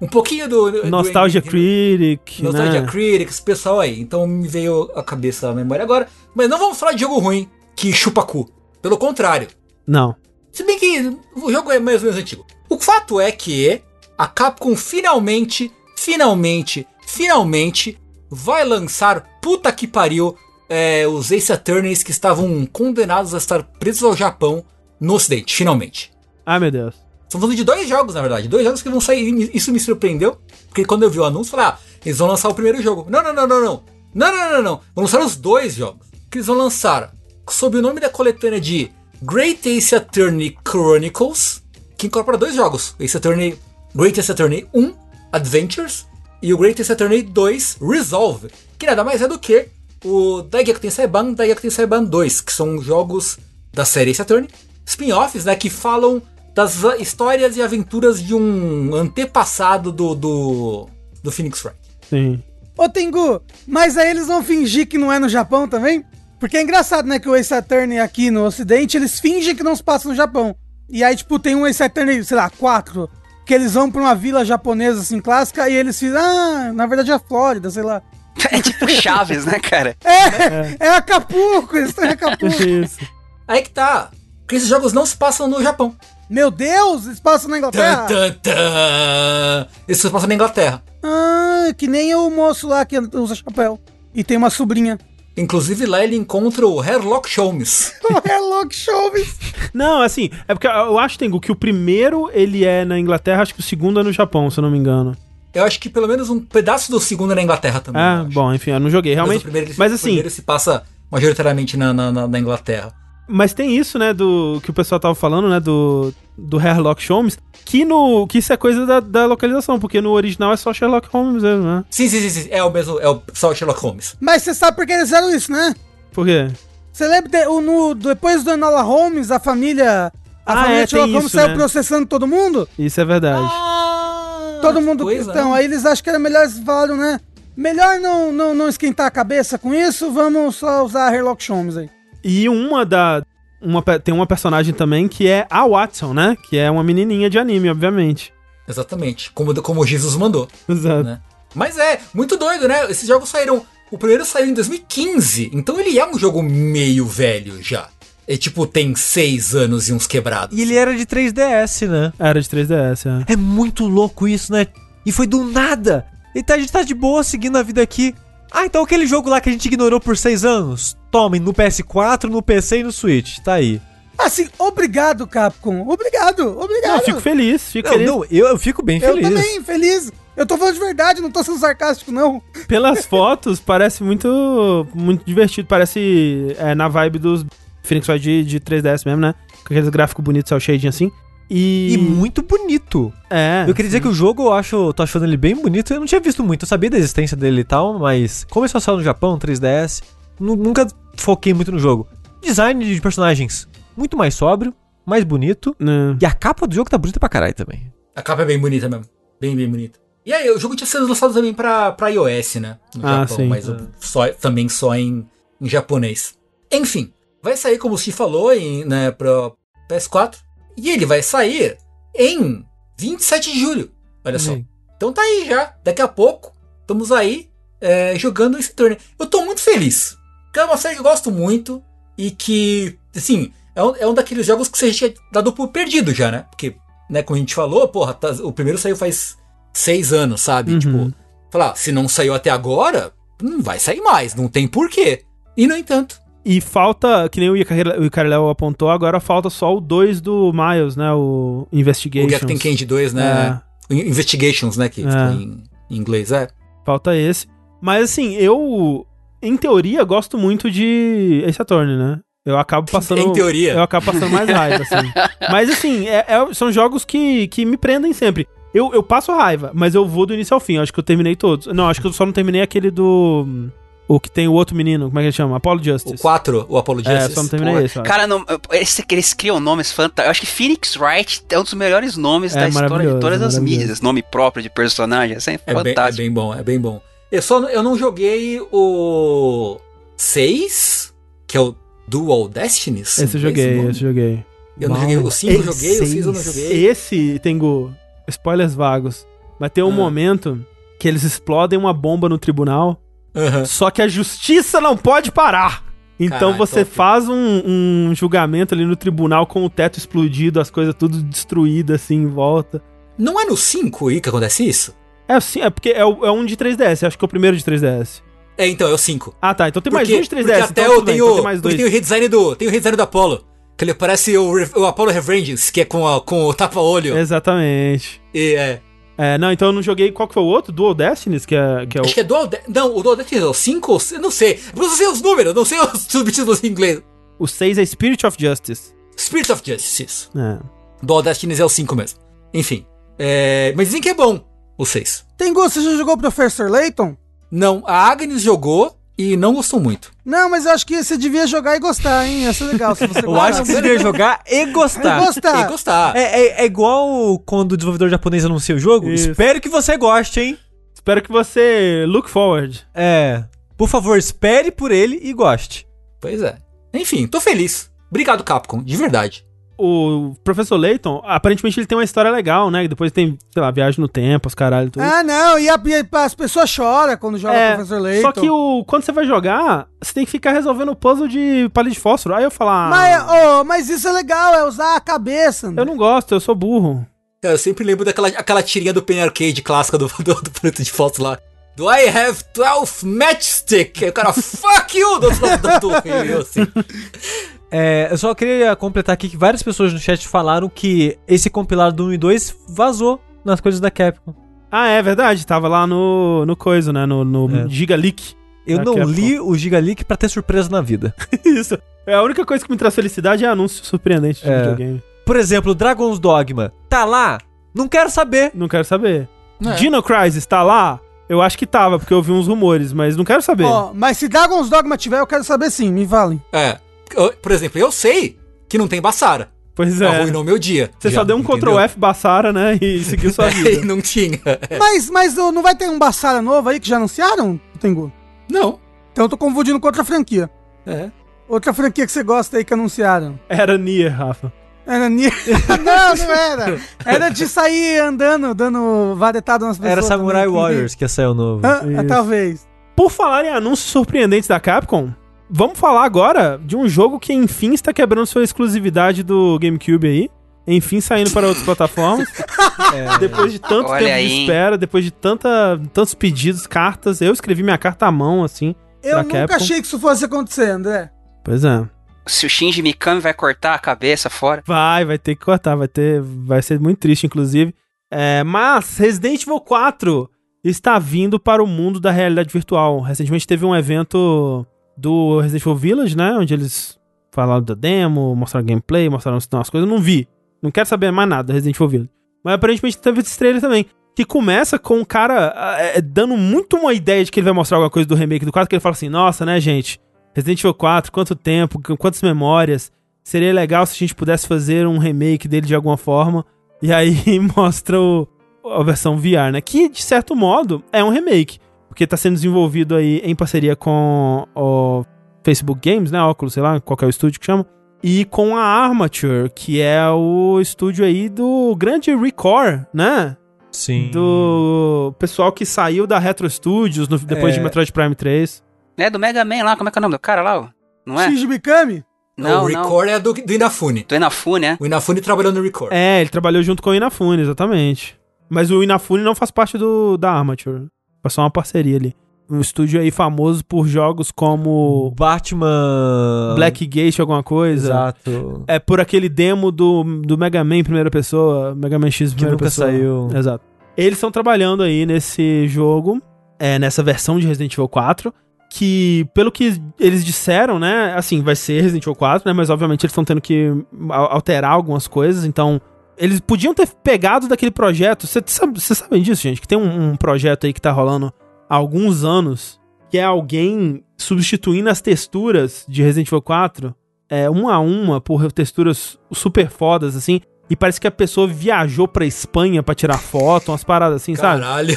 Speaker 4: um pouquinho do... do-
Speaker 1: Nostalgia
Speaker 4: do-
Speaker 1: Critic,
Speaker 4: Nostalgia
Speaker 1: né?
Speaker 4: Critics, esse pessoal aí. Então me veio a cabeça a memória agora. Mas não vamos falar de jogo ruim que chupa cu. Pelo contrário.
Speaker 1: Não.
Speaker 4: Se bem que o jogo é mais ou menos antigo. O fato é que a Capcom finalmente, finalmente, finalmente vai lançar, puta que pariu, é, os Ace Attorneys que estavam condenados a estar presos ao Japão no ocidente, finalmente.
Speaker 1: Ai, meu Deus.
Speaker 4: Estamos falando de dois jogos, na verdade. Dois jogos que vão sair. Isso me surpreendeu. Porque quando eu vi o anúncio, eu falei, ah, eles vão lançar o primeiro jogo. Não, não, não, não, não. Não, não, não, não. Vão lançar os dois jogos. Que eles vão lançar sob o nome da coletânea de Great Ace Attorney Chronicles, que incorpora dois jogos. Ace Attorney, Great Ace Attorney 1, Adventures, e o Great Ace Attorney 2, Resolve. Que nada mais é do que o Daigyaku Tenseiban e Daigyaku Tenseiban 2, que são jogos da série Ace Attorney, spin-offs, né, que falam das histórias e aventuras de um antepassado do, do, do Phoenix Wright.
Speaker 1: Sim.
Speaker 3: Ô, Tengu, mas aí eles vão fingir que não é no Japão também? Porque é engraçado, né, que o Ace Attorney aqui no ocidente, eles fingem que não se passa no Japão. E aí, tipo, tem um Ace Attorney, sei lá, quatro, que eles vão pra uma vila japonesa, assim, clássica, e eles ficam, ah, na verdade é a Flórida, sei lá.
Speaker 5: É tipo Chaves, né, cara?
Speaker 3: É, é Acapulco, eles estão em Acapulco.
Speaker 1: Isso.
Speaker 4: Aí que tá. Porque esses jogos não se passam no Japão.
Speaker 3: Meu Deus, eles passam na Inglaterra.
Speaker 4: tan, tan. Eles se passam na Inglaterra.
Speaker 3: Ah, que nem o moço lá que usa chapéu. E tem uma sobrinha.
Speaker 4: Inclusive lá ele encontra o Herlock Holmes.
Speaker 3: O Herlock Holmes.
Speaker 1: Não, assim, é porque eu acho, Tengu, que o primeiro ele é na Inglaterra, acho que o segundo é no Japão, se eu não me engano.
Speaker 4: Eu acho que pelo menos um pedaço do segundo é na Inglaterra também.
Speaker 1: Ah, bom, enfim, eu não joguei
Speaker 4: Mas,
Speaker 1: realmente.
Speaker 4: o primeiro,
Speaker 1: Mas
Speaker 4: o
Speaker 1: assim,
Speaker 4: primeiro se passa majoritariamente na, na- na Inglaterra.
Speaker 1: Mas tem isso, né, do que o pessoal tava falando, né, do, do Sherlock Holmes, que, no, que isso é coisa da, da localização, porque no original é só Sherlock Holmes mesmo, né?
Speaker 4: Sim, sim, sim, sim. É o mesmo. É o só o Sherlock Holmes.
Speaker 3: Mas você sabe por que eles fizeram isso, né?
Speaker 1: Por quê?
Speaker 3: Você lembra de- o, no, depois do Enola Holmes, a família. A
Speaker 1: Ah,
Speaker 3: família
Speaker 1: é,
Speaker 3: Sherlock Holmes
Speaker 1: isso,
Speaker 3: saiu
Speaker 1: né?
Speaker 3: processando todo mundo?
Speaker 1: Isso é verdade.
Speaker 4: Ah,
Speaker 3: todo mundo.
Speaker 4: coisa,
Speaker 3: então,
Speaker 4: né?
Speaker 3: aí eles acham que era melhor, eles falaram, né? Melhor não, não, não esquentar a cabeça com isso, vamos só usar Sherlock Holmes aí.
Speaker 1: E uma da. Uma, tem uma personagem também que é a Watson, né? Que é uma menininha de anime, obviamente.
Speaker 4: Exatamente. Como, como o Jesus mandou.
Speaker 1: Exato.
Speaker 4: né? Mas é, muito doido, né? Esses jogos saíram. O primeiro saiu em 2015, então ele é um jogo meio velho já. É tipo, tem seis anos e uns quebrados.
Speaker 2: E ele era de 3DS, né?
Speaker 1: Era de 3DS, é.
Speaker 2: É muito louco isso, né? E foi do nada. E tá, a gente tá de boa seguindo a vida aqui. Ah, então aquele jogo lá que a gente ignorou por seis anos? Tomem no PS4, no PC e no Switch. Tá aí.
Speaker 3: Assim, obrigado, Capcom. Obrigado, obrigado.
Speaker 1: Não, fico feliz, fico
Speaker 2: Não,
Speaker 1: feliz.
Speaker 2: não, eu, eu fico bem
Speaker 3: Eu
Speaker 2: feliz.
Speaker 3: também, feliz. Eu tô falando de verdade, não tô sendo sarcástico, não.
Speaker 1: Pelas fotos, parece muito, muito divertido. Parece é, na vibe dos Phoenix Wright de, de 3DS mesmo, né? Com aqueles gráficos bonitos, cel shading assim. E,
Speaker 2: E muito bonito.
Speaker 1: É.
Speaker 2: Eu queria dizer que o jogo eu acho, tô achando ele bem bonito. Eu não tinha visto muito, eu sabia da existência dele e tal, mas começou só no Japão, 3DS, nu- nunca foquei muito no jogo. Design de personagens muito mais sóbrio, mais bonito.
Speaker 1: né?
Speaker 2: E a capa do jogo tá bonita pra caralho também.
Speaker 4: A capa é bem bonita mesmo. Bem, bem bonita. E aí, o jogo tinha sido lançado também pra, pra iOS, né? No
Speaker 1: Ah,
Speaker 4: Japão,
Speaker 1: sim.
Speaker 4: mas o- só, também só em, em japonês. Enfim, vai sair, como o Steve falou, em, né, pro PS4. E ele vai sair em 27 de julho. Olha só.
Speaker 2: Sim.
Speaker 4: Então tá aí já. Daqui a pouco, estamos aí é, jogando esse torneio. Eu tô muito feliz. Porque é uma série que eu gosto muito. E que, assim, é um, é um daqueles jogos que você tinha dado por perdido já, né? Porque, né, como a gente falou, porra, tá- o primeiro saiu faz seis anos, sabe?
Speaker 1: Uhum.
Speaker 4: Tipo, falar, se não saiu até agora, não vai sair mais. Não tem porquê. E, no entanto,
Speaker 1: E falta, que nem o Icarilel apontou, agora falta só o 2 do Miles, né? O Investigation.
Speaker 4: o Gekten Candy 2, né? Investigations, né? Que
Speaker 1: É.
Speaker 4: em, em inglês, é.
Speaker 1: Falta esse. Mas assim, eu, em teoria, gosto muito de Ace Attorney, né? Eu acabo passando.
Speaker 4: Em teoria.
Speaker 1: Eu acabo passando mais raiva, assim. Mas assim, é- é- são jogos que, que me prendem sempre. Eu, eu passo raiva, mas eu vou do início ao fim. Eu acho que eu terminei todos. Não, acho que eu só não terminei aquele do. O que tem o outro menino, como é que ele chama? Apollo Justice.
Speaker 4: O 4, o Apollo
Speaker 1: É,
Speaker 4: Justice.
Speaker 1: só não terminei
Speaker 5: Porra,
Speaker 1: esse. acho.
Speaker 5: Cara, não, esse, eles criam nomes fantásticos. Eu acho que Phoenix Wright é um dos melhores nomes
Speaker 1: É
Speaker 5: da história de todas as mídias. Nome próprio de personagem, assim, é
Speaker 4: É bem, é
Speaker 5: fantástico.
Speaker 4: bem bom, é bem bom. Eu só eu não joguei o 6, que é o Dual Destinies.
Speaker 1: Esse eu joguei, esse eu joguei.
Speaker 4: Eu não joguei o 5 eu joguei, o 6 eu não joguei.
Speaker 1: Esse, Tengu, spoilers vagos. Mas tem um
Speaker 4: Ah.
Speaker 1: momento que eles explodem uma bomba no tribunal,
Speaker 4: Aham.
Speaker 1: só que a justiça não pode parar. Então
Speaker 4: Caralho,
Speaker 1: você
Speaker 4: top.
Speaker 1: faz um, um julgamento ali no tribunal com o teto explodido, as coisas tudo destruídas assim em volta.
Speaker 4: Não é no 5 aí que acontece isso?
Speaker 1: É assim, é porque é, é um de 3DS, acho que é o primeiro de 3DS.
Speaker 4: É, então, é o 5.
Speaker 1: Ah, tá. Então tem mais
Speaker 4: Porque-
Speaker 1: um de 3DS.
Speaker 4: Porque até
Speaker 1: então,
Speaker 4: eu
Speaker 1: tudo bem,
Speaker 4: tenho,
Speaker 1: então tem mais dois.
Speaker 4: tem o redesign do, tem o redesign do Apollo. Que ele parece o, o Apollo Revengeance, que é com, a- com o tapa-olho.
Speaker 1: Exatamente.
Speaker 4: E, é,
Speaker 1: É, não, então eu não joguei. Qual que foi o outro? Dual Destinies, que é, que é o.
Speaker 4: Acho que é Dual De Não, o Dual Destinies é o 5 ou... Eu não sei. Eu não sei os números, não sei os subtítulos em inglês.
Speaker 1: O 6 é Spirit of Justice.
Speaker 4: Spirit of Justice, isso.
Speaker 1: É.
Speaker 4: Dual Destinies é o 5 mesmo. Enfim. É, mas dizem que é bom, o 6.
Speaker 3: Tengu, você já jogou o Professor Layton?
Speaker 4: Não, a Agnes jogou e não gostou muito.
Speaker 3: Não, mas eu acho que você devia jogar e gostar, hein? Ia ser legal se você
Speaker 2: Eu acho que você deveria jogar e gostar.
Speaker 3: E gostar.
Speaker 4: E gostar.
Speaker 2: É, é- é igual quando o desenvolvedor japonês anuncia o jogo.
Speaker 1: Isso.
Speaker 2: Espero que você goste, hein?
Speaker 1: Espero que você look forward.
Speaker 2: É. Por favor, espere por ele e goste.
Speaker 4: Pois é. Enfim, tô feliz. Obrigado, Capcom, de verdade.
Speaker 1: O Professor Layton, aparentemente ele tem uma história legal, né? Depois tem, sei lá, viagem no tempo, os caralho tudo.
Speaker 3: Ah, não, e, a- e as pessoas choram quando joga
Speaker 1: É,
Speaker 3: o Professor Layton.
Speaker 1: Só que o, quando você vai jogar, você tem que ficar resolvendo o puzzle de palito de fósforo. Aí eu falo, ah,
Speaker 3: Mas, ô, mas isso é legal, é usar a cabeça. André.
Speaker 1: eu não gosto, eu sou burro.
Speaker 4: Eu sempre lembro daquela aquela tirinha do Penny Arcade clássica do, do, do preto de foto lá. Do I have 12 matchstick? Aí o cara, fuck you! Do, do, do, do, assim.
Speaker 2: É, eu só queria completar aqui que várias pessoas no chat falaram que esse compilado do 1 e 2 vazou nas coisas da Capcom.
Speaker 1: Ah, é verdade, tava lá no, no coisa, né? No, no
Speaker 2: É.
Speaker 1: Giga Leak.
Speaker 2: Eu não
Speaker 1: Capcom.
Speaker 2: li o Giga Leak pra ter surpresa na vida.
Speaker 1: Isso. É a única coisa que me traz felicidade é anúncio surpreendente de
Speaker 2: É.
Speaker 1: videogame.
Speaker 2: Por exemplo, Dragon's Dogma. Tá lá? Não quero saber.
Speaker 1: Não quero saber.
Speaker 4: É.
Speaker 1: Dino Crisis tá lá? Eu acho que tava, porque eu vi uns rumores, mas não quero saber.
Speaker 3: Ó, mas se Dragon's Dogma tiver, eu quero saber sim, me valem.
Speaker 4: É. Eu- por exemplo, eu sei que não tem Bassara.
Speaker 1: pois é.
Speaker 4: Arruinou meu dia.
Speaker 1: Você
Speaker 4: Já,
Speaker 1: só deu um
Speaker 4: entendeu?
Speaker 1: Ctrl F Bassara, né? E seguiu sua
Speaker 4: e
Speaker 1: vida.
Speaker 4: não tinha. É.
Speaker 3: Mas, mas não vai ter um Bassara novo aí que já anunciaram, Tengu?
Speaker 4: Não.
Speaker 3: Então eu tô confundindo com outra franquia.
Speaker 4: É.
Speaker 3: Outra franquia que você gosta aí que anunciaram.
Speaker 1: Era Nier, Rafa.
Speaker 3: Era Nier. não, não era. Era de sair andando, dando varetado nas pessoas.
Speaker 2: Era Samurai
Speaker 3: também.
Speaker 2: Warriors que ia sair o novo.
Speaker 3: Ah, talvez.
Speaker 1: Por falar em anúncios surpreendentes da Capcom, vamos falar agora de um jogo que enfim está quebrando sua exclusividade do GameCube aí. Enfim, saindo para outras plataformas. Depois de tanto
Speaker 5: Olha
Speaker 1: tempo
Speaker 5: aí,
Speaker 1: de espera, depois de tanta, tantos pedidos, cartas. Eu escrevi minha carta à mão, assim.
Speaker 3: Eu
Speaker 1: Pra
Speaker 3: nunca
Speaker 1: Capcom.
Speaker 3: achei que isso fosse acontecer, André.
Speaker 1: Pois é.
Speaker 5: Se o Shinji Mikami vai cortar a cabeça fora.
Speaker 1: Vai, vai ter que cortar, vai ter. Vai ser muito triste, inclusive. É, mas Resident Evil 4 está vindo para o mundo da realidade virtual. Recentemente teve um evento do Resident Evil Village, né? Onde eles falaram da demo, mostraram gameplay, mostraram umas coisas. Eu não vi. Não quero saber mais nada do Resident Evil Village. Mas aparentemente teve esse trailer também. Que começa com um cara é, dando muito uma ideia de que ele vai mostrar alguma coisa do remake do 4, que ele fala assim, nossa, né, gente? Resident Evil 4, quanto tempo, quantas memórias. Seria legal se a gente pudesse fazer um remake dele de alguma forma. E aí mostra o, a versão VR, né? Que, de certo modo, é um remake. Porque tá sendo desenvolvido aí em parceria com o Facebook Games, né? Oculus, sei lá, qual é o estúdio que chama. E com a Armature, que é o estúdio aí do grande Recore, né?
Speaker 2: Sim.
Speaker 1: Do pessoal que saiu da Retro Studios no- depois
Speaker 2: É.
Speaker 1: de Metroid Prime 3.
Speaker 5: É do Mega Man lá, como é que é o nome do cara lá? Não é?
Speaker 3: Shinji Mikami?
Speaker 5: Não,
Speaker 4: o
Speaker 5: não.
Speaker 4: Record é do, do Inafune.
Speaker 5: Do Inafune, né?
Speaker 4: O Inafune trabalhou no Record.
Speaker 1: É, ele trabalhou junto com o Inafune, exatamente. Mas o Inafune não faz parte do da Armature. Só uma parceria ali. Um estúdio aí famoso por jogos como
Speaker 2: Batman.
Speaker 1: Blackgate, alguma coisa.
Speaker 2: Exato.
Speaker 1: É por aquele demo do, do Mega Man em primeira pessoa, Mega Man X em
Speaker 2: Que
Speaker 1: primeira
Speaker 2: nunca
Speaker 1: pessoa.
Speaker 2: saiu.
Speaker 1: Exato. Eles estão trabalhando aí nesse jogo, é, nessa versão de Resident Evil 4, que, pelo que eles disseram, né, assim, vai ser Resident Evil 4, né, mas obviamente eles estão tendo que al- alterar algumas coisas, então eles podiam ter pegado daquele projeto, vocês sabe, sabem disso, gente, que tem um, um projeto aí que tá rolando há alguns anos, que é alguém substituindo as texturas de Resident Evil 4, é, uma a uma, por texturas super fodas, assim, e parece que a pessoa viajou pra Espanha pra tirar foto, umas paradas assim, sabe?
Speaker 4: Caralho.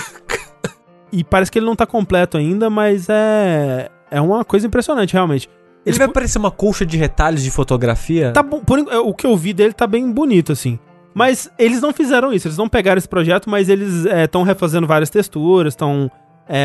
Speaker 1: E parece que ele não tá completo ainda, mas é. É uma coisa impressionante, realmente.
Speaker 2: Ele
Speaker 1: Eles
Speaker 2: vai parecer uma colcha de retalhos de fotografia?
Speaker 1: Tá bom, por en- o que eu vi dele tá bem bonito, assim. Mas eles não fizeram isso, eles não pegaram esse projeto, mas eles estão refazendo várias texturas, estão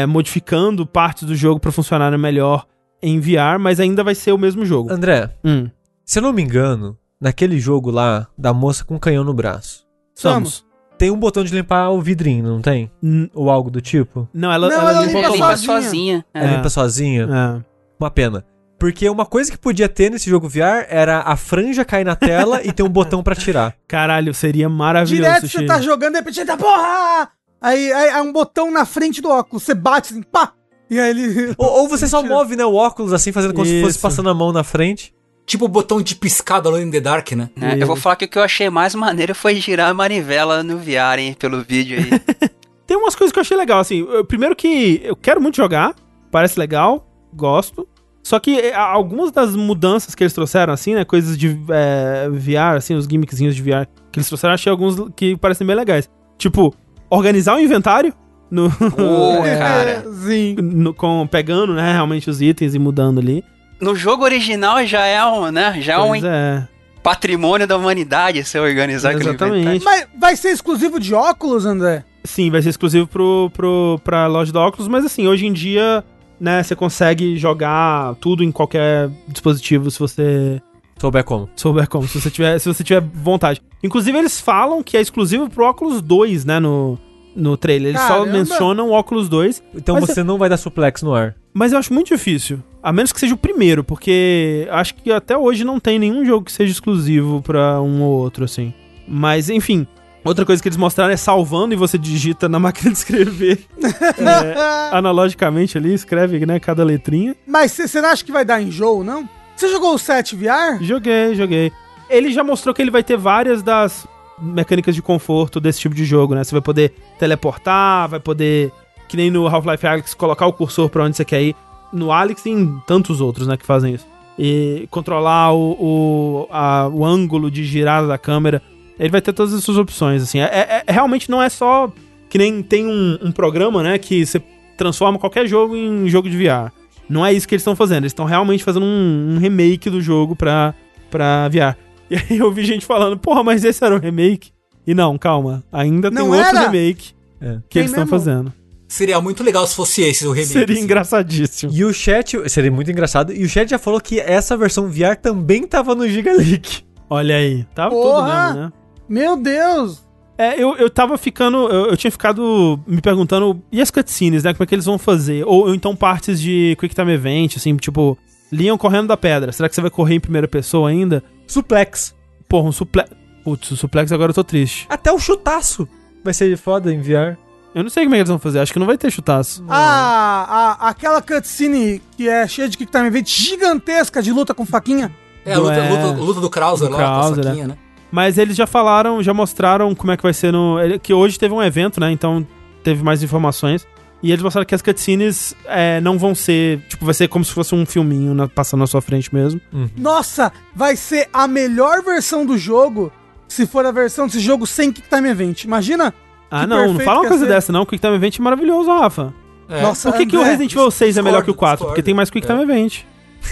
Speaker 1: modificando partes do jogo pra funcionar melhor em VR, mas ainda vai ser o mesmo jogo.
Speaker 2: André,
Speaker 1: Hum,
Speaker 2: se eu não me engano, naquele jogo lá da moça com um canhão no braço,
Speaker 1: Samus.
Speaker 2: tem um botão de limpar o vidrinho, não tem?
Speaker 1: N-
Speaker 2: Ou algo do tipo?
Speaker 1: Não, ela,
Speaker 3: Não,
Speaker 1: ela
Speaker 3: ela
Speaker 1: limpa
Speaker 3: limpa
Speaker 5: Ela
Speaker 3: sozinha.
Speaker 5: sozinha.
Speaker 2: Ela
Speaker 5: É.
Speaker 2: limpa sozinha?
Speaker 1: É.
Speaker 2: Uma pena. Porque uma coisa que podia ter nesse jogo VR era a franja cair na tela e ter um botão pra tirar.
Speaker 1: Caralho, seria maravilhoso.
Speaker 3: Direto você tá jogando, de repente, tá porra! Aí, aí, aí um botão na frente do óculos, você bate assim, pá! E aí ele.
Speaker 2: Ou, ou você só move, né, o óculos assim, fazendo como se fosse
Speaker 1: Isso.
Speaker 2: passando a mão na frente.
Speaker 4: Tipo o botão de piscada Alone in the Dark, né?
Speaker 5: É, eu vou falar que o que eu achei mais maneiro foi girar a manivela no VR, hein, pelo vídeo aí.
Speaker 1: Tem umas coisas que eu achei legal, assim. eu- Primeiro que eu quero muito jogar, parece legal, gosto. Só que é, algumas das mudanças que eles trouxeram, assim, né? Coisas de é, VR, assim, os gimmickzinhos de VR que eles trouxeram, achei alguns que parecem bem legais. Tipo, organizar o inventário no,
Speaker 3: É,
Speaker 5: cara.
Speaker 3: Sim.
Speaker 1: no- com, pegando, né, realmente os itens e mudando ali.
Speaker 5: No jogo original já é um, né? Já é um
Speaker 1: Pois é.
Speaker 5: patrimônio da humanidade se organizar aquele inventário.
Speaker 1: Exatamente.
Speaker 3: Mas vai ser exclusivo de óculos, André?
Speaker 1: Sim, vai ser exclusivo pro, pro, pra loja do óculos, mas assim, hoje em dia, né, você consegue jogar tudo em qualquer dispositivo se você
Speaker 2: Souber como.
Speaker 1: souber como, se você tiver, se você tiver vontade. Inclusive, eles falam que é exclusivo pro óculos 2, né, no, no trailer. Eles só
Speaker 3: Caramba.
Speaker 1: mencionam o óculos 2,
Speaker 2: Então você não vai dar suplex no ar.
Speaker 1: mas eu acho muito difícil. A menos que seja o primeiro, porque acho que até hoje não tem nenhum jogo que seja exclusivo pra um ou outro, assim. Mas, enfim. Outra coisa que eles mostraram é salvando e você digita na máquina de escrever. é, analogicamente ali, escreve, né, cada letrinha.
Speaker 3: Mas cê- você não acha que vai dar enjoo, não? Você jogou o 7 VR?
Speaker 1: Joguei, joguei. Ele já mostrou que ele vai ter várias das mecânicas de conforto desse tipo de jogo, né? Você vai poder teleportar, vai poder, que nem no Half-Life Alyx, colocar o cursor pra onde você quer ir. No Alyx e em tantos outros, né, que fazem isso. E controlar o, o, a- o ângulo de girada da câmera. Ele vai ter todas essas opções, assim. É, é- é- realmente não é só que nem tem um, um programa, né, que você transforma qualquer jogo em jogo de VR. Não é isso que eles estão fazendo. Eles estão realmente fazendo um, um remake do jogo pra, pra VR. E aí eu vi gente falando, porra, mas esse era o remake? E não, calma. Ainda tem
Speaker 3: Não
Speaker 1: outro
Speaker 3: era?
Speaker 1: remake
Speaker 2: É.
Speaker 1: que
Speaker 3: Tem
Speaker 1: eles estão fazendo.
Speaker 4: Seria muito legal se fosse esse o remake.
Speaker 1: Seria
Speaker 4: assim.
Speaker 1: engraçadíssimo.
Speaker 2: E o chat, seria muito engraçado, e o chat já falou que essa versão VR também tava no Giga Leak.
Speaker 1: Olha aí. Tava tudo
Speaker 3: Porra!
Speaker 1: mesmo, né?
Speaker 3: Meu Deus!
Speaker 1: É, eu, eu tava ficando. Eu, eu tinha ficado me perguntando. E as cutscenes, né? Como é que eles vão fazer? Ou, ou então partes de Quick Time Event, assim, tipo. Leon correndo da pedra. Será que você vai correr em primeira pessoa ainda?
Speaker 2: Suplex.
Speaker 1: Porra, um suplex. Putz, o suplex agora eu tô triste.
Speaker 2: Até o chutaço. Vai ser foda em VR.
Speaker 1: Eu não sei como é que eles vão fazer, acho que não vai ter chutaço.
Speaker 3: Ah, a, aquela cutscene que é cheia de Quick Time Event gigantesca de luta com faquinha.
Speaker 4: É, a luta,
Speaker 1: É.
Speaker 4: luta, luta do Krauser
Speaker 1: Do
Speaker 4: lá, com a
Speaker 1: Krauser,
Speaker 4: faquinha, né?
Speaker 1: Mas eles já falaram, já mostraram como é que vai ser no. Que hoje teve um evento, né? Então teve mais informações. E eles mostraram que as cutscenes é, não vão ser. Tipo, vai ser como se fosse um filminho na- passando na sua frente mesmo.
Speaker 3: Nossa, vai ser a melhor versão do jogo se for a versão desse jogo sem Quick Time Event. Imagina?
Speaker 1: Ah, não, não fala uma coisa
Speaker 3: ser.
Speaker 1: dessa, não. O Quick Time Event é maravilhoso, Rafa.
Speaker 4: É.
Speaker 3: Nossa,
Speaker 1: Por que, que o
Speaker 3: André,
Speaker 1: Resident Evil 6 é melhor que o
Speaker 4: discordo,
Speaker 1: 4? Porque tem mais Quick Time Event.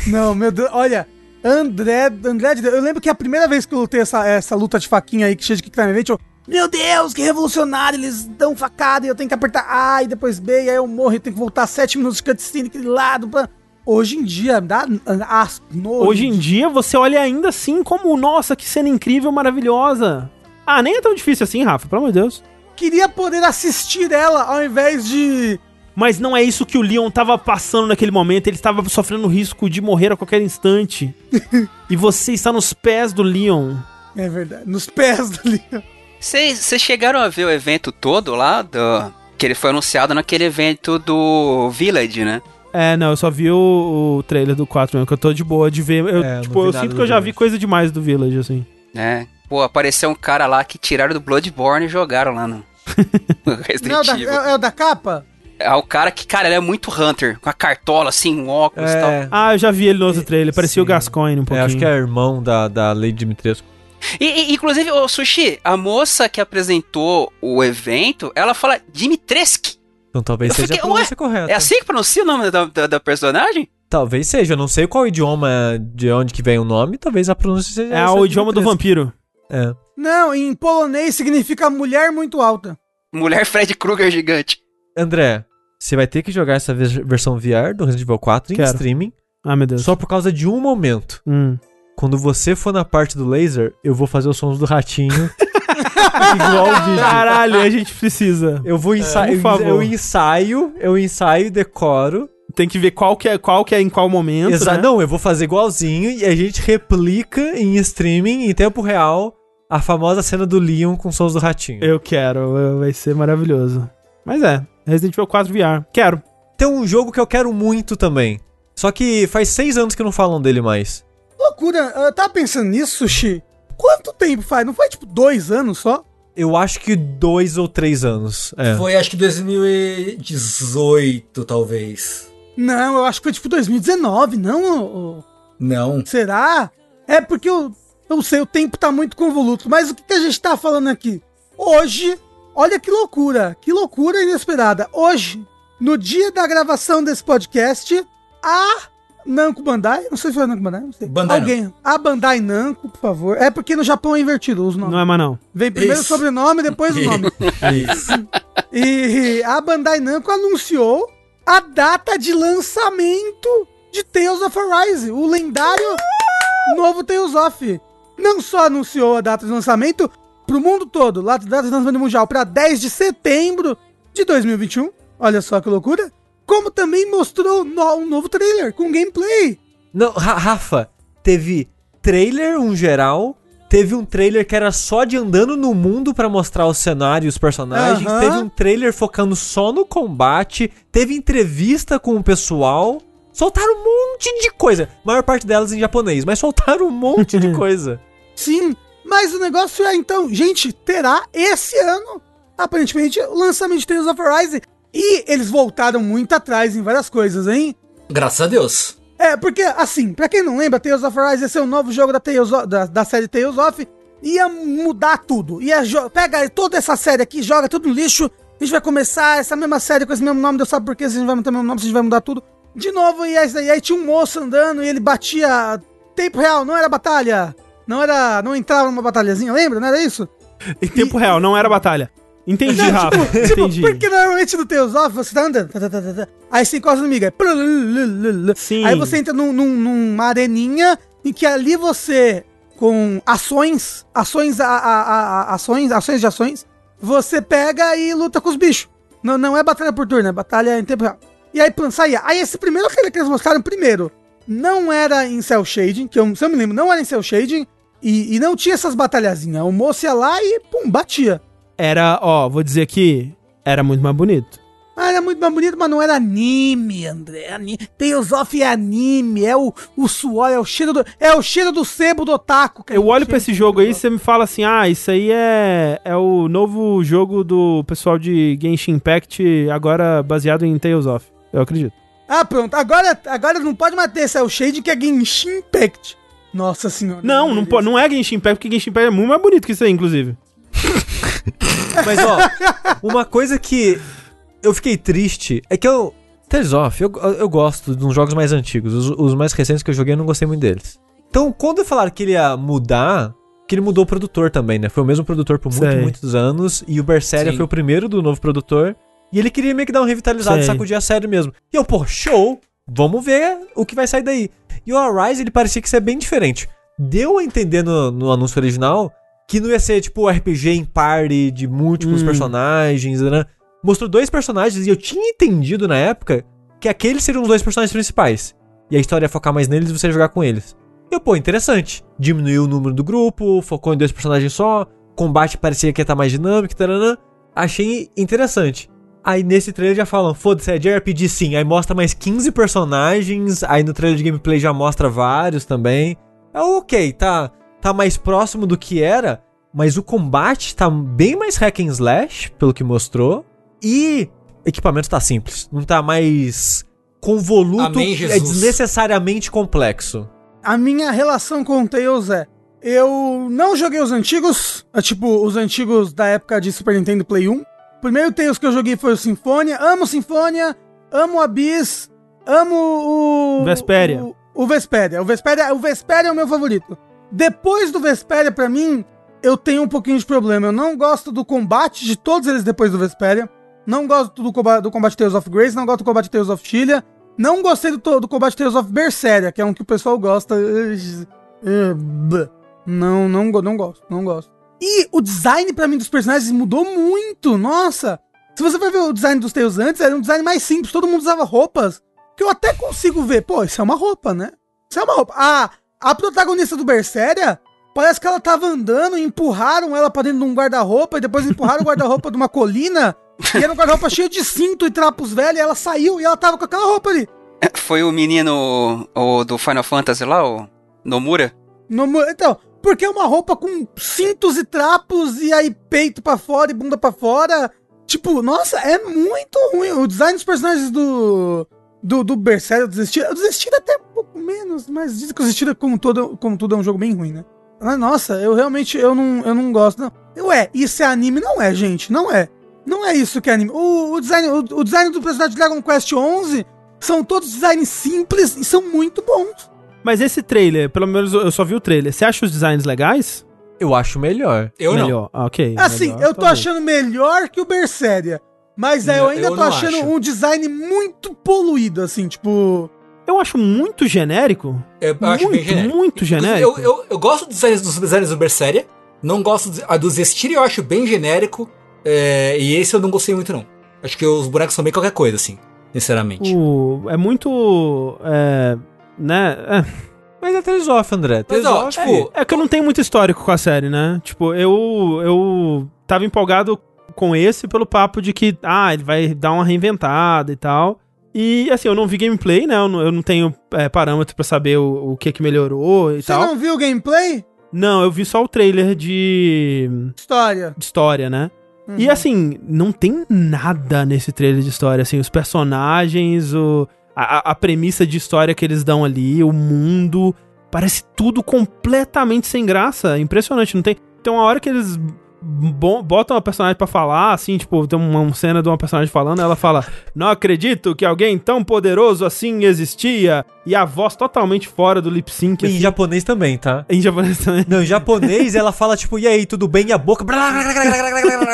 Speaker 3: Não, meu Deus, olha. André, André de Deus, eu lembro que a primeira vez que eu lutei essa, essa luta de faquinha aí, que cheia de Quick Time eu. Meu Deus, que revolucionário! Eles dão facada e eu tenho que apertar A e depois B, e aí eu morro e tenho que voltar 7 minutos de cutscene aquele lado. Pra... Hoje em dia, dá as.
Speaker 1: Hoje em dia, você olha ainda assim como, nossa, que cena incrível, maravilhosa. Ah, nem é tão difícil assim, Rafa, pelo amor de Deus.
Speaker 3: Queria poder assistir ela ao invés de.
Speaker 1: Mas não é isso que o Leon tava passando naquele momento. Ele estava sofrendo risco de morrer a qualquer instante. e você está nos pés do Leon.
Speaker 3: É verdade, nos pés do Leon.
Speaker 5: Vocês chegaram a ver o evento todo lá? Do, que ele foi anunciado naquele evento do Village, né?
Speaker 1: É, não, eu só vi o, o trailer do 4 mesmo, que eu tô de boa de ver. Eu,
Speaker 2: É,
Speaker 1: tipo, eu sinto que eu já vi coisa demais do Village, assim.
Speaker 5: É. Pô, apareceu um cara lá que tiraram do Bloodborne e jogaram lá no no
Speaker 3: Não, é, da, é, é o da capa?
Speaker 5: É o cara que, cara, ele é muito Hunter, com a cartola assim, um óculos e tal.
Speaker 2: É,
Speaker 1: Ah, eu já vi ele no outro trailer, parecia o
Speaker 2: sim.
Speaker 1: Gascoigne um
Speaker 2: é,
Speaker 1: pouquinho.
Speaker 2: acho que é irmão da, da Lady Dimitrescu.
Speaker 5: E, e, inclusive, o Sushi, a moça que apresentou o evento, ela fala Dimitrescu.
Speaker 2: Então talvez
Speaker 5: Eu
Speaker 2: seja
Speaker 5: fiquei,
Speaker 2: a pronúncia correta.
Speaker 5: É assim que pronuncia o nome da, da, da personagem?
Speaker 2: Talvez seja, eu não sei qual idioma de onde que vem o nome, talvez a pronúncia seja
Speaker 1: É o idioma do vampiro.
Speaker 2: É.
Speaker 3: Não, em polonês significa mulher muito alta.
Speaker 5: Mulher Fred Krueger gigante.
Speaker 2: André, você vai ter que jogar essa vers- versão VR do Resident Evil 4 em
Speaker 1: Quero.
Speaker 2: streaming,
Speaker 1: Ah, meu Deus.
Speaker 2: só por causa de um momento.
Speaker 1: Hum.
Speaker 2: Quando você for na parte do laser, eu vou fazer os sons do ratinho igual o vídeo.
Speaker 1: Caralho, a gente precisa.
Speaker 2: Eu vou ensaiar,
Speaker 1: por favor.
Speaker 2: eu ensaio, eu ensaio e decoro.
Speaker 1: Tem que ver qual que é, qual que é em qual momento,
Speaker 2: Exa
Speaker 1: né?
Speaker 2: Não, eu vou fazer igualzinho e a gente replica em streaming, em tempo real, a famosa cena do Leon com sons do ratinho.
Speaker 1: Eu quero, vai ser maravilhoso. Mas é, Resident Evil 4 VR. Quero.
Speaker 2: Tem um jogo que eu quero muito também. Só que faz seis anos que não falam dele mais.
Speaker 3: Loucura, eu tava pensando nisso, Sushi. Quanto tempo faz? Não foi tipo dois anos só?
Speaker 2: Eu acho que dois ou três anos. É.
Speaker 4: Foi acho que 2018, talvez.
Speaker 3: Não, eu acho que foi tipo 2019, não?
Speaker 4: Não.
Speaker 3: Será? É porque eu não sei, o tempo tá muito convoluto. Mas o que, que a gente tá falando aqui? Hoje, olha que loucura, que loucura inesperada. Hoje, no dia da gravação desse podcast, a Namco Bandai, não sei se foi a Namco Bandai, não sei.
Speaker 4: Bandai
Speaker 3: Alguém, a Bandai Namco, por favor. É porque no Japão é invertido os nomes.
Speaker 1: Não é mais não.
Speaker 3: Vem primeiro o
Speaker 4: Isso.
Speaker 3: sobrenome, depois o nome.
Speaker 4: Isso.
Speaker 3: E a Bandai Namco anunciou a data de lançamento de Tales of Arise, o lendário novo Tales of. Não só anunciou a data de lançamento pro mundo todo, lá de lançamento mundial para 10 de setembro de 2021. Olha só que loucura. Como também mostrou no- um novo trailer com gameplay.
Speaker 2: Não, Ra- Rafa, teve trailer, um geral. Teve um trailer que era só de andando no mundo pra mostrar o cenário e os personagens. Teve um trailer focando só no combate. Teve entrevista com o pessoal. Soltaram um monte de coisa. A maior parte delas em japonês, mas soltaram um monte de coisa.
Speaker 3: Sim, mas o negócio é então, gente, terá esse ano, aparentemente, o lançamento de Tales of Arise. E eles voltaram muito atrás em várias coisas, hein?
Speaker 4: Graças a Deus.
Speaker 3: É, porque, assim, pra quem não lembra, Tales of Arise ia ser um novo jogo da, Tales of- da, da série Tales of, ia mudar tudo. Ia pega toda essa série aqui, joga tudo no lixo, a gente vai começar essa mesma série com esse mesmo nome, Deus sabe por que a gente vai manter o mesmo nome, se a gente vai mudar tudo. De novo, e aí, e aí tinha um moço andando e ele batia tempo real, não era batalha. Não era. Não entrava numa batalhazinha, lembra? Não era isso?
Speaker 1: Em tempo real, não era batalha. Entendi,
Speaker 3: Não,
Speaker 1: Rafa.
Speaker 3: Tipo,
Speaker 1: entendi.
Speaker 3: porque normalmente no Tales of você tá andando, tá, tá, tá, tá, tá. aí você encosta no plululululu.
Speaker 1: Sim.
Speaker 3: aí você entra num, num- numa areninha em que ali você, com ações, ações, a, a- a- a- ações, ações de ações, você pega e luta com os bichos. Não, não é batalha por turno, é batalha em tempo real. E aí, pronto, saía. Aí esse primeiro que eles mostraram, primeiro, não era em cel shading, que eu, se eu me lembro, não era em cel shading, e, e não tinha essas batalhazinhas. O moço ia lá e, pum, batia.
Speaker 1: era, ó, vou dizer aqui, era muito mais bonito.
Speaker 3: Ah, era muito mais bonito, mas não era anime, André. Tales of é anime, é o, o suor, é o cheiro do, é o cheiro do sebo do otaku. que
Speaker 1: Eu olho pra
Speaker 3: chega.
Speaker 1: esse jogo aí e você me fala assim: ah, isso aí é, é o novo jogo do pessoal de Genshin Impact, agora baseado em Tales of. Eu acredito.
Speaker 3: Ah, pronto. Agora, agora não pode mais ter esse é o shade que é Genshin Impact. Nossa senhora.
Speaker 1: Não, não, po- não é Genshin Impact, porque Genshin Impact é muito mais bonito que isso aí, inclusive.
Speaker 2: Mas, ó, uma coisa que eu fiquei triste é que eu. Tales of, eu, eu gosto de uns jogos mais antigos. Os, os mais recentes que eu joguei eu não gostei muito deles. Então, quando falaram que ele ia mudar, que ele mudou o produtor também, né? Foi o mesmo produtor por muito,
Speaker 1: Sei.
Speaker 2: muitos anos. E o Berseria
Speaker 4: Sim.
Speaker 2: foi o primeiro do novo produtor. E ele queria meio que dar uma revitalizada,
Speaker 1: Sei.
Speaker 2: sacudir a sério mesmo. E eu, pô, show! Vamos ver o que vai sair daí. E o Arise, ele parecia que ia ser bem diferente. Deu a entender no, no anúncio original que não ia ser tipo RPG em party de múltiplos
Speaker 1: Hum.
Speaker 2: personagens, né? Mostrou dois personagens e eu tinha entendido na época que aqueles seriam os dois personagens principais. E a história ia focar mais neles e você ia jogar com eles. E eu, pô, interessante. Diminuiu o número do grupo, focou em dois personagens só, combate parecia que ia estar mais dinâmico, taranã. Achei interessante. Aí nesse trailer já falam, foda-se, é de RPG sim. Aí mostra mais 15 personagens, aí no trailer de gameplay já mostra vários também. É ok, tá, tá mais próximo do que era, mas o combate tá bem mais hack and slash, pelo que mostrou. E o equipamento tá simples, não tá mais convoluto,
Speaker 4: Amém,
Speaker 2: é desnecessariamente complexo.
Speaker 3: A minha relação com o Tails é. Eu não joguei os antigos, é, tipo, os antigos da época de Super Nintendo Play 1. Primeiro Tails que eu joguei foi o Sinfonia. Amo Sinfonia, amo o Abyss, amo o.
Speaker 1: Vesperia.
Speaker 3: O, o Vesperia. O Vesperia. O Vesperia é o meu favorito. Depois do Vesperia, pra mim, eu tenho um pouquinho de problema. Eu não gosto do combate de todos eles depois do Vesperia. Não gosto do, comba- do combate Tales of Grace, não gosto do combate Tales of Chilia. Não gostei do, do combate Tales of Berseria, que é um que o pessoal gosta. Não, não, não gosto, não gosto. E o design pra mim dos personagens mudou muito, nossa. Se você vai ver o design dos Tails antes, era um design mais simples, todo mundo usava roupas que eu até consigo ver. Pô, isso é uma roupa, né? Isso é uma roupa. Ah, a protagonista do Berseria, parece que ela tava andando e empurraram ela pra dentro de um guarda-roupa e depois empurraram o guarda-roupa de uma colina e era um guarda-roupa cheio de cinto e trapos velhos e ela saiu e ela tava com aquela roupa ali.
Speaker 5: Foi o menino o, do Final Fantasy lá, o Nomura?
Speaker 3: No mu- então, porque é uma roupa com cintos e trapos e aí peito pra fora e bunda pra fora. Tipo, nossa, é muito ruim. O design dos personagens do. Do, do Berserker, eu desisti. Até um pouco menos, mas dizem que o Zestiria, como, todo, como tudo, é um jogo bem ruim, né? Mas, nossa, eu realmente eu não, eu não gosto, não. Ué, isso é anime? Não é, gente, não é. Não é isso que é anime. O, o design, o, o design do personagem de Dragon Quest XI são todos designs simples e são muito bons.
Speaker 1: Mas esse trailer, pelo menos eu só vi o trailer. Você acha os designs legais?
Speaker 2: Eu acho melhor.
Speaker 4: Eu não.
Speaker 1: Melhor. Ah, ok.
Speaker 3: Assim,
Speaker 1: melhor,
Speaker 3: eu tô
Speaker 1: talvez.
Speaker 3: achando melhor que o Berseria. Mas é, eu
Speaker 4: Não,
Speaker 3: ainda
Speaker 4: eu
Speaker 3: tô
Speaker 4: não
Speaker 3: achando
Speaker 4: acho.
Speaker 3: um design muito poluído, assim, tipo.
Speaker 1: Eu acho muito genérico.
Speaker 4: Eu acho
Speaker 1: muito,
Speaker 4: bem genérico.
Speaker 1: muito genérico.
Speaker 4: Eu, eu, eu gosto dos designs, dos designs do Berseria. Não gosto do- a do Zestir, eu acho bem genérico. é, e esse eu não gostei muito, não. Acho que os bonecos são bem qualquer coisa, assim. Sinceramente.
Speaker 1: O- é muito. É, né? É,
Speaker 2: Mas é Tales of, André.
Speaker 4: Mas,
Speaker 2: Tales
Speaker 4: ó,
Speaker 2: of,
Speaker 4: tipo,
Speaker 1: É que eu não tenho muito histórico com a série, né? Tipo, eu eu tava empolgado com esse pelo papo de que, ah, ele vai dar uma reinventada e tal. E, assim, eu não vi gameplay, né? Eu não, eu não tenho é, parâmetro pra saber o, o que que melhorou e
Speaker 3: Você
Speaker 1: tal.
Speaker 3: não viu o gameplay?
Speaker 1: Não, eu vi só o trailer de,
Speaker 3: História.
Speaker 1: de história, né?
Speaker 3: Uhum.
Speaker 1: E, assim, não tem nada nesse trailer de história, assim, os personagens, o, a, a- premissa de história que eles dão ali, o mundo, parece tudo completamente sem graça, impressionante, não tem... Tem uma hora que eles bo- botam a personagem pra falar, assim, tipo, tem uma, uma cena de uma personagem falando, ela fala, não acredito que alguém tão poderoso assim existia, e a voz totalmente fora do lip sync,
Speaker 2: Em
Speaker 1: assim,
Speaker 2: japonês também, tá?
Speaker 1: em japonês também.
Speaker 2: Não, em japonês ela fala tipo, e aí, tudo bem? E a boca.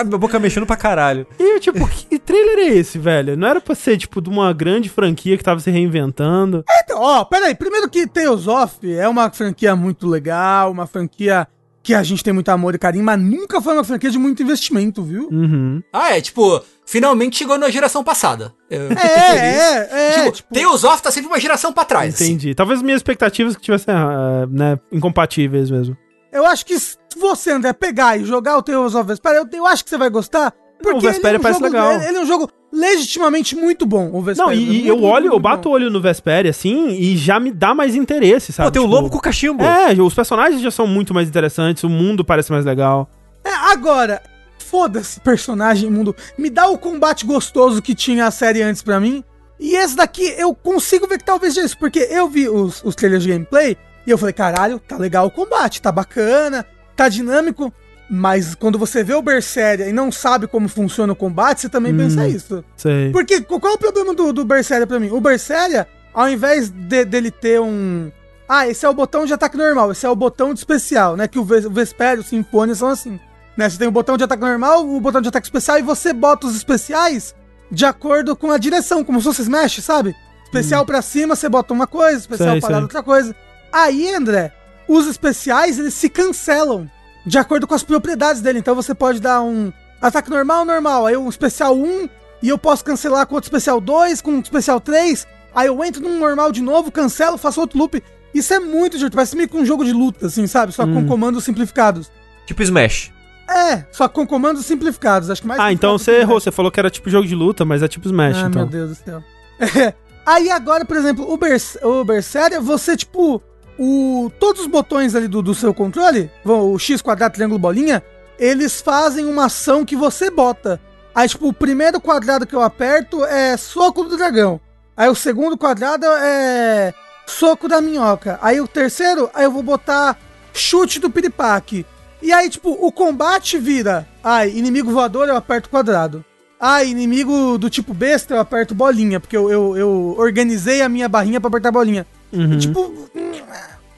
Speaker 2: A boca mexendo pra caralho.
Speaker 1: E eu, tipo, que trailer é esse, velho? Não era pra ser, tipo, de uma grande franquia que tava se reinventando.
Speaker 3: Então, ó, peraí. Primeiro que Tales of é uma franquia muito legal, uma franquia que a gente tem muito amor e carinho, mas nunca foi uma franquia de muito investimento, viu?
Speaker 1: Uhum.
Speaker 4: Ah, é, tipo, finalmente chegou na geração passada. Eu
Speaker 3: É, é, é.
Speaker 4: Tipo,
Speaker 3: tipo,
Speaker 4: Tales of tá sempre uma geração pra trás. assim.
Speaker 1: Entendi. Talvez minhas expectativas que tivessem, ah, né, incompatíveis mesmo.
Speaker 3: eu acho que se você, André, pegar e jogar o Tales of Vesperia, eu, eu acho que você vai gostar. Porque
Speaker 1: Vesperia parece
Speaker 3: jogo,
Speaker 1: legal.
Speaker 3: Ele, é um jogo legitimamente muito bom, o Vesperia.
Speaker 1: Não, e, e
Speaker 3: Muito,
Speaker 1: eu
Speaker 3: muito,
Speaker 1: olho, eu
Speaker 3: muito
Speaker 1: bato o olho no Vesperia, assim, e já me dá mais interesse, sabe?
Speaker 2: Pô, tem o
Speaker 1: Tipo,
Speaker 2: lobo com o cachimbo.
Speaker 1: É, os personagens já são muito mais interessantes, o mundo parece mais legal.
Speaker 3: É, agora, foda-se personagem mundo. Me dá o combate gostoso que tinha a série antes pra mim. E esse daqui eu consigo ver que talvez seja isso, porque eu vi os, os trailers de gameplay e eu falei, caralho, tá legal o combate, tá bacana, tá dinâmico. Mas quando você vê o Berseria e não sabe como funciona o combate, você também pensa isso.
Speaker 1: Sei.
Speaker 3: Porque qual é o problema do, do Berseria pra mim? O Berseria, ao invés de- dele ter um. Ah, esse é o botão de ataque normal, esse é o botão de especial, né? Que o, Ves- o Sinfonia são assim. Né? Você tem o botão de ataque normal, o botão de ataque especial, e você bota os especiais de acordo com a direção, como se fosse Smash, sabe? Especial pra cima, você bota uma coisa, especial
Speaker 1: Sei,
Speaker 3: para
Speaker 1: sei.
Speaker 3: outra coisa. Aí, André, os especiais, eles se cancelam de acordo com as propriedades dele. Então você pode dar um ataque normal, normal, aí um especial 1, e eu posso cancelar com outro especial 2, com um especial 3, aí eu entro num normal de novo, cancelo, faço outro loop. Isso é muito divertido, parece meio que um jogo de luta, assim, sabe? Só
Speaker 1: Hum.
Speaker 3: com comandos simplificados.
Speaker 2: Tipo Smash.
Speaker 3: É, só com comandos simplificados, acho que mais
Speaker 1: Ah, então você errou, você falou que era tipo jogo de luta, mas é tipo Smash,
Speaker 3: Ah,
Speaker 1: então.
Speaker 3: meu Deus do céu. É. Aí agora, por exemplo, o, Bers o Berseria, você, tipo, o, todos os botões ali do, do seu controle, vão- o X, quadrado, triângulo, bolinha, eles fazem uma ação que você bota. Aí, tipo, o primeiro quadrado que eu aperto é soco do dragão. Aí o segundo quadrado é soco da minhoca. Aí o terceiro, aí eu vou botar chute do piripaque. E aí, tipo, o combate vira. Ai, inimigo voador, eu aperto quadrado. Ah, inimigo do tipo besta, eu aperto bolinha, porque eu, eu, eu organizei a minha barrinha pra apertar bolinha.
Speaker 1: Uhum.
Speaker 3: Tipo, hum,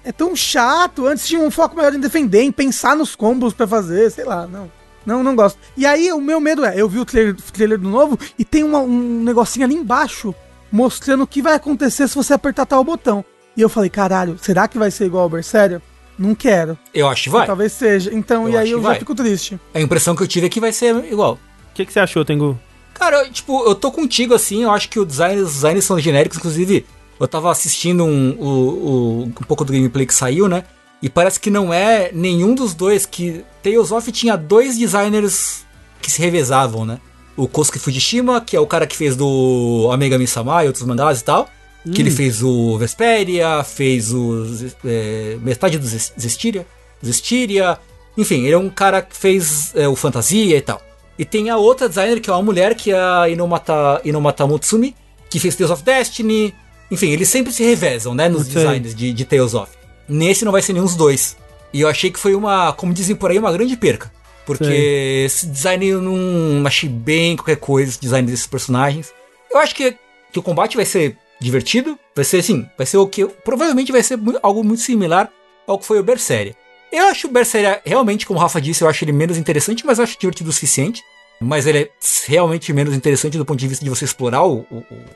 Speaker 3: é tão chato. Antes tinha um foco maior em defender, em pensar nos combos pra fazer, sei lá, não. Não, não gosto. E aí, o meu medo é, eu vi o trailer, trailer do novo e tem uma- um negocinho ali embaixo mostrando o que vai acontecer se você apertar tal botão. E eu falei, caralho, será que vai ser igual ao Berseria? Não quero.
Speaker 4: Eu acho que vai.
Speaker 3: Talvez seja. Então,
Speaker 4: Eu
Speaker 3: e aí eu já
Speaker 4: vai.
Speaker 3: fico triste.
Speaker 4: A impressão que eu tive é que vai ser igual.
Speaker 1: O que, que você achou, Tengu?
Speaker 4: Cara, eu, tipo, eu tô contigo assim, eu acho que o design, os designs são genéricos, inclusive, eu tava assistindo um, o- um pouco do gameplay que saiu, né? E parece que não é nenhum dos dois que. Tales of tinha dois designers que se revezavam, né? O Kosuke Fujishima, que é o cara que fez do Omega Misama e outros mangás e tal. Que ele fez o Vesperia, fez o. é, metade do Zes- Zestiria. Zestiria. Enfim, ele é um cara que fez é, o Fantasia e tal. E tem a outra designer, que é uma mulher, que é a Inomata, Inomata Mutsumi, que fez Tales of Destiny. Enfim, eles sempre se revezam, né, nos designs de, de Tales of. Nesse não vai ser nenhum dos dois. E eu achei que foi uma, como dizem por aí, uma grande perca. Porque
Speaker 1: Sei.
Speaker 4: esse design eu não achei bem qualquer coisa, esse design desses personagens. Eu acho que, que o combate vai ser divertido. Vai ser assim, vai ser o que. Provavelmente vai ser algo muito similar ao que foi o Berseria. Eu acho o Berseria, realmente, como o Rafa disse, eu acho ele menos interessante, mas eu acho divertido o suficiente. Mas ele é realmente menos interessante do ponto de vista de você explorar o-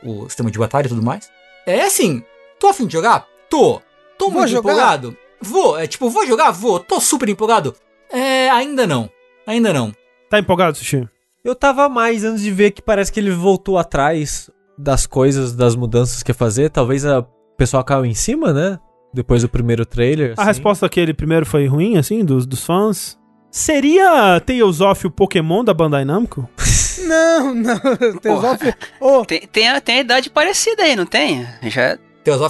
Speaker 4: o- o sistema de batalha e tudo mais. É assim, tô afim de jogar? Tô. Tô
Speaker 3: Vou
Speaker 4: muito
Speaker 3: jogar?
Speaker 4: empolgado? Vou. É tipo, vou jogar? Vou. Tô super empolgado? É, ainda não. Ainda não.
Speaker 1: Tá empolgado, Sushi?
Speaker 2: Eu tava mais antes de ver que parece que ele voltou atrás das coisas, das mudanças que ia fazer. Talvez a o pessoal caiu em cima, né? Depois do primeiro trailer.
Speaker 1: A
Speaker 2: assim.
Speaker 1: resposta daquele primeiro foi ruim, assim, dos, dos fãs? Seria Tales of o Pokémon da Bandai Namco?
Speaker 3: Não, não. Of. Ô,
Speaker 5: Tem, tem, a, tem a idade parecida aí, não tem? Já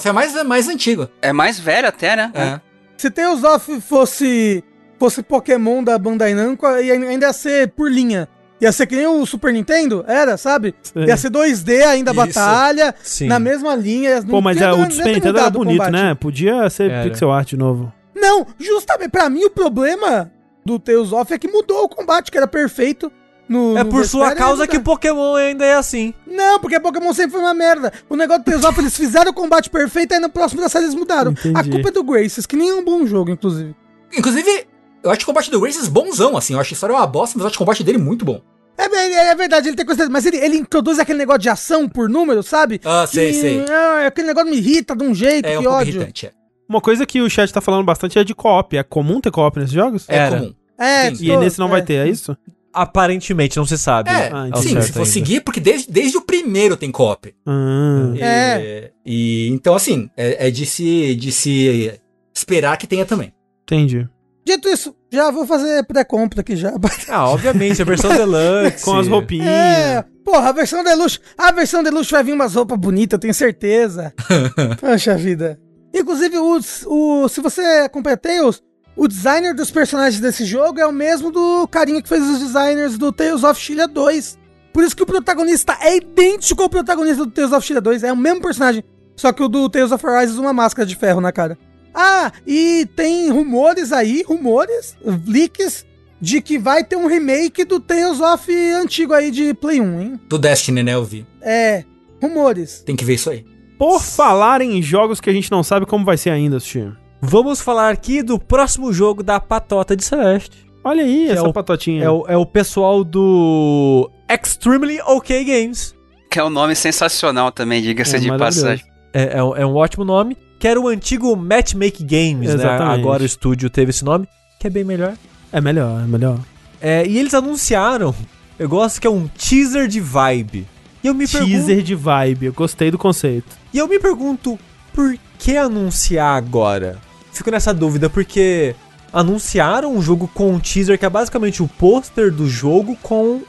Speaker 4: é mais, mais antigo.
Speaker 5: é mais velho até, né?
Speaker 4: É.
Speaker 3: se of fosse, fosse Pokémon da Bandai Namco, ia ainda ia ser por linha. Ia ser que nem o Super Nintendo, era, sabe?
Speaker 1: Sei.
Speaker 3: Ia ser 2D ainda a
Speaker 4: Isso.
Speaker 3: batalha,
Speaker 2: Sim.
Speaker 3: na mesma linha.
Speaker 1: Pô, mas é, o Super Nintendo era bonito, né? Podia ser
Speaker 2: Era.
Speaker 1: pixel art de novo.
Speaker 3: Não, justamente, pra mim o problema do Tales of é que mudou o combate, que era perfeito. No,
Speaker 2: É
Speaker 3: no
Speaker 2: por sua
Speaker 3: Vesperia,
Speaker 2: causa
Speaker 3: e
Speaker 2: que Pokémon ainda é assim.
Speaker 3: Não, porque Pokémon sempre foi uma merda. O negócio do of, eles fizeram o combate perfeito, aí no próximo da série eles mudaram.
Speaker 1: Entendi.
Speaker 3: A culpa é do Graces, que nem é um bom jogo, inclusive.
Speaker 4: Inclusive, eu acho o combate do Graces bonzão, assim. Eu acho a história uma bosta, mas eu acho o combate dele muito bom.
Speaker 3: É, é- é verdade, ele tem coisa. Mas ele, ele introduz aquele negócio de ação por número, sabe?
Speaker 4: Ah, sei,
Speaker 3: Que,
Speaker 4: sei.
Speaker 3: ah, aquele negócio me irrita de um jeito,
Speaker 4: É um
Speaker 3: que
Speaker 4: pouco
Speaker 3: ódio.
Speaker 4: irritante, é.
Speaker 1: Uma coisa que o chat tá falando bastante é de co-op. É comum ter co-op nesses jogos?
Speaker 4: É
Speaker 2: Era.
Speaker 4: comum.
Speaker 3: É,
Speaker 4: Sim.
Speaker 1: E
Speaker 3: tô-
Speaker 1: nesse não
Speaker 3: é.
Speaker 1: vai ter, é isso?
Speaker 2: Aparentemente, não se sabe.
Speaker 4: É,
Speaker 1: Ah,
Speaker 2: ao
Speaker 4: sim, se for
Speaker 2: ainda.
Speaker 4: seguir, porque desde, desde o primeiro tem co-op.
Speaker 1: Ah,
Speaker 3: É.
Speaker 4: E, então, assim, é, é de, se, de se esperar que tenha também.
Speaker 1: entendi.
Speaker 3: Dito isso, já vou fazer pré-compra aqui já.
Speaker 2: Ah, obviamente, a versão deluxe.
Speaker 1: Com as roupinhas.
Speaker 3: É, porra, a versão Deluxe. A versão Deluxe vai vir umas roupas bonitas, eu tenho certeza. Poxa vida. Inclusive, os, o, se você acompanha Tales, o designer dos personagens desse jogo é o mesmo do carinha que fez os designers do Tales of Chile 2. Por isso que o protagonista é idêntico ao protagonista do Tales of Chile 2. É o mesmo personagem. Só que o do Tales of Arise uma máscara de ferro na cara. Ah, e tem rumores aí, rumores, leaks, de que vai ter um remake do Tales of antigo aí de Play 1, hein?
Speaker 4: Do Destiny, né, eu vi.
Speaker 3: É, rumores.
Speaker 4: Tem que ver isso aí.
Speaker 1: Por falar em jogos que a gente não sabe como vai ser ainda, Steve.
Speaker 2: Vamos falar aqui do próximo jogo da patota de Celeste.
Speaker 1: Olha aí,
Speaker 2: é
Speaker 1: essa
Speaker 2: o-
Speaker 1: patotinha.
Speaker 2: É o, é o pessoal do Extremely OK Games.
Speaker 5: Que é um nome sensacional também, diga-se
Speaker 1: É
Speaker 5: de passagem.
Speaker 2: É, é um- é um ótimo nome. Que era o antigo Matchmake Games, né?
Speaker 1: Exatamente.
Speaker 2: Agora o estúdio teve esse nome, que é bem melhor.
Speaker 1: É melhor, é melhor.
Speaker 2: É, e eles anunciaram, eu gosto que é um teaser de vibe. E eu me pergunto,
Speaker 1: Teaser de vibe, eu gostei do conceito.
Speaker 2: e eu me pergunto, por que anunciar agora? Fico nessa dúvida porque anunciaram um jogo com um teaser que é basicamente o pôster do jogo com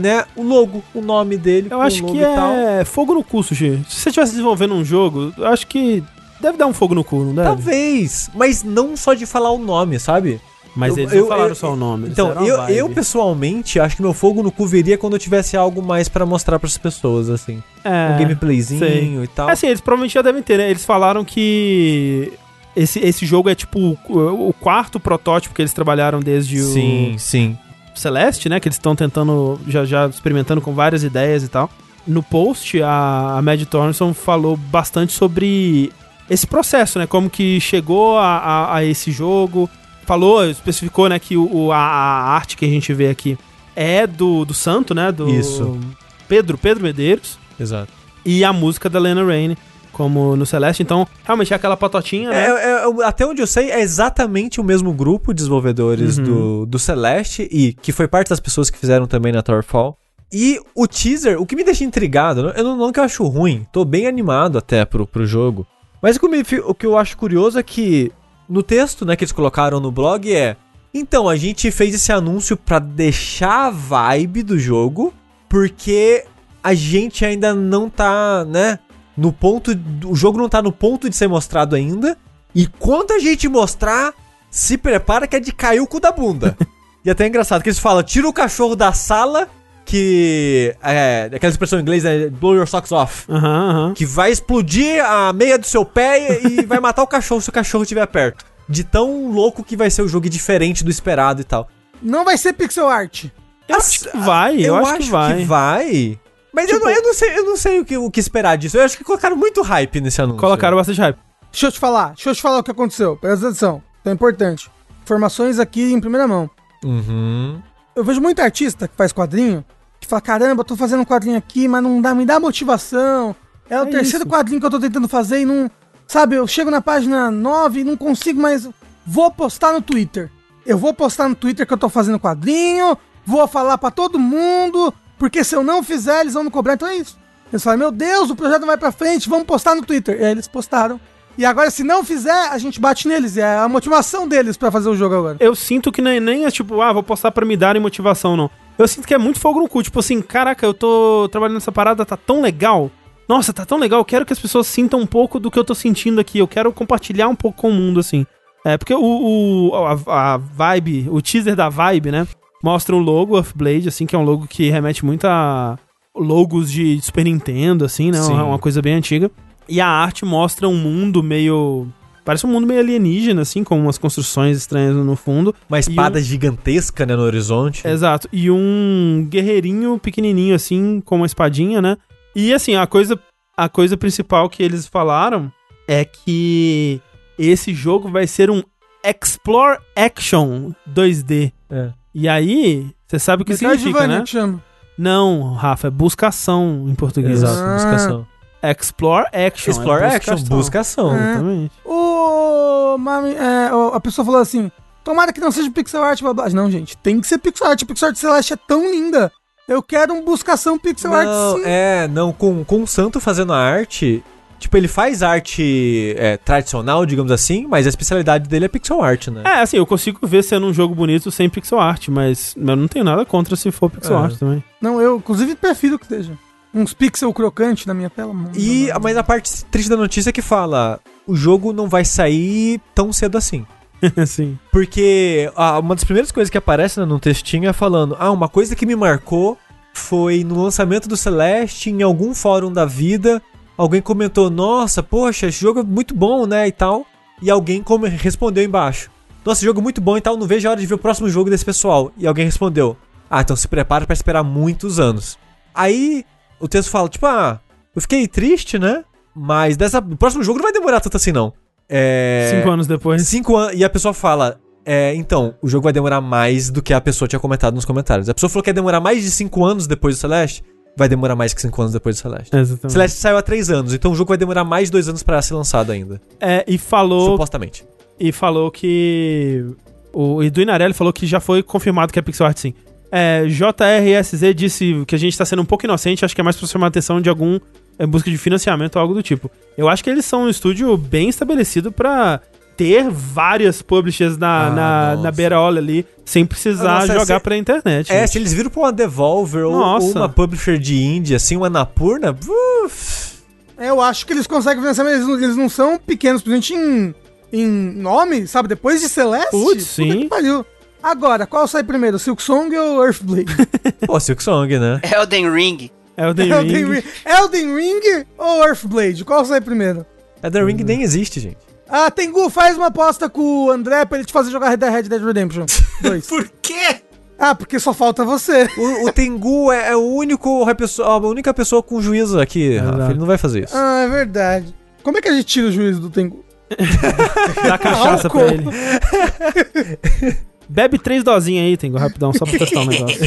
Speaker 2: né, o logo, o nome dele.
Speaker 1: Eu acho que é fogo no cu, Sushi. Se você estivesse desenvolvendo um jogo, eu acho que deve dar um fogo no cu, não deve?
Speaker 2: Talvez, mas não só de falar o nome, sabe?
Speaker 1: Mas
Speaker 2: Eu-
Speaker 1: eles
Speaker 2: eu-
Speaker 1: não falaram
Speaker 2: eu-
Speaker 1: só o nome.
Speaker 2: Então, eu, eu pessoalmente acho que meu fogo no cu viria quando eu tivesse algo mais pra mostrar pras pessoas, assim.
Speaker 1: é,
Speaker 2: Um gameplayzinho
Speaker 1: sei.
Speaker 2: e tal.
Speaker 1: É assim, eles provavelmente já devem ter, né? Eles falaram que esse, esse jogo é tipo o, o quarto protótipo que eles trabalharam desde
Speaker 2: sim, sim.
Speaker 1: o Celeste, né? Que eles estão tentando, já, já experimentando com várias ideias e tal. No post, a, a Mad falou bastante sobre esse processo, né? Como que chegou a, a, a esse jogo. Falou, especificou, né, que o, o- a, a arte que a gente vê aqui é do, do santo, né? Do
Speaker 2: Isso.
Speaker 1: Pedro, Pedro Medeiros.
Speaker 2: Exato.
Speaker 1: E a música da Lena Raine, como no Celeste. Então, realmente é aquela patotinha, né?
Speaker 2: É, é, é, até onde eu sei, é exatamente o mesmo grupo de desenvolvedores
Speaker 1: Uhum.
Speaker 2: do, do Celeste e que foi parte das pessoas que fizeram também na Towerfall. E o teaser, o que me deixa intrigado, eu não, não que eu acho ruim, tô bem animado até pro, pro jogo. Mas o que, me o que eu acho curioso é que no texto né, que eles colocaram no blog é. Então, a gente fez esse anúncio pra deixar a vibe do jogo, porque a gente ainda não tá, né? No ponto. O jogo não tá no ponto de ser mostrado ainda. E quando a gente mostrar, se prepara que é de cair o cu da bunda. e até é engraçado que eles falam: tira o cachorro da sala, que. É. Aquela expressão em inglês é blow your socks off.
Speaker 1: Aham, aham.
Speaker 2: Que vai explodir a meia do seu pé e vai matar o cachorro se o cachorro estiver perto. De tão louco que vai ser o jogo e diferente do esperado e tal.
Speaker 3: Não vai ser pixel art.
Speaker 1: Eu acho que vai, eu, acho, que vai.
Speaker 2: vai. Mas eu,
Speaker 1: Tipo-
Speaker 2: não, eu não sei, eu não sei o que, o que esperar disso. Eu acho que colocaram muito hype nesse anúncio.
Speaker 1: Colocaram bastante hype.
Speaker 3: Deixa eu te falar, deixa eu te falar o que aconteceu. Presta atenção, é importante. Informações aqui em primeira mão.
Speaker 2: Uhum.
Speaker 3: Eu vejo muito artista que faz quadrinho, que fala, caramba, eu tô fazendo um quadrinho aqui, mas não dá, me dá motivação. É o
Speaker 1: É
Speaker 3: terceiro
Speaker 1: isso.
Speaker 3: quadrinho que eu tô tentando fazer e não... Sabe, eu chego na página 9 e não consigo mais... Vou postar no Twitter. Eu vou postar no Twitter que eu tô fazendo quadrinho, vou falar pra todo mundo, porque se eu não fizer, eles vão me cobrar. Então é isso. Eles falam, meu Deus, o projeto vai pra frente, vamos postar no Twitter. E aí eles postaram. E agora, se não fizer, a gente bate neles. É a motivação deles pra fazer o jogo agora.
Speaker 1: Eu sinto que nem, nem é tipo, ah, vou postar pra me darem motivação, não. Eu sinto que é muito fogo no cu. Tipo assim, caraca, eu tô trabalhando nessa parada, tá tão legal. Nossa, tá tão legal. Eu quero que as pessoas sintam um pouco do que eu tô sentindo aqui. Eu quero compartilhar um pouco com o mundo, assim. É, porque o, o a, a vibe, o teaser da vibe, né? Mostra o logo of Blade, assim, que é um logo que remete muito a logos de Super Nintendo, assim, né?
Speaker 2: Sim.
Speaker 1: Uma, coisa bem antiga. E a arte mostra um mundo meio. Parece um mundo meio alienígena, assim, com umas construções estranhas no fundo.
Speaker 2: Uma espada gigantesca, né, no horizonte.
Speaker 1: Exato. E um guerreirinho pequenininho, assim, com uma espadinha, né? E, assim, a coisa, a coisa principal que eles falaram é que esse jogo vai ser um Explore Action 2D.
Speaker 2: É.
Speaker 1: E aí, você sabe o que significa,
Speaker 3: Metroidvania
Speaker 1: né?
Speaker 3: que chama.
Speaker 1: Não, Rafa, é buscação em português.
Speaker 2: Exato,
Speaker 3: Ah.
Speaker 2: buscação.
Speaker 1: Explore Action.
Speaker 2: Explore
Speaker 1: é
Speaker 2: action,
Speaker 1: buscação.
Speaker 3: É.
Speaker 1: Exatamente.
Speaker 3: O, mami, é, o- a pessoa falou assim: Tomara que não seja pixel art, blá blá. Não, gente, tem que ser pixel art. A pixel art Celeste é tão linda. Eu quero um buscação pixel art
Speaker 2: Não,
Speaker 3: sim.
Speaker 2: é, não, com, com o Santo fazendo a arte, Tipo, ele faz arte é, tradicional, digamos assim, mas a especialidade dele é pixel art, né?
Speaker 1: É, assim, eu consigo ver sendo um jogo bonito sem pixel art, mas eu não tenho nada contra se for pixel
Speaker 2: É.
Speaker 1: art também.
Speaker 3: Não, eu inclusive prefiro que esteja. Uns pixel crocante na minha tela.
Speaker 2: E, mas a parte triste da notícia é que fala: o jogo não vai sair tão cedo assim.
Speaker 1: Sim.
Speaker 2: Porque ah, uma das primeiras coisas que aparece né, no textinho é falando: Ah, uma coisa que me marcou foi no lançamento do Celeste, em algum fórum da vida, alguém comentou: Nossa, poxa, esse jogo é muito bom, né? E tal. E alguém respondeu embaixo: Nossa, esse jogo é muito bom e tal, não vejo a hora de ver o próximo jogo desse pessoal. E alguém respondeu: Ah, então se prepara pra esperar muitos anos. Aí o texto fala: Tipo, ah, eu fiquei triste, né? Mas dessa, o próximo jogo não vai demorar tanto assim, não. É.
Speaker 1: Cinco anos depois.
Speaker 2: Cinco anos. E a pessoa fala. É, então, o jogo vai demorar mais do que a pessoa tinha comentado nos comentários. A pessoa falou que ia demorar mais de cinco anos depois do Celeste. Vai demorar mais que cinco anos depois do Celeste.
Speaker 1: Exatamente.
Speaker 2: Celeste saiu há três anos, então o jogo vai demorar mais de dois anos pra ser lançado ainda.
Speaker 1: É, e falou
Speaker 2: Supostamente.
Speaker 1: e falou que o e do Inarelli falou que já foi confirmado que é pixel art sim. É, JRSZ disse que a gente tá sendo um pouco inocente, acho que é mais pra chamar a atenção de algum em busca de financiamento ou algo do tipo. Eu acho que eles são um estúdio bem estabelecido pra ter várias publishers na,
Speaker 2: Ah,
Speaker 1: na, na beira-ola ali, sem precisar
Speaker 2: Nossa,
Speaker 1: jogar
Speaker 2: se-
Speaker 1: pra internet.
Speaker 2: É,
Speaker 1: gente.
Speaker 2: se eles viram pra uma Devolver ou,
Speaker 1: Nossa.
Speaker 2: ou uma publisher de indie, assim, uma Anapurna, uff,
Speaker 3: É, Eu acho que eles conseguem financiar, mas eles não, eles não são pequenos, principalmente em, em nome, sabe? Depois de Celeste.
Speaker 1: Putz, sim.
Speaker 3: que pariu. Agora, qual sai primeiro, Silk Song ou Earthblade?
Speaker 2: pô, Silk Song, né?
Speaker 5: Elden Ring.
Speaker 1: Elden
Speaker 3: Elden,
Speaker 1: Ring.
Speaker 3: Ring. Elden Ring ou Earthblade? Qual sai primeiro?
Speaker 2: Elden Ring nem existe, gente.
Speaker 3: Ah, Tengu, faz uma aposta com o André pra ele te fazer jogar Red Red Dead Redemption 2.
Speaker 4: Por quê?
Speaker 3: ah, porque só falta você.
Speaker 2: O, o Tengu é, é o único a única pessoa com juízo aqui, Rafa.
Speaker 1: Exato.
Speaker 2: Ele não vai fazer isso.
Speaker 3: Ah, é verdade. Como é que a gente tira o juízo do Tengu?
Speaker 1: Dá cachaça pra ele. Bebe três dosinhas aí, Tengo, rapidão, só pra testar o negócio.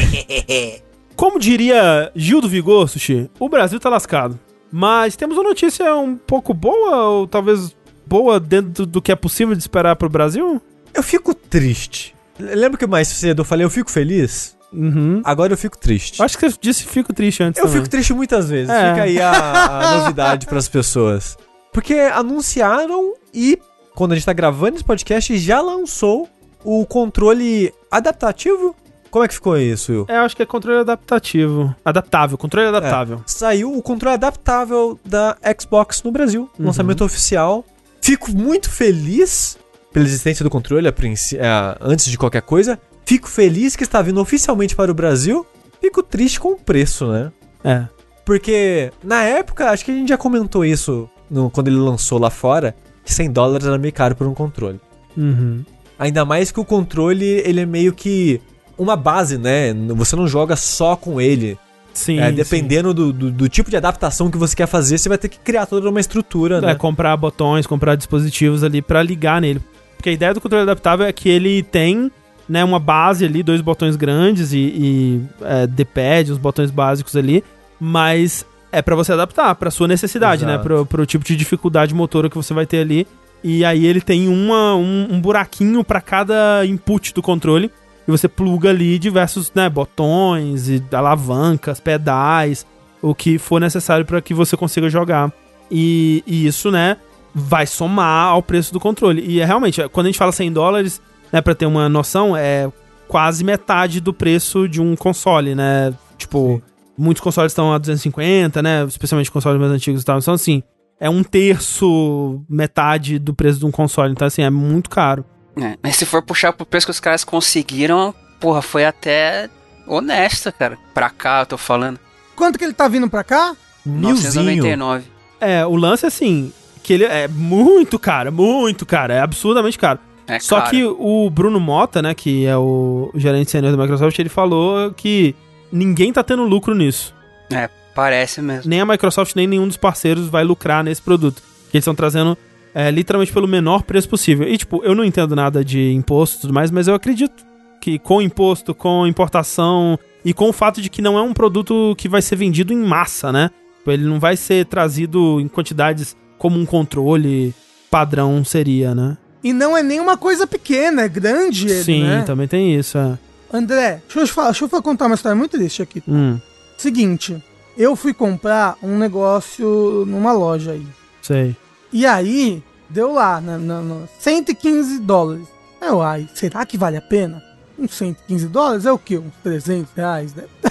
Speaker 1: Como diria Gil do Vigor, Sushi, o Brasil tá lascado. Mas temos uma notícia um pouco boa, ou talvez boa dentro do que é possível de esperar pro Brasil?
Speaker 2: Eu fico triste. Lembra que mais cedo eu falei eu fico feliz?
Speaker 1: Uhum.
Speaker 2: Agora eu fico triste.
Speaker 1: Acho que você disse fico triste antes
Speaker 2: Eu
Speaker 1: também.
Speaker 2: fico triste muitas vezes.
Speaker 1: É.
Speaker 2: Fica aí a, a novidade pras pessoas. Porque anunciaram e, quando a gente tá gravando esse podcast, já lançou o controle adaptativo. Como é que ficou isso, Will?
Speaker 1: É, acho que é controle adaptativo. Adaptável, controle adaptável.
Speaker 2: Saiu o controle adaptável da Xbox no Brasil.
Speaker 1: Uhum.
Speaker 2: Lançamento oficial. Fico muito feliz pela existência do controle a é, antes de qualquer coisa. Fico feliz que está vindo oficialmente para o Brasil. Fico triste com o preço, né?
Speaker 1: É.
Speaker 2: Porque na época, acho que a gente já comentou isso no- quando ele lançou lá fora, que 100 dólares era meio caro por um controle.
Speaker 1: Uhum.
Speaker 2: Ainda mais que o controle, ele é meio que uma base, né? Você não joga só com ele.
Speaker 1: Sim.
Speaker 2: É,
Speaker 1: sim.
Speaker 2: dependendo do, do, do tipo de adaptação que você quer fazer, você vai ter que criar toda uma estrutura,
Speaker 1: É,
Speaker 2: né?
Speaker 1: comprar botões, comprar dispositivos ali pra ligar nele. Porque a ideia do controle adaptável é que ele tem né, uma base ali, dois botões grandes e, e é, D-pad, uns botões básicos ali, mas é pra você adaptar pra sua necessidade, né?
Speaker 2: Exato.
Speaker 1: Pro, pro tipo de dificuldade motora que você vai ter ali. E aí ele tem uma, um, um buraquinho pra cada input do controle. E você pluga ali diversos né, botões e alavancas, pedais, o que for necessário para que você consiga jogar. E, e isso, né, vai somar ao preço do controle. E é realmente, quando a gente fala 100 dólares, né, pra ter uma noção, é quase metade do preço de um console, né? Tipo, muitos consoles estão a 250, né? Especialmente consoles mais antigos e tal. Então, assim, é um terço, metade do preço de um console. Então, assim, é muito caro.
Speaker 5: É, mas se for puxar pro preço que os caras conseguiram, porra, foi até honesto, cara. Pra cá, eu tô falando.
Speaker 3: Quanto que ele tá vindo pra cá?
Speaker 2: Milzinho.
Speaker 5: 999.
Speaker 1: É, o lance é assim, que ele é muito caro, muito caro, é absurdamente caro.
Speaker 5: É
Speaker 1: Só
Speaker 5: caro.
Speaker 1: que o Bruno Mota, né, que é o gerente sênior da Microsoft, ele falou que ninguém tá tendo lucro nisso.
Speaker 5: É, parece mesmo.
Speaker 1: Nem a Microsoft, nem nenhum dos parceiros vai lucrar nesse produto. Que eles estão trazendo é, literalmente pelo menor preço possível. E, tipo, eu não entendo nada de imposto e tudo mais, mas eu acredito que com imposto, com importação e com o fato de que não é um produto que vai ser vendido em massa, né? Ele não vai ser trazido em quantidades como um controle padrão seria, né?
Speaker 3: E não é nenhuma coisa pequena, é grande ele,
Speaker 1: Sim,
Speaker 3: né?
Speaker 1: também tem isso, é.
Speaker 3: André, deixa eu, te falar, deixa eu contar uma história muito triste aqui.
Speaker 1: Hum,
Speaker 3: Seguinte, eu fui comprar um negócio numa loja aí.
Speaker 1: Sei.
Speaker 3: E aí, deu lá, na, na, no 115 dólares. Eu, ai, será que vale a pena? Uns 115 dólares é o quê? Uns 300 reais, né?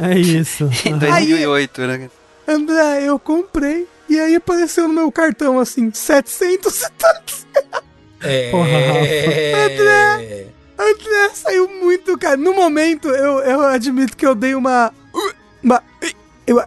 Speaker 1: É isso.
Speaker 5: Em 2008, né?
Speaker 3: André, eu comprei. E aí apareceu no meu cartão, assim, 700 e tantos.
Speaker 4: É.
Speaker 3: André, saiu muito, cara. No momento, eu, eu admito que eu dei uma... uma eu,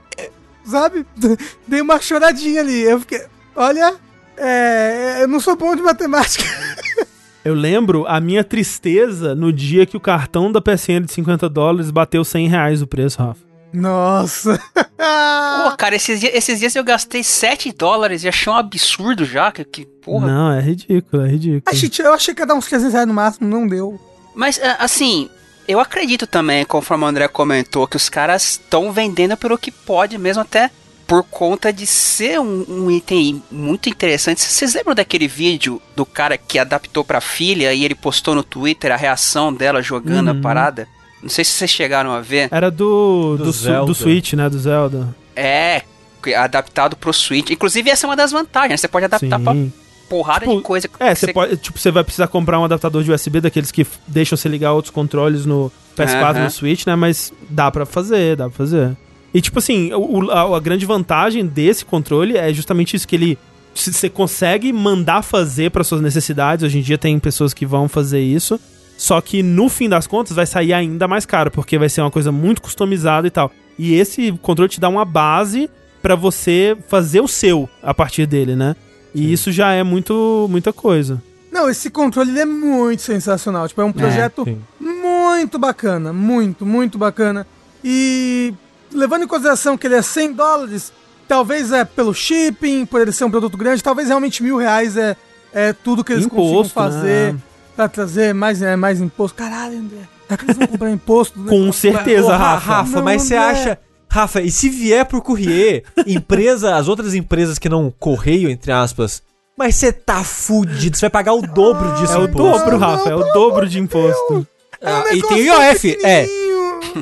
Speaker 3: sabe? Dei uma choradinha ali. Eu fiquei... Olha, é, eu não sou bom de matemática.
Speaker 1: Eu lembro a minha tristeza no dia que o cartão da PSN de 50 dólares bateu 100 reais o preço, Rafa.
Speaker 3: Nossa.
Speaker 5: Pô, cara, esses dias, esses dias eu gastei 7 dólares e achei um absurdo já. Que, que porra.
Speaker 1: Não, é ridículo, é ridículo.
Speaker 3: A gente, eu achei que ia dar uns 300 reais no máximo, não deu.
Speaker 5: Mas, a- assim, eu acredito também, conforme o André comentou, que os caras estão vendendo pelo que pode, mesmo até por conta de ser um, um item muito interessante. Vocês lembram daquele vídeo do cara que adaptou pra filha e ele postou no Twitter a reação dela jogando
Speaker 1: Uhum.
Speaker 5: a parada? Não sei se vocês chegaram a ver.
Speaker 1: Era do,
Speaker 2: Do
Speaker 1: do,
Speaker 2: Zelda.
Speaker 1: do Switch, né? Do Zelda.
Speaker 5: É, que- adaptado pro Switch. Inclusive, essa é uma das vantagens, né? Você pode adaptar pra
Speaker 1: Sim.
Speaker 5: porrada
Speaker 1: Tipo,
Speaker 5: de coisa.
Speaker 1: É,
Speaker 5: que
Speaker 1: você pode, tipo, você vai precisar comprar um adaptador de USB daqueles que deixam você ligar outros controles no PS4
Speaker 5: Aham.
Speaker 1: no Switch, né? Mas dá pra fazer, dá pra fazer. E tipo assim, o, a, a grande vantagem desse controle é justamente isso que ele você consegue mandar fazer para suas necessidades. Hoje em dia tem pessoas que vão fazer isso. Só que no fim das contas vai sair ainda mais caro, porque vai ser uma coisa muito customizada e tal. E esse controle te dá uma base pra você fazer o seu a partir dele, né? E isso já é muito muita coisa.
Speaker 3: Não, esse controle ele é muito sensacional. Tipo, é um projeto
Speaker 2: sim.
Speaker 3: muito bacana. Muito, muito bacana. E levando em consideração que ele é 100 dólares, talvez é pelo shipping, por ele ser um produto grande, talvez realmente mil reais é, é tudo que eles
Speaker 1: Imposto,
Speaker 3: consigam fazer
Speaker 1: né?
Speaker 3: pra trazer mais, é, mais imposto. Caralho, André. Será que eles vão comprar imposto? do
Speaker 1: Com certeza,
Speaker 2: Ra-
Speaker 1: Rafa.
Speaker 2: Rafa,
Speaker 3: Não,
Speaker 2: mas você acha. Rafa, e se vier por Courrier, empresa, as outras empresas que não correio, entre aspas, mas você tá fudido, você vai pagar o dobro disso.
Speaker 1: É o
Speaker 2: imposto.
Speaker 1: dobro, Rafa, é o dobro de imposto.
Speaker 4: Ah,
Speaker 3: um
Speaker 4: e tem
Speaker 3: negócio
Speaker 4: IOF, é.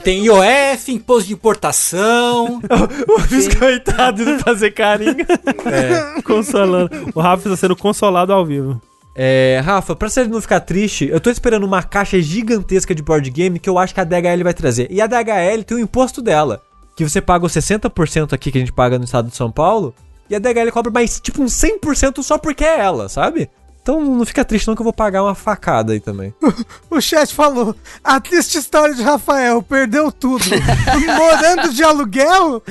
Speaker 4: Tem IOF, imposto de importação.
Speaker 2: O fiz coitado de fazer carinho.
Speaker 1: Consolando. O Rafa está sendo consolado ao vivo.
Speaker 2: É, Rafa, pra você não ficar triste, eu tô esperando uma caixa gigantesca de board game que eu acho que a DHL vai trazer. E a DHL tem o imposto dela, que você paga os 60% aqui que a gente paga no estado de São Paulo, e a DHL cobra mais tipo uns 100% só porque é ela, sabe? Então não fica triste não que eu vou pagar uma facada aí também.
Speaker 3: O chat falou: a triste história de Rafael, perdeu tudo. Morando de aluguel?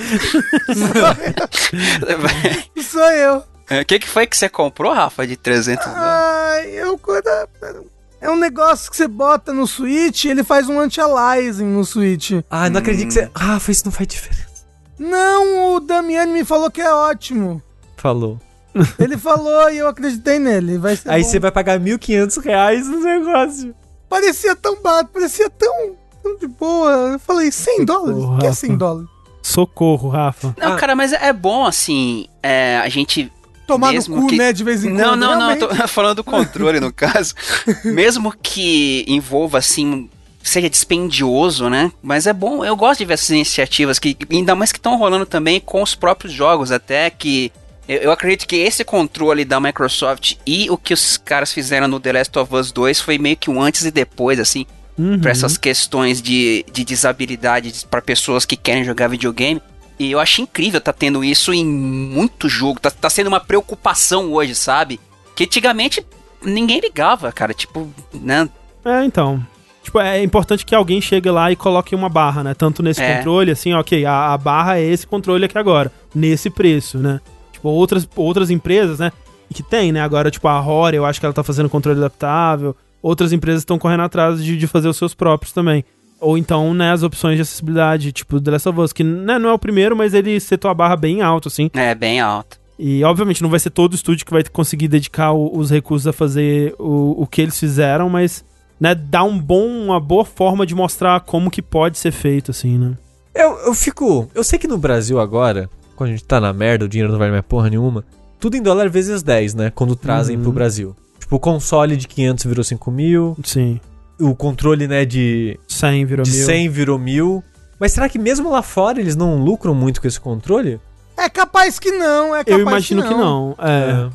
Speaker 3: Sou eu.
Speaker 5: O que, que foi que você comprou, Rafa, de 300 dólares?
Speaker 3: Ai, eu. É um negócio que você bota no Switch e ele faz um anti-aliasing no Switch.
Speaker 2: Ah, não acredito que você... Rafa, isso não faz diferença.
Speaker 3: Não, o Damiani me falou que é ótimo.
Speaker 2: Falou.
Speaker 3: Ele falou e eu acreditei nele. Vai ser
Speaker 2: Aí
Speaker 3: bom.
Speaker 2: você vai pagar 1.500 reais no negócio.
Speaker 3: Parecia tão barato, parecia tão, tão de boa. Eu falei, 100 dólares? O que é 100
Speaker 1: Rafa.
Speaker 3: dólares?
Speaker 1: Socorro, Rafa.
Speaker 5: Não,
Speaker 2: Ah.
Speaker 5: cara, mas é bom, assim, é, a gente
Speaker 3: Tomar
Speaker 5: Mesmo
Speaker 3: no cu,
Speaker 5: que-
Speaker 3: né, de vez em quando.
Speaker 5: Não, não, não, eu
Speaker 3: realmente.
Speaker 5: tô falando do controle no caso. Mesmo que envolva assim, seja dispendioso, né? Mas é bom, eu gosto de ver essas iniciativas que ainda mais que estão rolando também com os próprios jogos, até que eu, eu acredito que esse controle da Microsoft e o que os caras fizeram no The Last of Us 2 foi meio que um antes e depois, assim,
Speaker 1: Uhum.
Speaker 5: pra essas questões de, de desabilidade para pessoas que querem jogar videogame. E eu acho incrível tá tendo isso em muito jogo. Tá, tá sendo uma preocupação hoje, sabe? Que antigamente ninguém ligava, cara. Tipo, né?
Speaker 1: É, então. Tipo, é importante que alguém chegue lá e coloque uma barra, né? Tanto nesse
Speaker 5: É.
Speaker 1: controle, assim, ok, a, a barra é esse controle aqui agora, nesse preço, né? Tipo, outras, outras empresas, né? Que tem, né? Agora, tipo, a Rory, eu acho que ela tá fazendo controle adaptável. Outras empresas estão correndo atrás de, de fazer os seus próprios também. Ou então, né, as opções de acessibilidade, tipo The Last of Us, que né, não é o primeiro, mas ele setou a barra bem alto, assim.
Speaker 5: É bem alto.
Speaker 1: E obviamente não vai ser todo estúdio que vai conseguir dedicar o- os recursos a fazer o, o que eles fizeram, mas né, dá um bom, uma boa forma de mostrar como que pode ser feito, assim, né?
Speaker 2: Eu, eu fico. Eu sei que no Brasil agora, quando a gente tá na merda, o dinheiro não vale mais porra nenhuma. Tudo em dólar vezes 10, né? Quando trazem
Speaker 1: Uhum.
Speaker 2: pro Brasil. Tipo, o console de 500 virou 5 mil.
Speaker 1: Sim.
Speaker 2: O controle, né, de,
Speaker 1: 100 virou
Speaker 2: de
Speaker 1: mil.
Speaker 2: 100 virou mil. Mas será que mesmo lá fora eles não lucram muito com esse controle?
Speaker 3: É capaz que não, é capaz
Speaker 1: Eu imagino que não. É.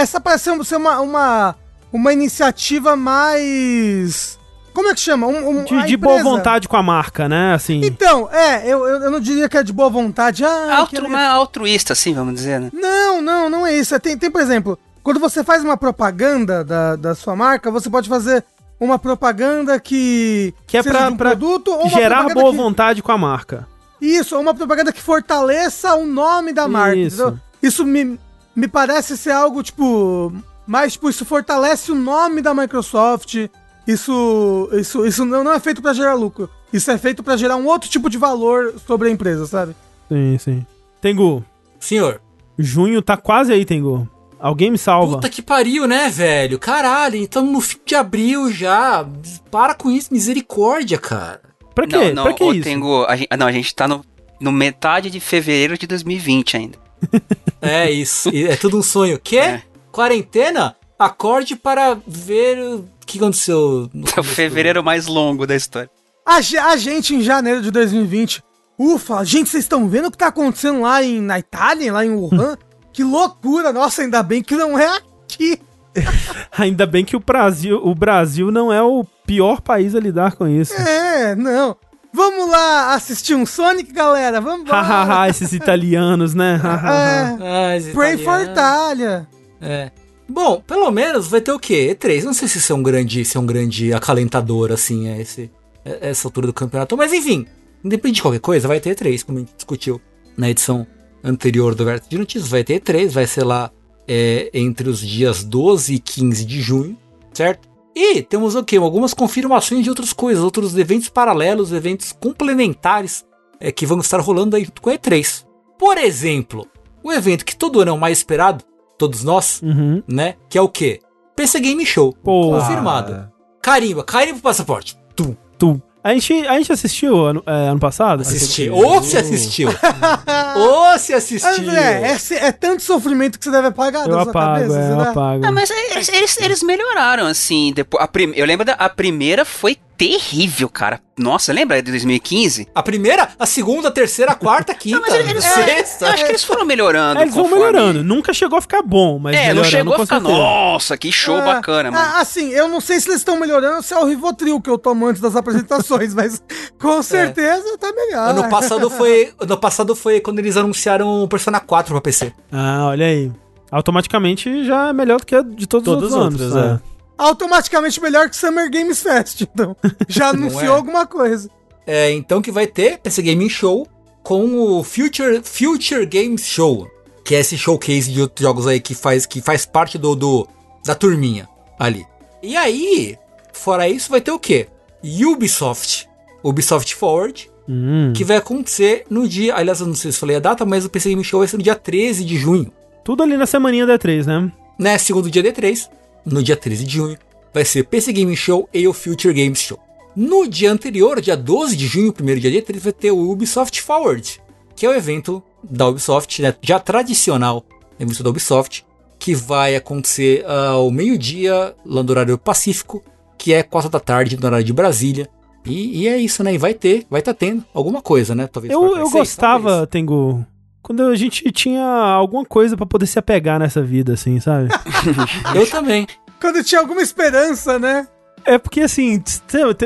Speaker 3: Essa parece ser- ser uma, uma, uma iniciativa mais. Como é que chama? Um, um-
Speaker 1: De, de boa vontade com a marca, né? Assim.
Speaker 3: Então, é, eu, eu, não diria que é de boa vontade. Ah,
Speaker 5: Altru,
Speaker 3: que-
Speaker 5: mas altruísta, assim, vamos dizer, né?
Speaker 3: Não, não, não é isso. É, Tem, tem, por exemplo, quando você faz uma propaganda da, da sua marca, você pode fazer uma propaganda que.
Speaker 1: Que é pra-
Speaker 3: um
Speaker 1: pra
Speaker 3: produto ou
Speaker 1: Gerar boa
Speaker 3: que-
Speaker 1: vontade com a marca.
Speaker 3: Isso, ou uma propaganda que fortaleça o nome da marca,
Speaker 1: Isso.
Speaker 3: entendeu? Isso me, me parece ser algo, tipo, mais, tipo, isso fortalece o nome da Microsoft. Isso, isso, isso não, não é feito pra gerar lucro. Isso é feito pra gerar um outro tipo de valor sobre a empresa, sabe?
Speaker 1: Sim, sim. Tengu,
Speaker 4: Senhor,
Speaker 1: junho tá quase aí, Tengu. Alguém me salva.
Speaker 4: puta que pariu, né, velho? Caralho, estamos no fim de abril já. Para com isso, misericórdia, cara.
Speaker 1: Pra quê?
Speaker 5: Não, não,
Speaker 1: pra que
Speaker 5: ô,
Speaker 1: isso?
Speaker 5: Tengu, a gente, não, a gente tá no, no metade de fevereiro de 2020 ainda.
Speaker 4: É isso, é tudo um sonho. Quê?
Speaker 5: É.
Speaker 4: Quarentena? Acorde para ver o que aconteceu. no
Speaker 5: É o fevereiro mais longo da história.
Speaker 3: A, a gente, em janeiro de 2020, ufa, gente, vocês estão vendo o que tá acontecendo lá em, na Itália, lá em Wuhan? que loucura, nossa, ainda bem que não é aqui.
Speaker 1: Ainda bem que o Brasil, o Brasil não é o pior país a lidar com isso.
Speaker 3: É, não. Vamos lá assistir um Sonic, galera, vamos lá.
Speaker 1: Hahaha, esses italianos, né? Hahaha.
Speaker 3: é,
Speaker 4: Ah,
Speaker 3: Pray for
Speaker 4: italiano.
Speaker 3: Itália.
Speaker 4: É. Bom, pelo menos vai ter o quê? E3. Não sei se isso é um grande, se é um grande acalentador, assim, é esse, é- essa altura do campeonato. Mas enfim, independente de qualquer coisa, vai ter E3, como a gente discutiu na edição anterior do Vértice de Notícias. Vai ter E3, vai ser lá é, entre os dias 12 e 15 de junho, certo? E temos o quê? Algumas confirmações de outras coisas, outros eventos paralelos, eventos complementares é, que vão estar rolando aí junto com a E3. Por exemplo, o evento que todo ano é o mais esperado, todos nós,
Speaker 1: Uhum.
Speaker 4: né? Que é o quê? PC Game Show.
Speaker 1: Porra.
Speaker 4: Confirmado. Carimba, carimba pro passaporte. Tu.
Speaker 1: Tu. A gente, a gente assistiu ano, é, ano passado?
Speaker 4: Assistiu. Ou se assistiu. Ou se assistiu.
Speaker 3: André, é, se- é tanto sofrimento que você deve apagar
Speaker 1: Eu
Speaker 3: da sua
Speaker 1: apago,
Speaker 3: cabeça.
Speaker 1: é,
Speaker 3: você
Speaker 1: eu apago.
Speaker 5: Ah, mas eles, eles, eles melhoraram, assim. Depois, a prim- eu lembro da a primeira foi terrível, cara. Nossa, lembra de 2015?
Speaker 4: A primeira, a segunda, a terceira, a quarta, a quinta,
Speaker 5: Não, mas eles,
Speaker 4: a sexta.
Speaker 5: eu acho que eles foram melhorando.
Speaker 1: É, eles vão
Speaker 5: conforme-
Speaker 1: melhorando. Nunca chegou a ficar bom, mas
Speaker 5: É, não
Speaker 1: melhorando
Speaker 5: chegou a ficar, nossa, que show
Speaker 3: É,
Speaker 5: bacana, mano.
Speaker 3: ah, assim, eu não sei se eles estão melhorando ou se é o Rivotril que eu tomo antes das apresentações, mas com certeza tá melhor.
Speaker 4: Ano passado foi, ano passado foi quando eles anunciaram o Persona 4 pra PC.
Speaker 1: Ah, olha aí. Automaticamente já é melhor do que a de todos,
Speaker 2: Todos
Speaker 1: os outros
Speaker 2: os
Speaker 1: anos.
Speaker 2: outros,
Speaker 1: né?
Speaker 3: Automaticamente melhor que Summer Games Fest, então. Já anunciou
Speaker 4: é?
Speaker 3: alguma coisa.
Speaker 4: É, então que vai ter PC Gaming Show com o Future, Future Games Show, que é esse showcase de outros jogos aí que faz, que faz parte do, do da turminha ali. E aí, fora isso, vai ter o quê? Ubisoft. Ubisoft Forward,
Speaker 1: Hum,
Speaker 4: que vai acontecer no dia. Aliás, eu não sei se falei a data, mas o PC Game Show vai ser no dia 13 de junho.
Speaker 1: Tudo ali na semaninha da E3, né?
Speaker 4: Né? Segundo dia D3, no dia 13 de junho, vai ser PC Game Show e o Future Games Show. No dia anterior, dia 12 de junho, primeiro dia D3, vai ter o Ubisoft Forward, que é o evento da Ubisoft, né, já tradicional evento da Ubisoft, que vai acontecer ao meio-dia, lá no horário pacífico, que é 4 da tarde, no horário de Brasília. E, e é isso, né? E vai ter, vai estar tendo alguma coisa, né? Talvez
Speaker 1: Eu, eu
Speaker 4: Cry 6,
Speaker 1: gostava,
Speaker 4: talvez.
Speaker 1: Tengu, quando a gente tinha alguma coisa pra poder se apegar nessa vida, assim, sabe?
Speaker 4: Eu também.
Speaker 3: Quando tinha alguma esperança, né?
Speaker 1: é porque, assim,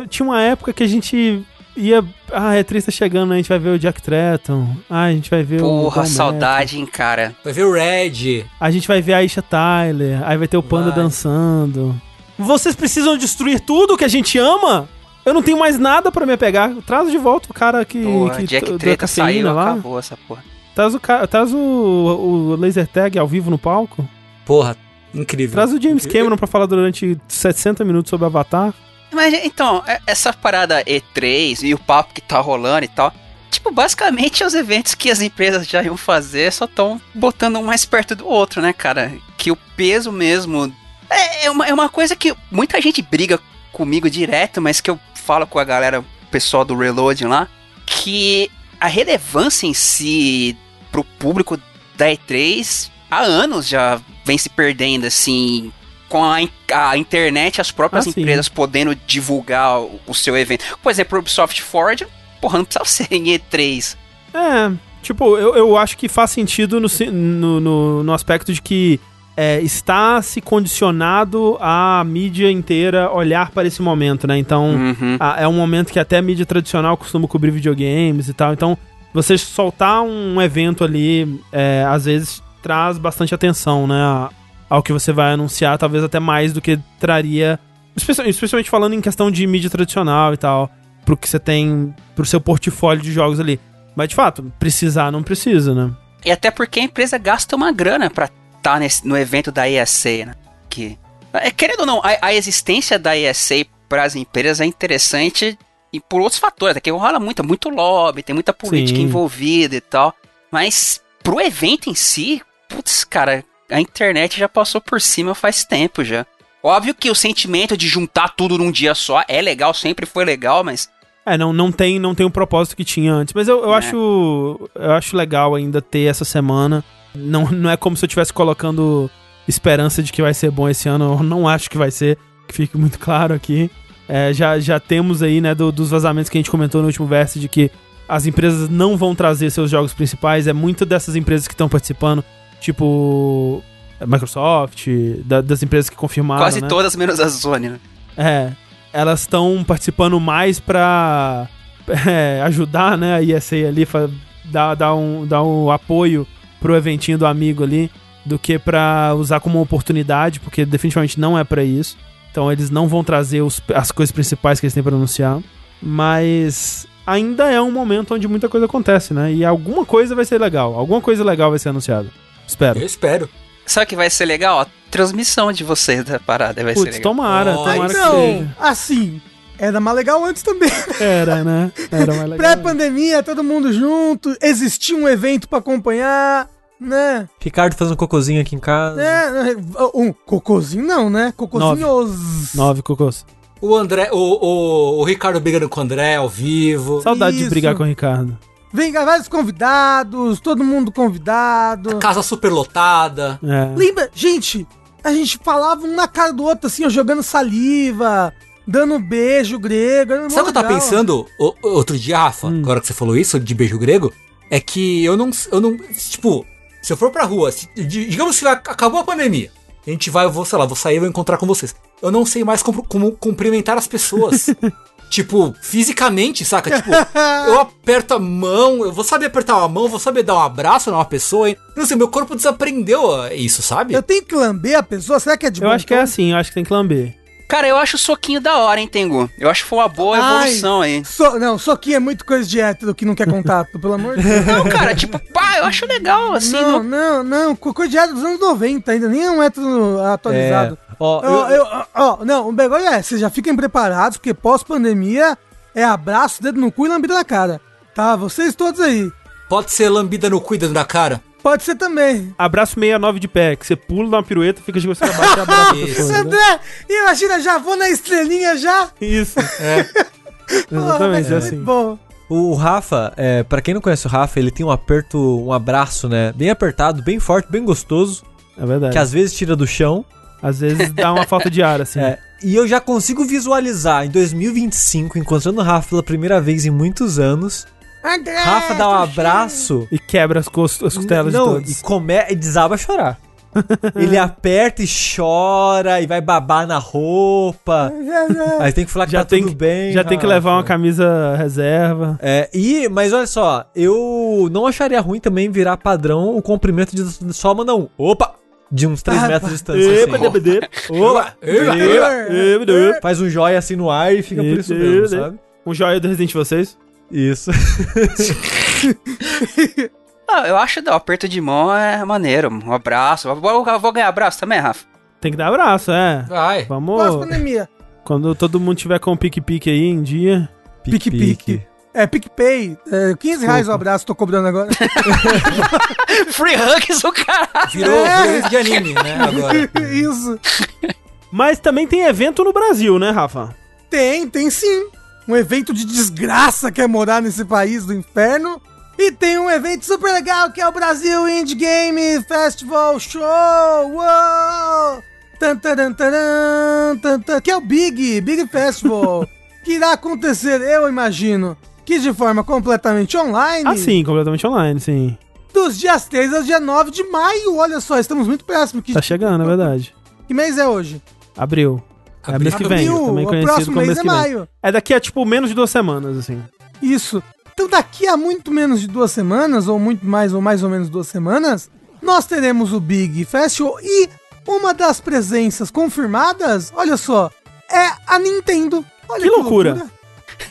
Speaker 1: tinha uma época que a gente ia... Ah, a E3 tá chegando, a gente vai ver o Jack Tretton. Ah, a gente vai ver o...
Speaker 5: Porra, saudade, hein, cara.
Speaker 4: Vai ver o Red.
Speaker 1: A gente vai ver a Aisha Tyler, aí vai ter o Panda
Speaker 4: Vai.
Speaker 1: dançando. Vocês precisam destruir tudo que a gente ama? Eu não tenho mais nada pra me apegar. Traz de volta o cara que,
Speaker 5: Porra,
Speaker 1: que
Speaker 5: Jack Treta saiu,
Speaker 1: lá.
Speaker 5: acabou essa porra.
Speaker 1: Traz o traz o, o laser tag ao vivo no palco.
Speaker 4: Porra, incrível.
Speaker 1: Traz o James Cameron pra falar durante 60 minutos sobre Avatar.
Speaker 5: Mas então, é- essa parada E3 e o papo que tá rolando e tal. Tipo, basicamente os eventos que as empresas já iam fazer só estão botando um mais perto do outro, né, cara? Que o peso mesmo. É, é, uma, é uma coisa que muita gente briga comigo direto, mas que eu falo com a galera, o pessoal do Reloading lá, que a relevância em si pro público da E3 há anos já vem se perdendo, assim, com a, a internet, as próprias
Speaker 1: Ah, sim.
Speaker 5: empresas podendo divulgar o, o seu evento. Por exemplo, o Ubisoft Forward, porra, não precisava ser em E3.
Speaker 1: É, Tipo, eu, eu acho que faz sentido no, no, no, no aspecto de que é, está se condicionado a mídia inteira olhar para esse momento, né? Então,
Speaker 5: Uhum.
Speaker 1: a- é um momento que até a mídia tradicional costuma cobrir videogames e tal. Então, você soltar um evento ali, é, às vezes traz bastante atenção, né? Ao que você vai anunciar, talvez até mais do que traria. espe- Especialmente falando em questão de mídia tradicional e tal. Pro que você tem. Pro seu portfólio de jogos ali. Mas de fato, precisar não precisa, né?
Speaker 5: E até porque a empresa gasta uma grana pra estar no evento da ESA, né? Que, é, querendo ou não, a, a existência da ESA para as empresas é interessante e por outros fatores, é que rola muito, muito lobby, tem muita política
Speaker 1: Sim.
Speaker 5: envolvida e tal. Mas pro evento em si, putz, cara, a internet já passou por cima faz tempo já. Óbvio que o sentimento de juntar tudo num dia só é legal, sempre foi legal, mas
Speaker 1: É, não, não tem não
Speaker 5: É.
Speaker 1: Não, é como se eu estivesse colocando esperança de que vai ser bom esse ano. Eu não acho que vai ser, que fique muito claro aqui. É, já, já temos aí, né, do- dos vazamentos que a gente comentou no último verso de que as empresas não vão trazer seus jogos principais. É muito dessas empresas que estão participando, tipo Microsoft, da- das empresas que confirmaram.
Speaker 5: quase
Speaker 1: né?
Speaker 5: todas menos a Sony, né?
Speaker 1: É, elas estão participando mais pra é, ajudar, né, a ESA ali, dar, dar, um, dar um apoio pro eventinho do amigo ali, do que pra usar como oportunidade, porque definitivamente não é pra isso. Então eles não vão trazer os- as coisas principais que eles têm pra anunciar. Mas ainda é um momento onde muita coisa acontece, né? E alguma coisa vai ser legal. Alguma coisa legal vai ser anunciada. Espero.
Speaker 4: Eu espero.
Speaker 5: Sabe o que vai ser legal? A transmissão de vocês da parada vai ser
Speaker 1: Putz,
Speaker 5: legal.
Speaker 1: tomara,
Speaker 4: Oh,
Speaker 1: tomara que
Speaker 3: Então,
Speaker 1: seja.
Speaker 3: assim, era mais legal antes também.
Speaker 1: Era, né? Era mais legal.
Speaker 3: Pré-pandemia, todo mundo junto, existia um evento pra acompanhar, né?
Speaker 2: Ricardo fazendo um cocôzinho aqui em casa.
Speaker 3: É, um cocôzinho não, né? Cocôzinhos.
Speaker 1: Nove cocôs.
Speaker 4: O André, o, o, o Ricardo brigando com o André ao vivo.
Speaker 1: Saudade de
Speaker 3: Isso.
Speaker 1: brigar com o Ricardo.
Speaker 3: Vem cá, vários convidados, todo mundo convidado.
Speaker 4: Casa superlotada.
Speaker 1: É.
Speaker 3: Lembra, gente, a gente falava um na cara do outro, assim, ó, jogando saliva, dando beijo grego. mó
Speaker 4: Sabe o que eu tava
Speaker 3: legal.
Speaker 4: pensando o- outro dia, Rafa?
Speaker 1: Hum.
Speaker 4: Agora que você falou isso, de beijo grego. É que eu não. Eu não. Tipo, se eu for pra rua, se- di- digamos que ac- acabou a pandemia. A gente vai, eu vou, sei lá, vou sair e vou encontrar com vocês. Eu não sei mais como, como cumprimentar as pessoas. tipo, fisicamente, saca? Tipo, eu aperto a mão, eu vou saber apertar uma mão, vou saber dar um abraço numa pessoa, hein? Não sei, meu corpo desaprendeu isso, sabe?
Speaker 3: Eu tenho que lamber a pessoa? Será que é de
Speaker 1: Eu
Speaker 3: bom
Speaker 1: acho que é assim, eu acho que tem que lamber.
Speaker 5: Cara, eu acho o soquinho da hora, hein, Tengu? Eu acho que foi uma boa
Speaker 3: Ai.
Speaker 5: evolução aí.
Speaker 3: So, não, soquinho é muito coisa de hétero que não quer contato, pelo amor de Deus.
Speaker 5: Não, cara, tipo, pá, eu acho legal, assim.
Speaker 3: não,
Speaker 5: não-
Speaker 3: não, não, co- coisa de hétero dos anos 90 ainda, nem é um hétero atualizado.
Speaker 2: É, ó,
Speaker 3: Ó,
Speaker 2: eu-
Speaker 3: eu- ó, não, o negócio é, vocês já fiquem preparados, porque pós-pandemia é abraço, dedo no cu e lambida na cara. Tá, vocês todos aí.
Speaker 4: Pode ser lambida no cuidado da cara.
Speaker 3: Pode ser também.
Speaker 1: Abraço 69 de pé, que você pula uma pirueta, fica de você abaixo e abraça a
Speaker 4: Isso.
Speaker 1: pessoa. né?
Speaker 3: André, imagina, já vou na estrelinha já.
Speaker 1: Isso.
Speaker 3: Vai
Speaker 1: Exatamente, é
Speaker 3: muito
Speaker 1: assim.
Speaker 3: Bom.
Speaker 2: O Rafa, é, para quem não conhece o Rafa, ele tem um aperto, um abraço, né? Bem apertado, bem forte, bem gostoso,
Speaker 1: É verdade.
Speaker 2: que às vezes tira do chão.
Speaker 1: Às vezes dá uma falta de ar, assim.
Speaker 2: É, e eu já consigo visualizar em 2025, encontrando o Rafa pela primeira vez em muitos anos.
Speaker 3: André,
Speaker 2: Rafa dá um abraço.
Speaker 1: E quebra as, cos- as costelas
Speaker 2: não,
Speaker 1: de
Speaker 2: e,
Speaker 1: todos.
Speaker 2: come, e desaba a chorar. ele aperta e chora e vai babar na roupa. Aí tem que falar que
Speaker 1: Já
Speaker 2: tá
Speaker 1: tem
Speaker 2: tudo
Speaker 1: que-
Speaker 2: bem.
Speaker 1: Já tem que
Speaker 2: Rafa.
Speaker 1: levar uma camisa reserva.
Speaker 2: É, e, mas olha só, eu não acharia ruim também virar padrão o cumprimento de só mandar um. Opa! De uns 3
Speaker 3: Ah,
Speaker 2: metros de distância.
Speaker 1: Epa,
Speaker 2: assim.
Speaker 1: DBD. Opa!
Speaker 4: Eba,
Speaker 1: Epa, epa.
Speaker 2: Faz um joia assim no ar e fica por isso mesmo, sabe?
Speaker 1: Um joia do Resident Evil 6.
Speaker 2: Isso.
Speaker 5: Ah, eu acho que o aperto de mão é maneiro. Um abraço. Eu vou, ganhar abraço também, Rafa.
Speaker 1: Tem que dar abraço, é.
Speaker 4: Vai.
Speaker 1: Vamos.
Speaker 3: Pós-pandemia.
Speaker 1: Quando todo mundo tiver com o pique-pique aí em dia.
Speaker 3: Pique-pique. É, PicPay. É, 15 reais o abraço, tô cobrando agora.
Speaker 5: Free hugs, o caralho.
Speaker 4: Virou,
Speaker 3: É.
Speaker 4: virou de anime, né? Agora.
Speaker 3: Isso.
Speaker 1: Mas também tem evento no Brasil, né, Rafa?
Speaker 3: Tem, tem sim. Um evento de desgraça que é morar nesse país do inferno. E tem um evento super legal que é o Brasil Indie Game Festival Show. Uou! Que é o Big, Big Festival. que irá acontecer, eu imagino, que de forma completamente online.
Speaker 1: Ah, sim, completamente online, sim.
Speaker 3: Dos dias 3 ao dia 9 de maio. Olha só, estamos muito próximos. Que,
Speaker 1: Tá chegando, é verdade.
Speaker 3: que mês é hoje?
Speaker 1: Abril. É mês que vem,
Speaker 3: Abril,
Speaker 1: também
Speaker 3: o
Speaker 1: conhecido
Speaker 3: próximo
Speaker 1: como
Speaker 3: mês
Speaker 1: mês
Speaker 3: é
Speaker 1: que vem.
Speaker 3: maio.
Speaker 1: É daqui a, tipo, menos de duas semanas, assim.
Speaker 3: Isso. Então, daqui a muito menos de duas semanas, ou muito mais, ou mais ou menos duas semanas, nós teremos o Big Festival e uma das presenças confirmadas, olha só, é a Nintendo. Olha
Speaker 1: Que loucura.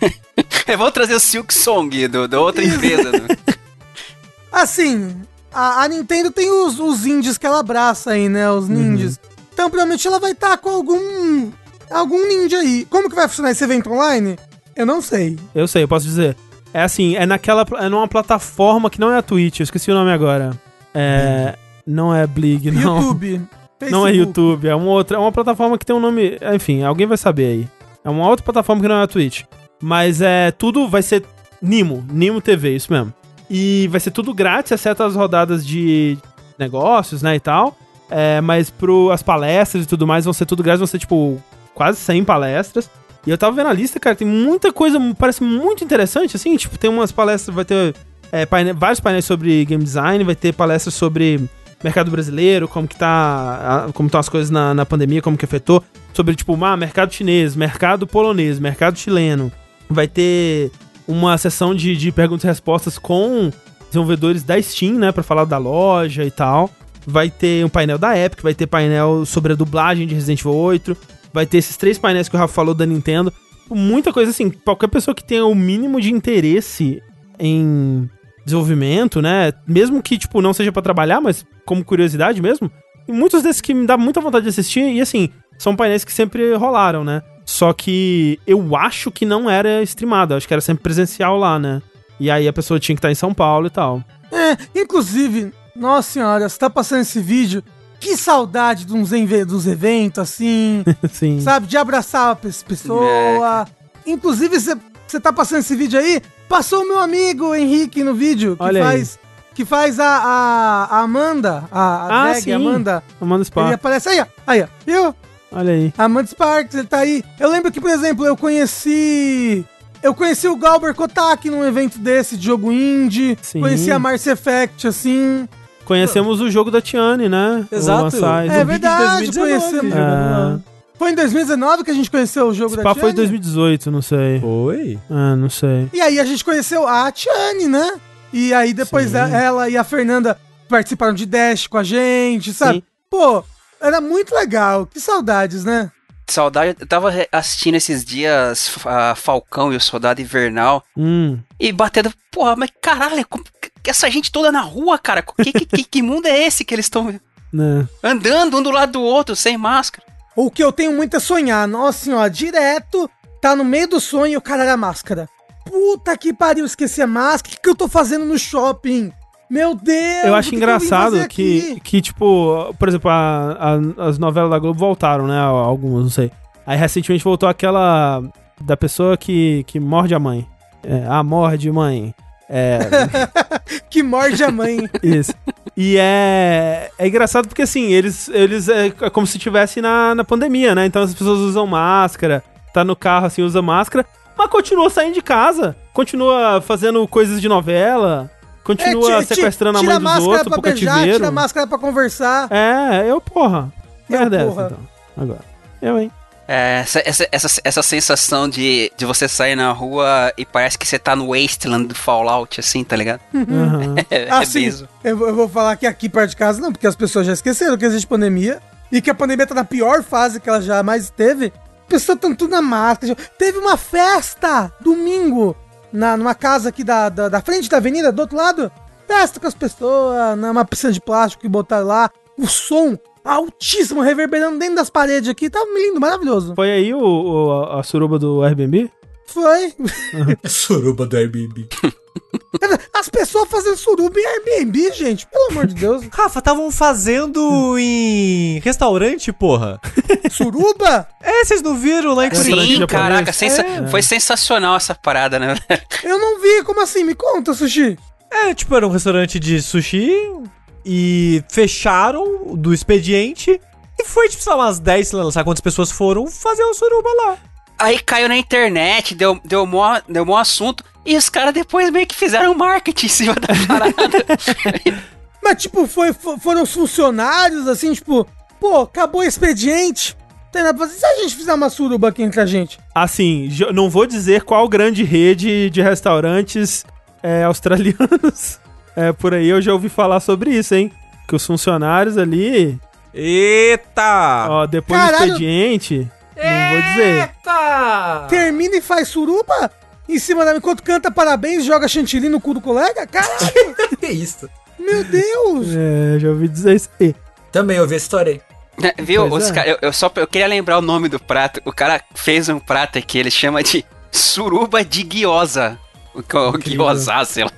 Speaker 5: Eu vou trazer o Silk Song do, da outra empresa. né?
Speaker 3: Assim, a, a Nintendo tem os, os indies que ela abraça aí, né? Os ninjas. Então, provavelmente ela vai estar com algum. Algum ninja aí. Como que vai funcionar esse evento online? Eu não sei.
Speaker 1: Eu sei, eu posso dizer. É assim, é naquela. É numa plataforma que não é a Twitch, eu esqueci o nome agora. É. Não é Blig, não.
Speaker 3: YouTube.
Speaker 1: Não é
Speaker 3: Facebook.
Speaker 1: YouTube, é uma outra. É uma plataforma que tem um nome. Enfim, alguém vai saber aí. É uma outra plataforma que não é a Twitch. Mas é. Tudo vai ser Nimo. Nimo TV, isso mesmo. E vai ser tudo grátis, exceto as rodadas de negócios, né, e tal. É, mas pro, as palestras e tudo mais vão ser tudo grátis, vão ser tipo quase 100 palestras. E eu tava vendo a lista, cara, tem muita coisa, parece muito interessante, assim, tipo, tem umas palestras, vai ter é, vários painéis sobre game design, vai ter palestras sobre mercado brasileiro, como que tá, como estão as coisas na, na pandemia, como que afetou, sobre, tipo, ah, mercado chinês, mercado polonês, mercado chileno. Vai ter uma sessão de, de perguntas e respostas com desenvolvedores da Steam, né, pra falar da loja e tal. Vai ter um painel da Epic, vai ter painel sobre a dublagem de Resident Evil 8, vai ter esses três painéis que o Rafa falou da Nintendo. Muita coisa assim, qualquer pessoa que tenha o mínimo de interesse em desenvolvimento, né, mesmo que, tipo, não seja pra trabalhar, mas como curiosidade mesmo, muitos desses que me dá muita vontade de assistir, e assim, são painéis que sempre rolaram, né? Só que eu acho que não era streamado, acho que era sempre presencial lá, né? E aí a pessoa tinha que estar em São Paulo e tal.
Speaker 3: É, inclusive, nossa senhora, você tá passando esse vídeo. Que saudade de uns dos eventos, assim,
Speaker 1: Sim.
Speaker 3: sabe? De abraçar a pe- pessoa. Inclusive, você- tá passando esse vídeo aí, passou o meu amigo Henrique no vídeo, que
Speaker 1: Olha aí.
Speaker 3: faz, que faz a, a, a Amanda, a, a
Speaker 1: Ah,
Speaker 3: drag
Speaker 1: sim.
Speaker 3: Amanda.
Speaker 1: Amanda
Speaker 3: Ele
Speaker 1: Spark.
Speaker 3: aparece aí, ó. Aí, ó. Viu?
Speaker 1: Olha aí.
Speaker 3: Amanda Sparks, ele tá aí. Eu lembro que, por exemplo, eu conheci. Eu conheci o Galber Kotak num evento desse de jogo indie.
Speaker 1: Sim.
Speaker 3: Conheci a Mars Effect, assim.
Speaker 1: Conhecemos o jogo da Tiane, né?
Speaker 2: Exato.
Speaker 3: É verdade,
Speaker 2: Big 2019,
Speaker 3: conhecemos.
Speaker 2: lá.
Speaker 3: Foi em 2019 que a gente conheceu o jogo
Speaker 1: Esse
Speaker 3: da
Speaker 1: papo foi em
Speaker 3: Tiane?
Speaker 1: 2018, não sei.
Speaker 2: Foi?
Speaker 1: Ah, não sei.
Speaker 3: E aí a gente conheceu a Tiane, né? E aí depois
Speaker 1: Sim.
Speaker 3: ela e a Fernanda participaram de Dash com a gente, sabe?
Speaker 1: Sim.
Speaker 3: Pô, era muito legal. Que saudades, né?
Speaker 5: Saudade. Eu tava assistindo esses dias a Falcão e o Soldado Invernal
Speaker 1: Hum.
Speaker 5: e batendo. Porra, mas caralho, como essa gente toda na rua, cara? Que, que, que, que mundo é esse que eles estão
Speaker 1: Né.
Speaker 5: andando um do lado do outro, sem máscara?
Speaker 3: O que eu tenho muito é sonhar. Nossa senhora, direto, tá no meio do sonho e o cara era máscara. Puta que pariu, esqueci a máscara. O que, que eu tô fazendo no shopping? Meu Deus!
Speaker 1: Eu acho
Speaker 3: que que
Speaker 1: engraçado que,
Speaker 3: aqui?
Speaker 1: que, tipo, por exemplo, a- a- as novelas da Globo voltaram, né? Algumas, não sei. Aí recentemente voltou aquela da pessoa que, que morde a mãe. É, ah, morde mãe. É,
Speaker 3: Que morde a mãe.
Speaker 1: isso. E é, é engraçado porque, assim, eles, eles é como se estivesse na, na pandemia, né? Então as pessoas usam máscara, tá no carro, assim, usa máscara, mas continua saindo de casa, continua fazendo coisas de novela, continua
Speaker 3: É,
Speaker 1: sequestrando a
Speaker 3: tira
Speaker 1: mãe dos
Speaker 3: máscara
Speaker 1: outros
Speaker 3: pra
Speaker 1: pro
Speaker 3: beijar,
Speaker 1: cativeiro.
Speaker 3: Tira a máscara pra conversar.
Speaker 1: É, eu, porra.
Speaker 3: Eu,
Speaker 1: Merda é essa, então. Agora. Eu, hein?
Speaker 5: É, essa, essa, essa, essa sensação de, de você sair na rua e parece que você tá no Wasteland do Fallout, assim, tá ligado?
Speaker 1: Aham.
Speaker 5: É, é
Speaker 3: Assim,
Speaker 5: mesmo.
Speaker 3: eu, vou- eu vou falar que aqui perto de casa não, porque as pessoas já esqueceram que existe pandemia e que a pandemia tá na pior fase que ela jamais teve. As pessoas estão tudo na máscara. Teve uma festa domingo na, numa casa aqui da, da, da frente da avenida, do outro lado. Festa com as pessoas, numa piscina de plástico que botaram lá. O som altíssimo, reverberando dentro das paredes aqui. Tava lindo, maravilhoso.
Speaker 1: Foi aí o, o- a suruba do Airbnb?
Speaker 3: Foi.
Speaker 4: Suruba do Airbnb.
Speaker 3: As pessoas fazendo suruba em Airbnb, gente. Pelo amor de Deus.
Speaker 2: Rafa, estavam fazendo em restaurante, porra.
Speaker 3: Suruba?
Speaker 2: É, vocês não viram lá em?
Speaker 5: Sim, caraca, sensa-
Speaker 3: É.
Speaker 5: foi sensacional essa parada, né?
Speaker 3: Eu não vi, como assim? Me conta, Sushi.
Speaker 2: É, tipo, era um restaurante de sushi e fecharam do expediente e foi, tipo, sei lá, umas 10, sei lá, sabe quantas pessoas foram fazer o suruba lá.
Speaker 5: Aí caiu na internet, deu, deu, mó, deu mó assunto. E os caras depois meio que fizeram marketing em cima da parada.
Speaker 3: Mas, tipo, foi, fo- foram os funcionários, assim, tipo, pô, acabou o expediente. Tem nada pra fazer. Se a gente fizer uma suruba aqui entre a gente?
Speaker 1: Assim, não vou dizer qual grande rede de restaurantes é, australianos é, por aí. Eu já ouvi falar sobre isso, hein? Que os funcionários ali,
Speaker 2: Eita!
Speaker 1: ó, depois
Speaker 3: Caralho.
Speaker 1: do expediente, não vou dizer.
Speaker 4: Eita!
Speaker 3: Termina e faz suruba? Em cima da enquanto canta parabéns, joga chantilly no cu do colega? Caralho,
Speaker 4: Que isso?
Speaker 3: meu Deus!
Speaker 1: É, já ouvi dizer isso aí.
Speaker 4: Também ouvi essa história aí.
Speaker 5: Né, Viu?
Speaker 1: Pois
Speaker 5: Os
Speaker 1: é.
Speaker 5: ca- eu, eu só eu queria lembrar o nome do prato. O cara fez um prato aqui, ele chama de suruba de guiosa. O que- o guiosa, sei lá.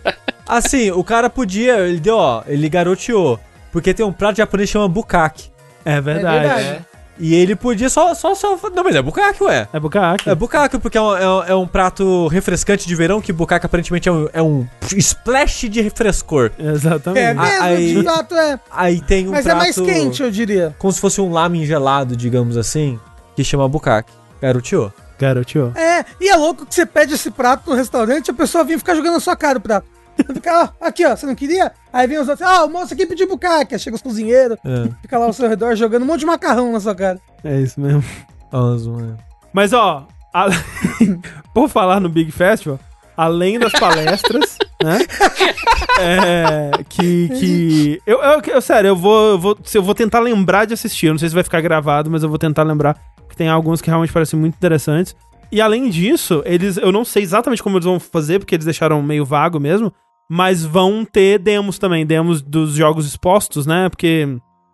Speaker 2: Assim, o cara podia, ele deu, ó, ele garoteou. Porque tem um prato japonês que chama bukake.
Speaker 1: É verdade.
Speaker 3: verdade.
Speaker 4: É.
Speaker 2: E ele podia só, só, só. Não, mas é bukake, ué.
Speaker 1: É bucaque.
Speaker 2: É bukake, porque é um, é um- é um prato refrescante de verão, que bukake aparentemente é um, é um splash de refrescor.
Speaker 1: Exatamente.
Speaker 3: É mesmo,
Speaker 2: aí-
Speaker 3: de fato é.
Speaker 2: Aí tem um
Speaker 3: Mas
Speaker 2: prato...
Speaker 3: é mais quente, eu diria.
Speaker 2: Como se fosse um lamen gelado, digamos assim, que chama bukake. Garoteou.
Speaker 1: Garoteou.
Speaker 3: É, e é louco que você pede esse prato no restaurante a pessoa vem ficar jogando na sua cara o prato. Fica, ó, aqui, ó, você não queria? Aí vem os outros, ah, o moço aqui pediu bucaque. Aí chega os cozinheiros,
Speaker 2: É.
Speaker 3: fica lá ao seu redor jogando um monte de macarrão na sua cara.
Speaker 1: É isso mesmo. Mas ó, a- por falar no Big Festival, além das palestras, né? É, que. que eu, eu, eu- sério, eu vou, eu, vou, eu vou tentar lembrar de assistir. Eu não sei se vai ficar gravado, mas eu vou tentar lembrar. Que tem alguns que realmente parecem muito interessantes. E além disso, eles. Eu não sei exatamente como eles vão fazer, porque eles deixaram meio vago mesmo. Mas vão ter demos também, demos dos jogos expostos, né? Porque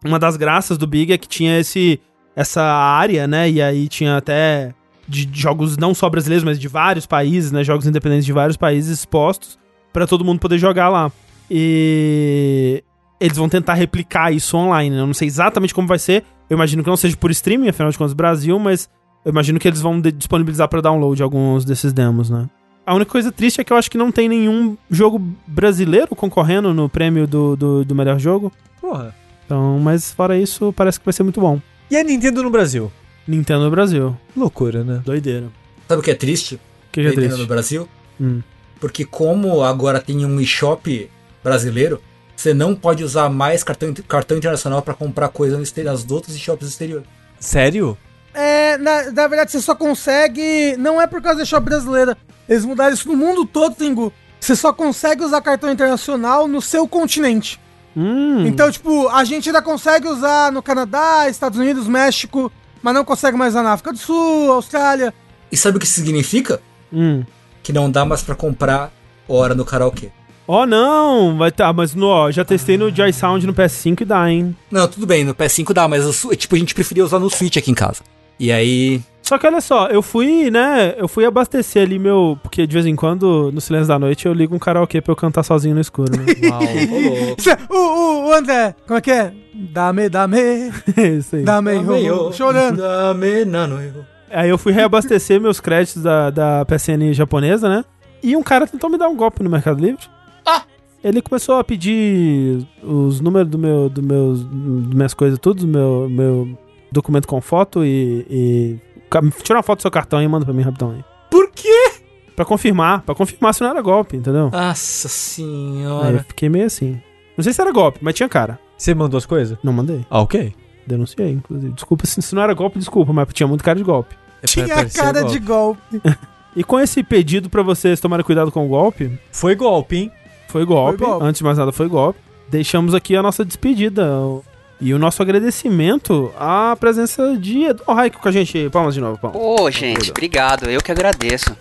Speaker 1: uma das graças do Big é que tinha esse essa área, né? E aí tinha até de jogos não só brasileiros, mas de vários países, né? Jogos independentes de vários países expostos pra todo mundo poder jogar lá. E eles vão tentar replicar isso online. né? Eu não sei exatamente como vai ser. Eu imagino que não seja por streaming, afinal de contas Brasil, mas eu imagino que eles vão disponibilizar pra download alguns desses demos, né? A única coisa triste é que eu acho que não tem nenhum jogo brasileiro concorrendo no prêmio do, do, do melhor jogo.
Speaker 2: Porra.
Speaker 1: Então, mas fora isso, parece que vai ser muito bom.
Speaker 2: E a Nintendo no Brasil?
Speaker 1: Nintendo Brasil.
Speaker 2: Loucura, né?
Speaker 1: Doideira.
Speaker 4: Sabe o que é triste?
Speaker 1: Que já é
Speaker 4: Nintendo
Speaker 1: triste.
Speaker 4: no Brasil?
Speaker 1: Hum.
Speaker 4: Porque como agora tem um eShop brasileiro, você não pode usar mais cartão, cartão internacional pra comprar coisa no nas outros eShops exteriores.
Speaker 2: Sério?
Speaker 3: É, na, na verdade, você só consegue. Não é por causa da shop brasileira. Eles mudaram isso no mundo todo, Tengu. Você só consegue usar cartão internacional no seu continente.
Speaker 1: Hum.
Speaker 3: Então, tipo, a gente ainda consegue usar no Canadá, Estados Unidos, México, mas não consegue mais usar na África do Sul, Austrália.
Speaker 4: E sabe o que isso significa?
Speaker 1: Hum.
Speaker 4: Que não dá mais pra comprar hora no karaokê.
Speaker 1: Oh, não! Vai tá, mas no, ó, já testei no Joy Sound no PS5 e dá, hein?
Speaker 4: Não, tudo bem, no PS5 dá, mas Su- tipo, a gente preferia usar no Switch aqui em casa. E aí.
Speaker 1: Só que olha só, eu fui, né? Eu fui abastecer ali meu. Porque de vez em quando, no silêncio da noite, eu ligo um karaokê pra eu cantar sozinho no escuro, né?
Speaker 2: Uau.
Speaker 4: Ô, louco.
Speaker 3: Cê- O, o, o André, como é que é? Dame, dame,
Speaker 1: É isso aí.
Speaker 3: dame,
Speaker 4: Dame-o,
Speaker 3: chorando.
Speaker 4: dame, nano.
Speaker 1: Aí eu fui reabastecer meus créditos da, da PSN japonesa, né? E um cara tentou me dar um golpe no Mercado Livre.
Speaker 5: Ah!
Speaker 1: Ele começou a pedir os números do meu, do meus, do minhas coisas, tudo, do meu, meu documento com foto e, e. Tira uma foto do seu cartão e manda pra mim rapidão aí.
Speaker 2: Por quê?
Speaker 1: Pra confirmar, pra confirmar se não era golpe, entendeu?
Speaker 4: Nossa
Speaker 1: Aí eu
Speaker 4: senhora.
Speaker 1: fiquei meio assim. Não sei se era golpe, mas tinha cara.
Speaker 2: Você mandou as coisas?
Speaker 1: Não mandei.
Speaker 2: Ah, ok.
Speaker 1: Denunciei, inclusive. Desculpa se, se não era golpe, desculpa, mas tinha muito cara de golpe.
Speaker 2: É
Speaker 3: Tinha
Speaker 2: parecer
Speaker 3: cara
Speaker 2: golpe.
Speaker 3: de golpe.
Speaker 1: E com esse pedido pra vocês tomarem cuidado com o golpe,
Speaker 2: Foi golpe, hein?
Speaker 1: Foi golpe.
Speaker 3: Foi golpe.
Speaker 1: Antes de mais nada, foi golpe. Deixamos aqui a nossa despedida. E o nosso agradecimento à presença de Edu Raik com a gente. Palmas de novo, palmas.
Speaker 5: Pô, gente, obrigado. Eu que agradeço.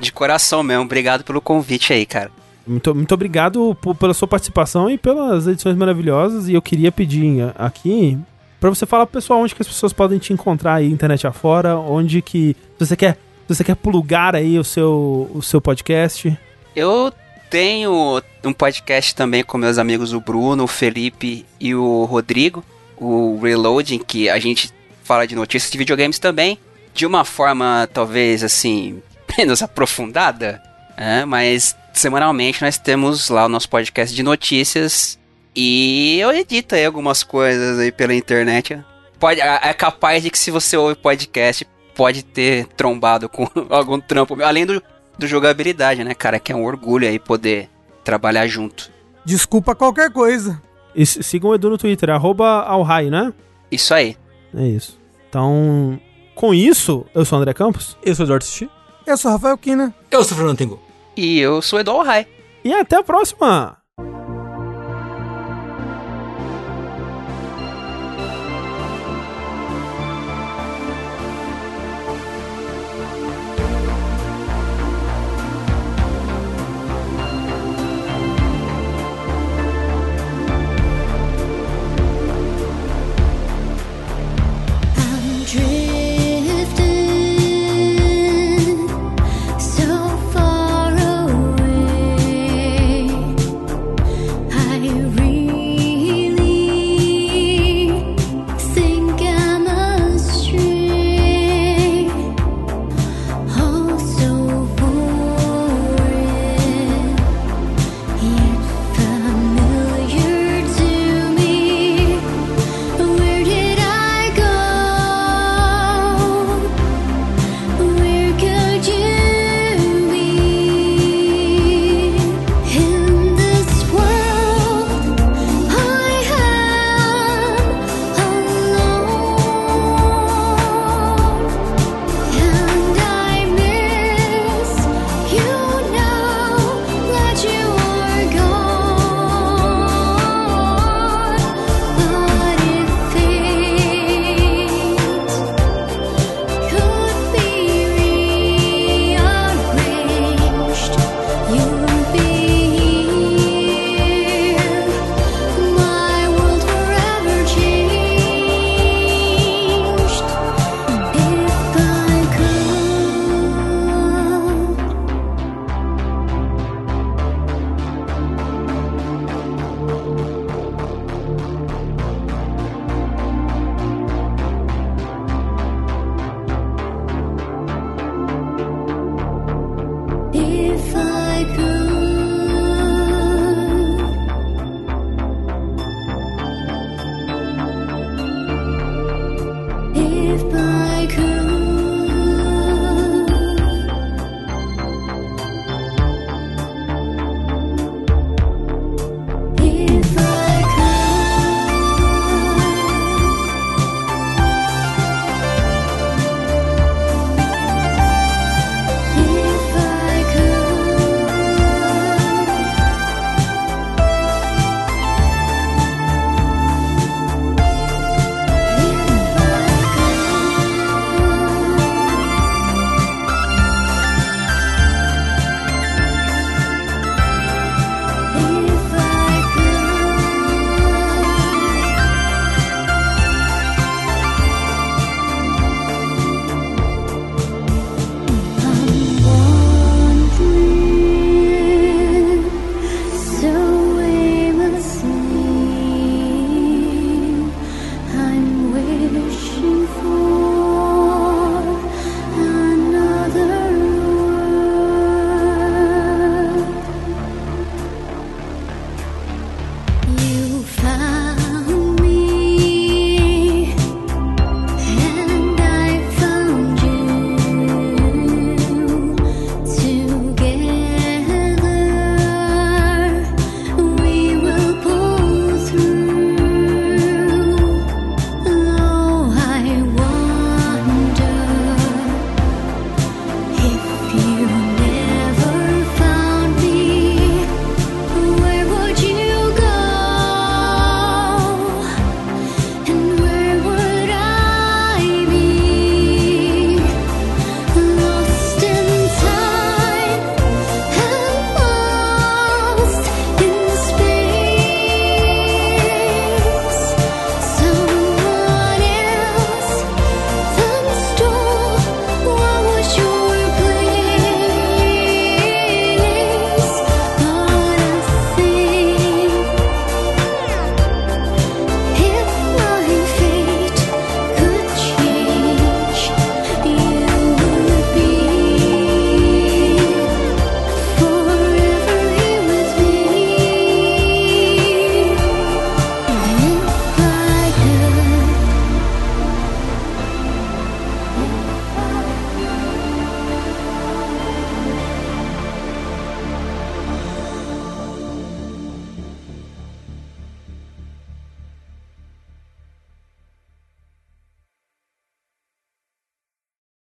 Speaker 5: De coração mesmo, obrigado pelo convite aí, cara.
Speaker 1: Muito, muito obrigado por- pela sua participação e pelas edições maravilhosas. E eu queria pedir aqui pra você falar pro pessoal onde que as pessoas podem te encontrar aí, internet afora, onde que se você quer, se você quer plugar aí o seu, o seu podcast.
Speaker 5: Eu tenho um podcast também com meus amigos o Bruno, o Felipe e o Rodrigo, o Reloading, que a gente fala de notícias de videogames também, de uma forma talvez assim, menos aprofundada, né? mas semanalmente nós temos lá o nosso podcast de notícias e eu edito aí algumas coisas aí pela internet. Pode, é capaz de que se você ouve podcast, pode ter trombado com algum trampo, além do, do jogabilidade, né, cara? Que é um orgulho aí poder trabalhar junto.
Speaker 3: Desculpa qualquer coisa.
Speaker 1: E sigam o Edu no Twitter, arroba Alhai, né?
Speaker 5: Isso aí.
Speaker 1: É isso. Então, com isso, eu sou o André Campos.
Speaker 2: Eu sou o Eduardo Sushi.
Speaker 3: Eu sou o Rafael Kina.
Speaker 4: Eu sou o Fernando Tengu.
Speaker 5: E eu sou o Edu Rai.
Speaker 1: E até a próxima!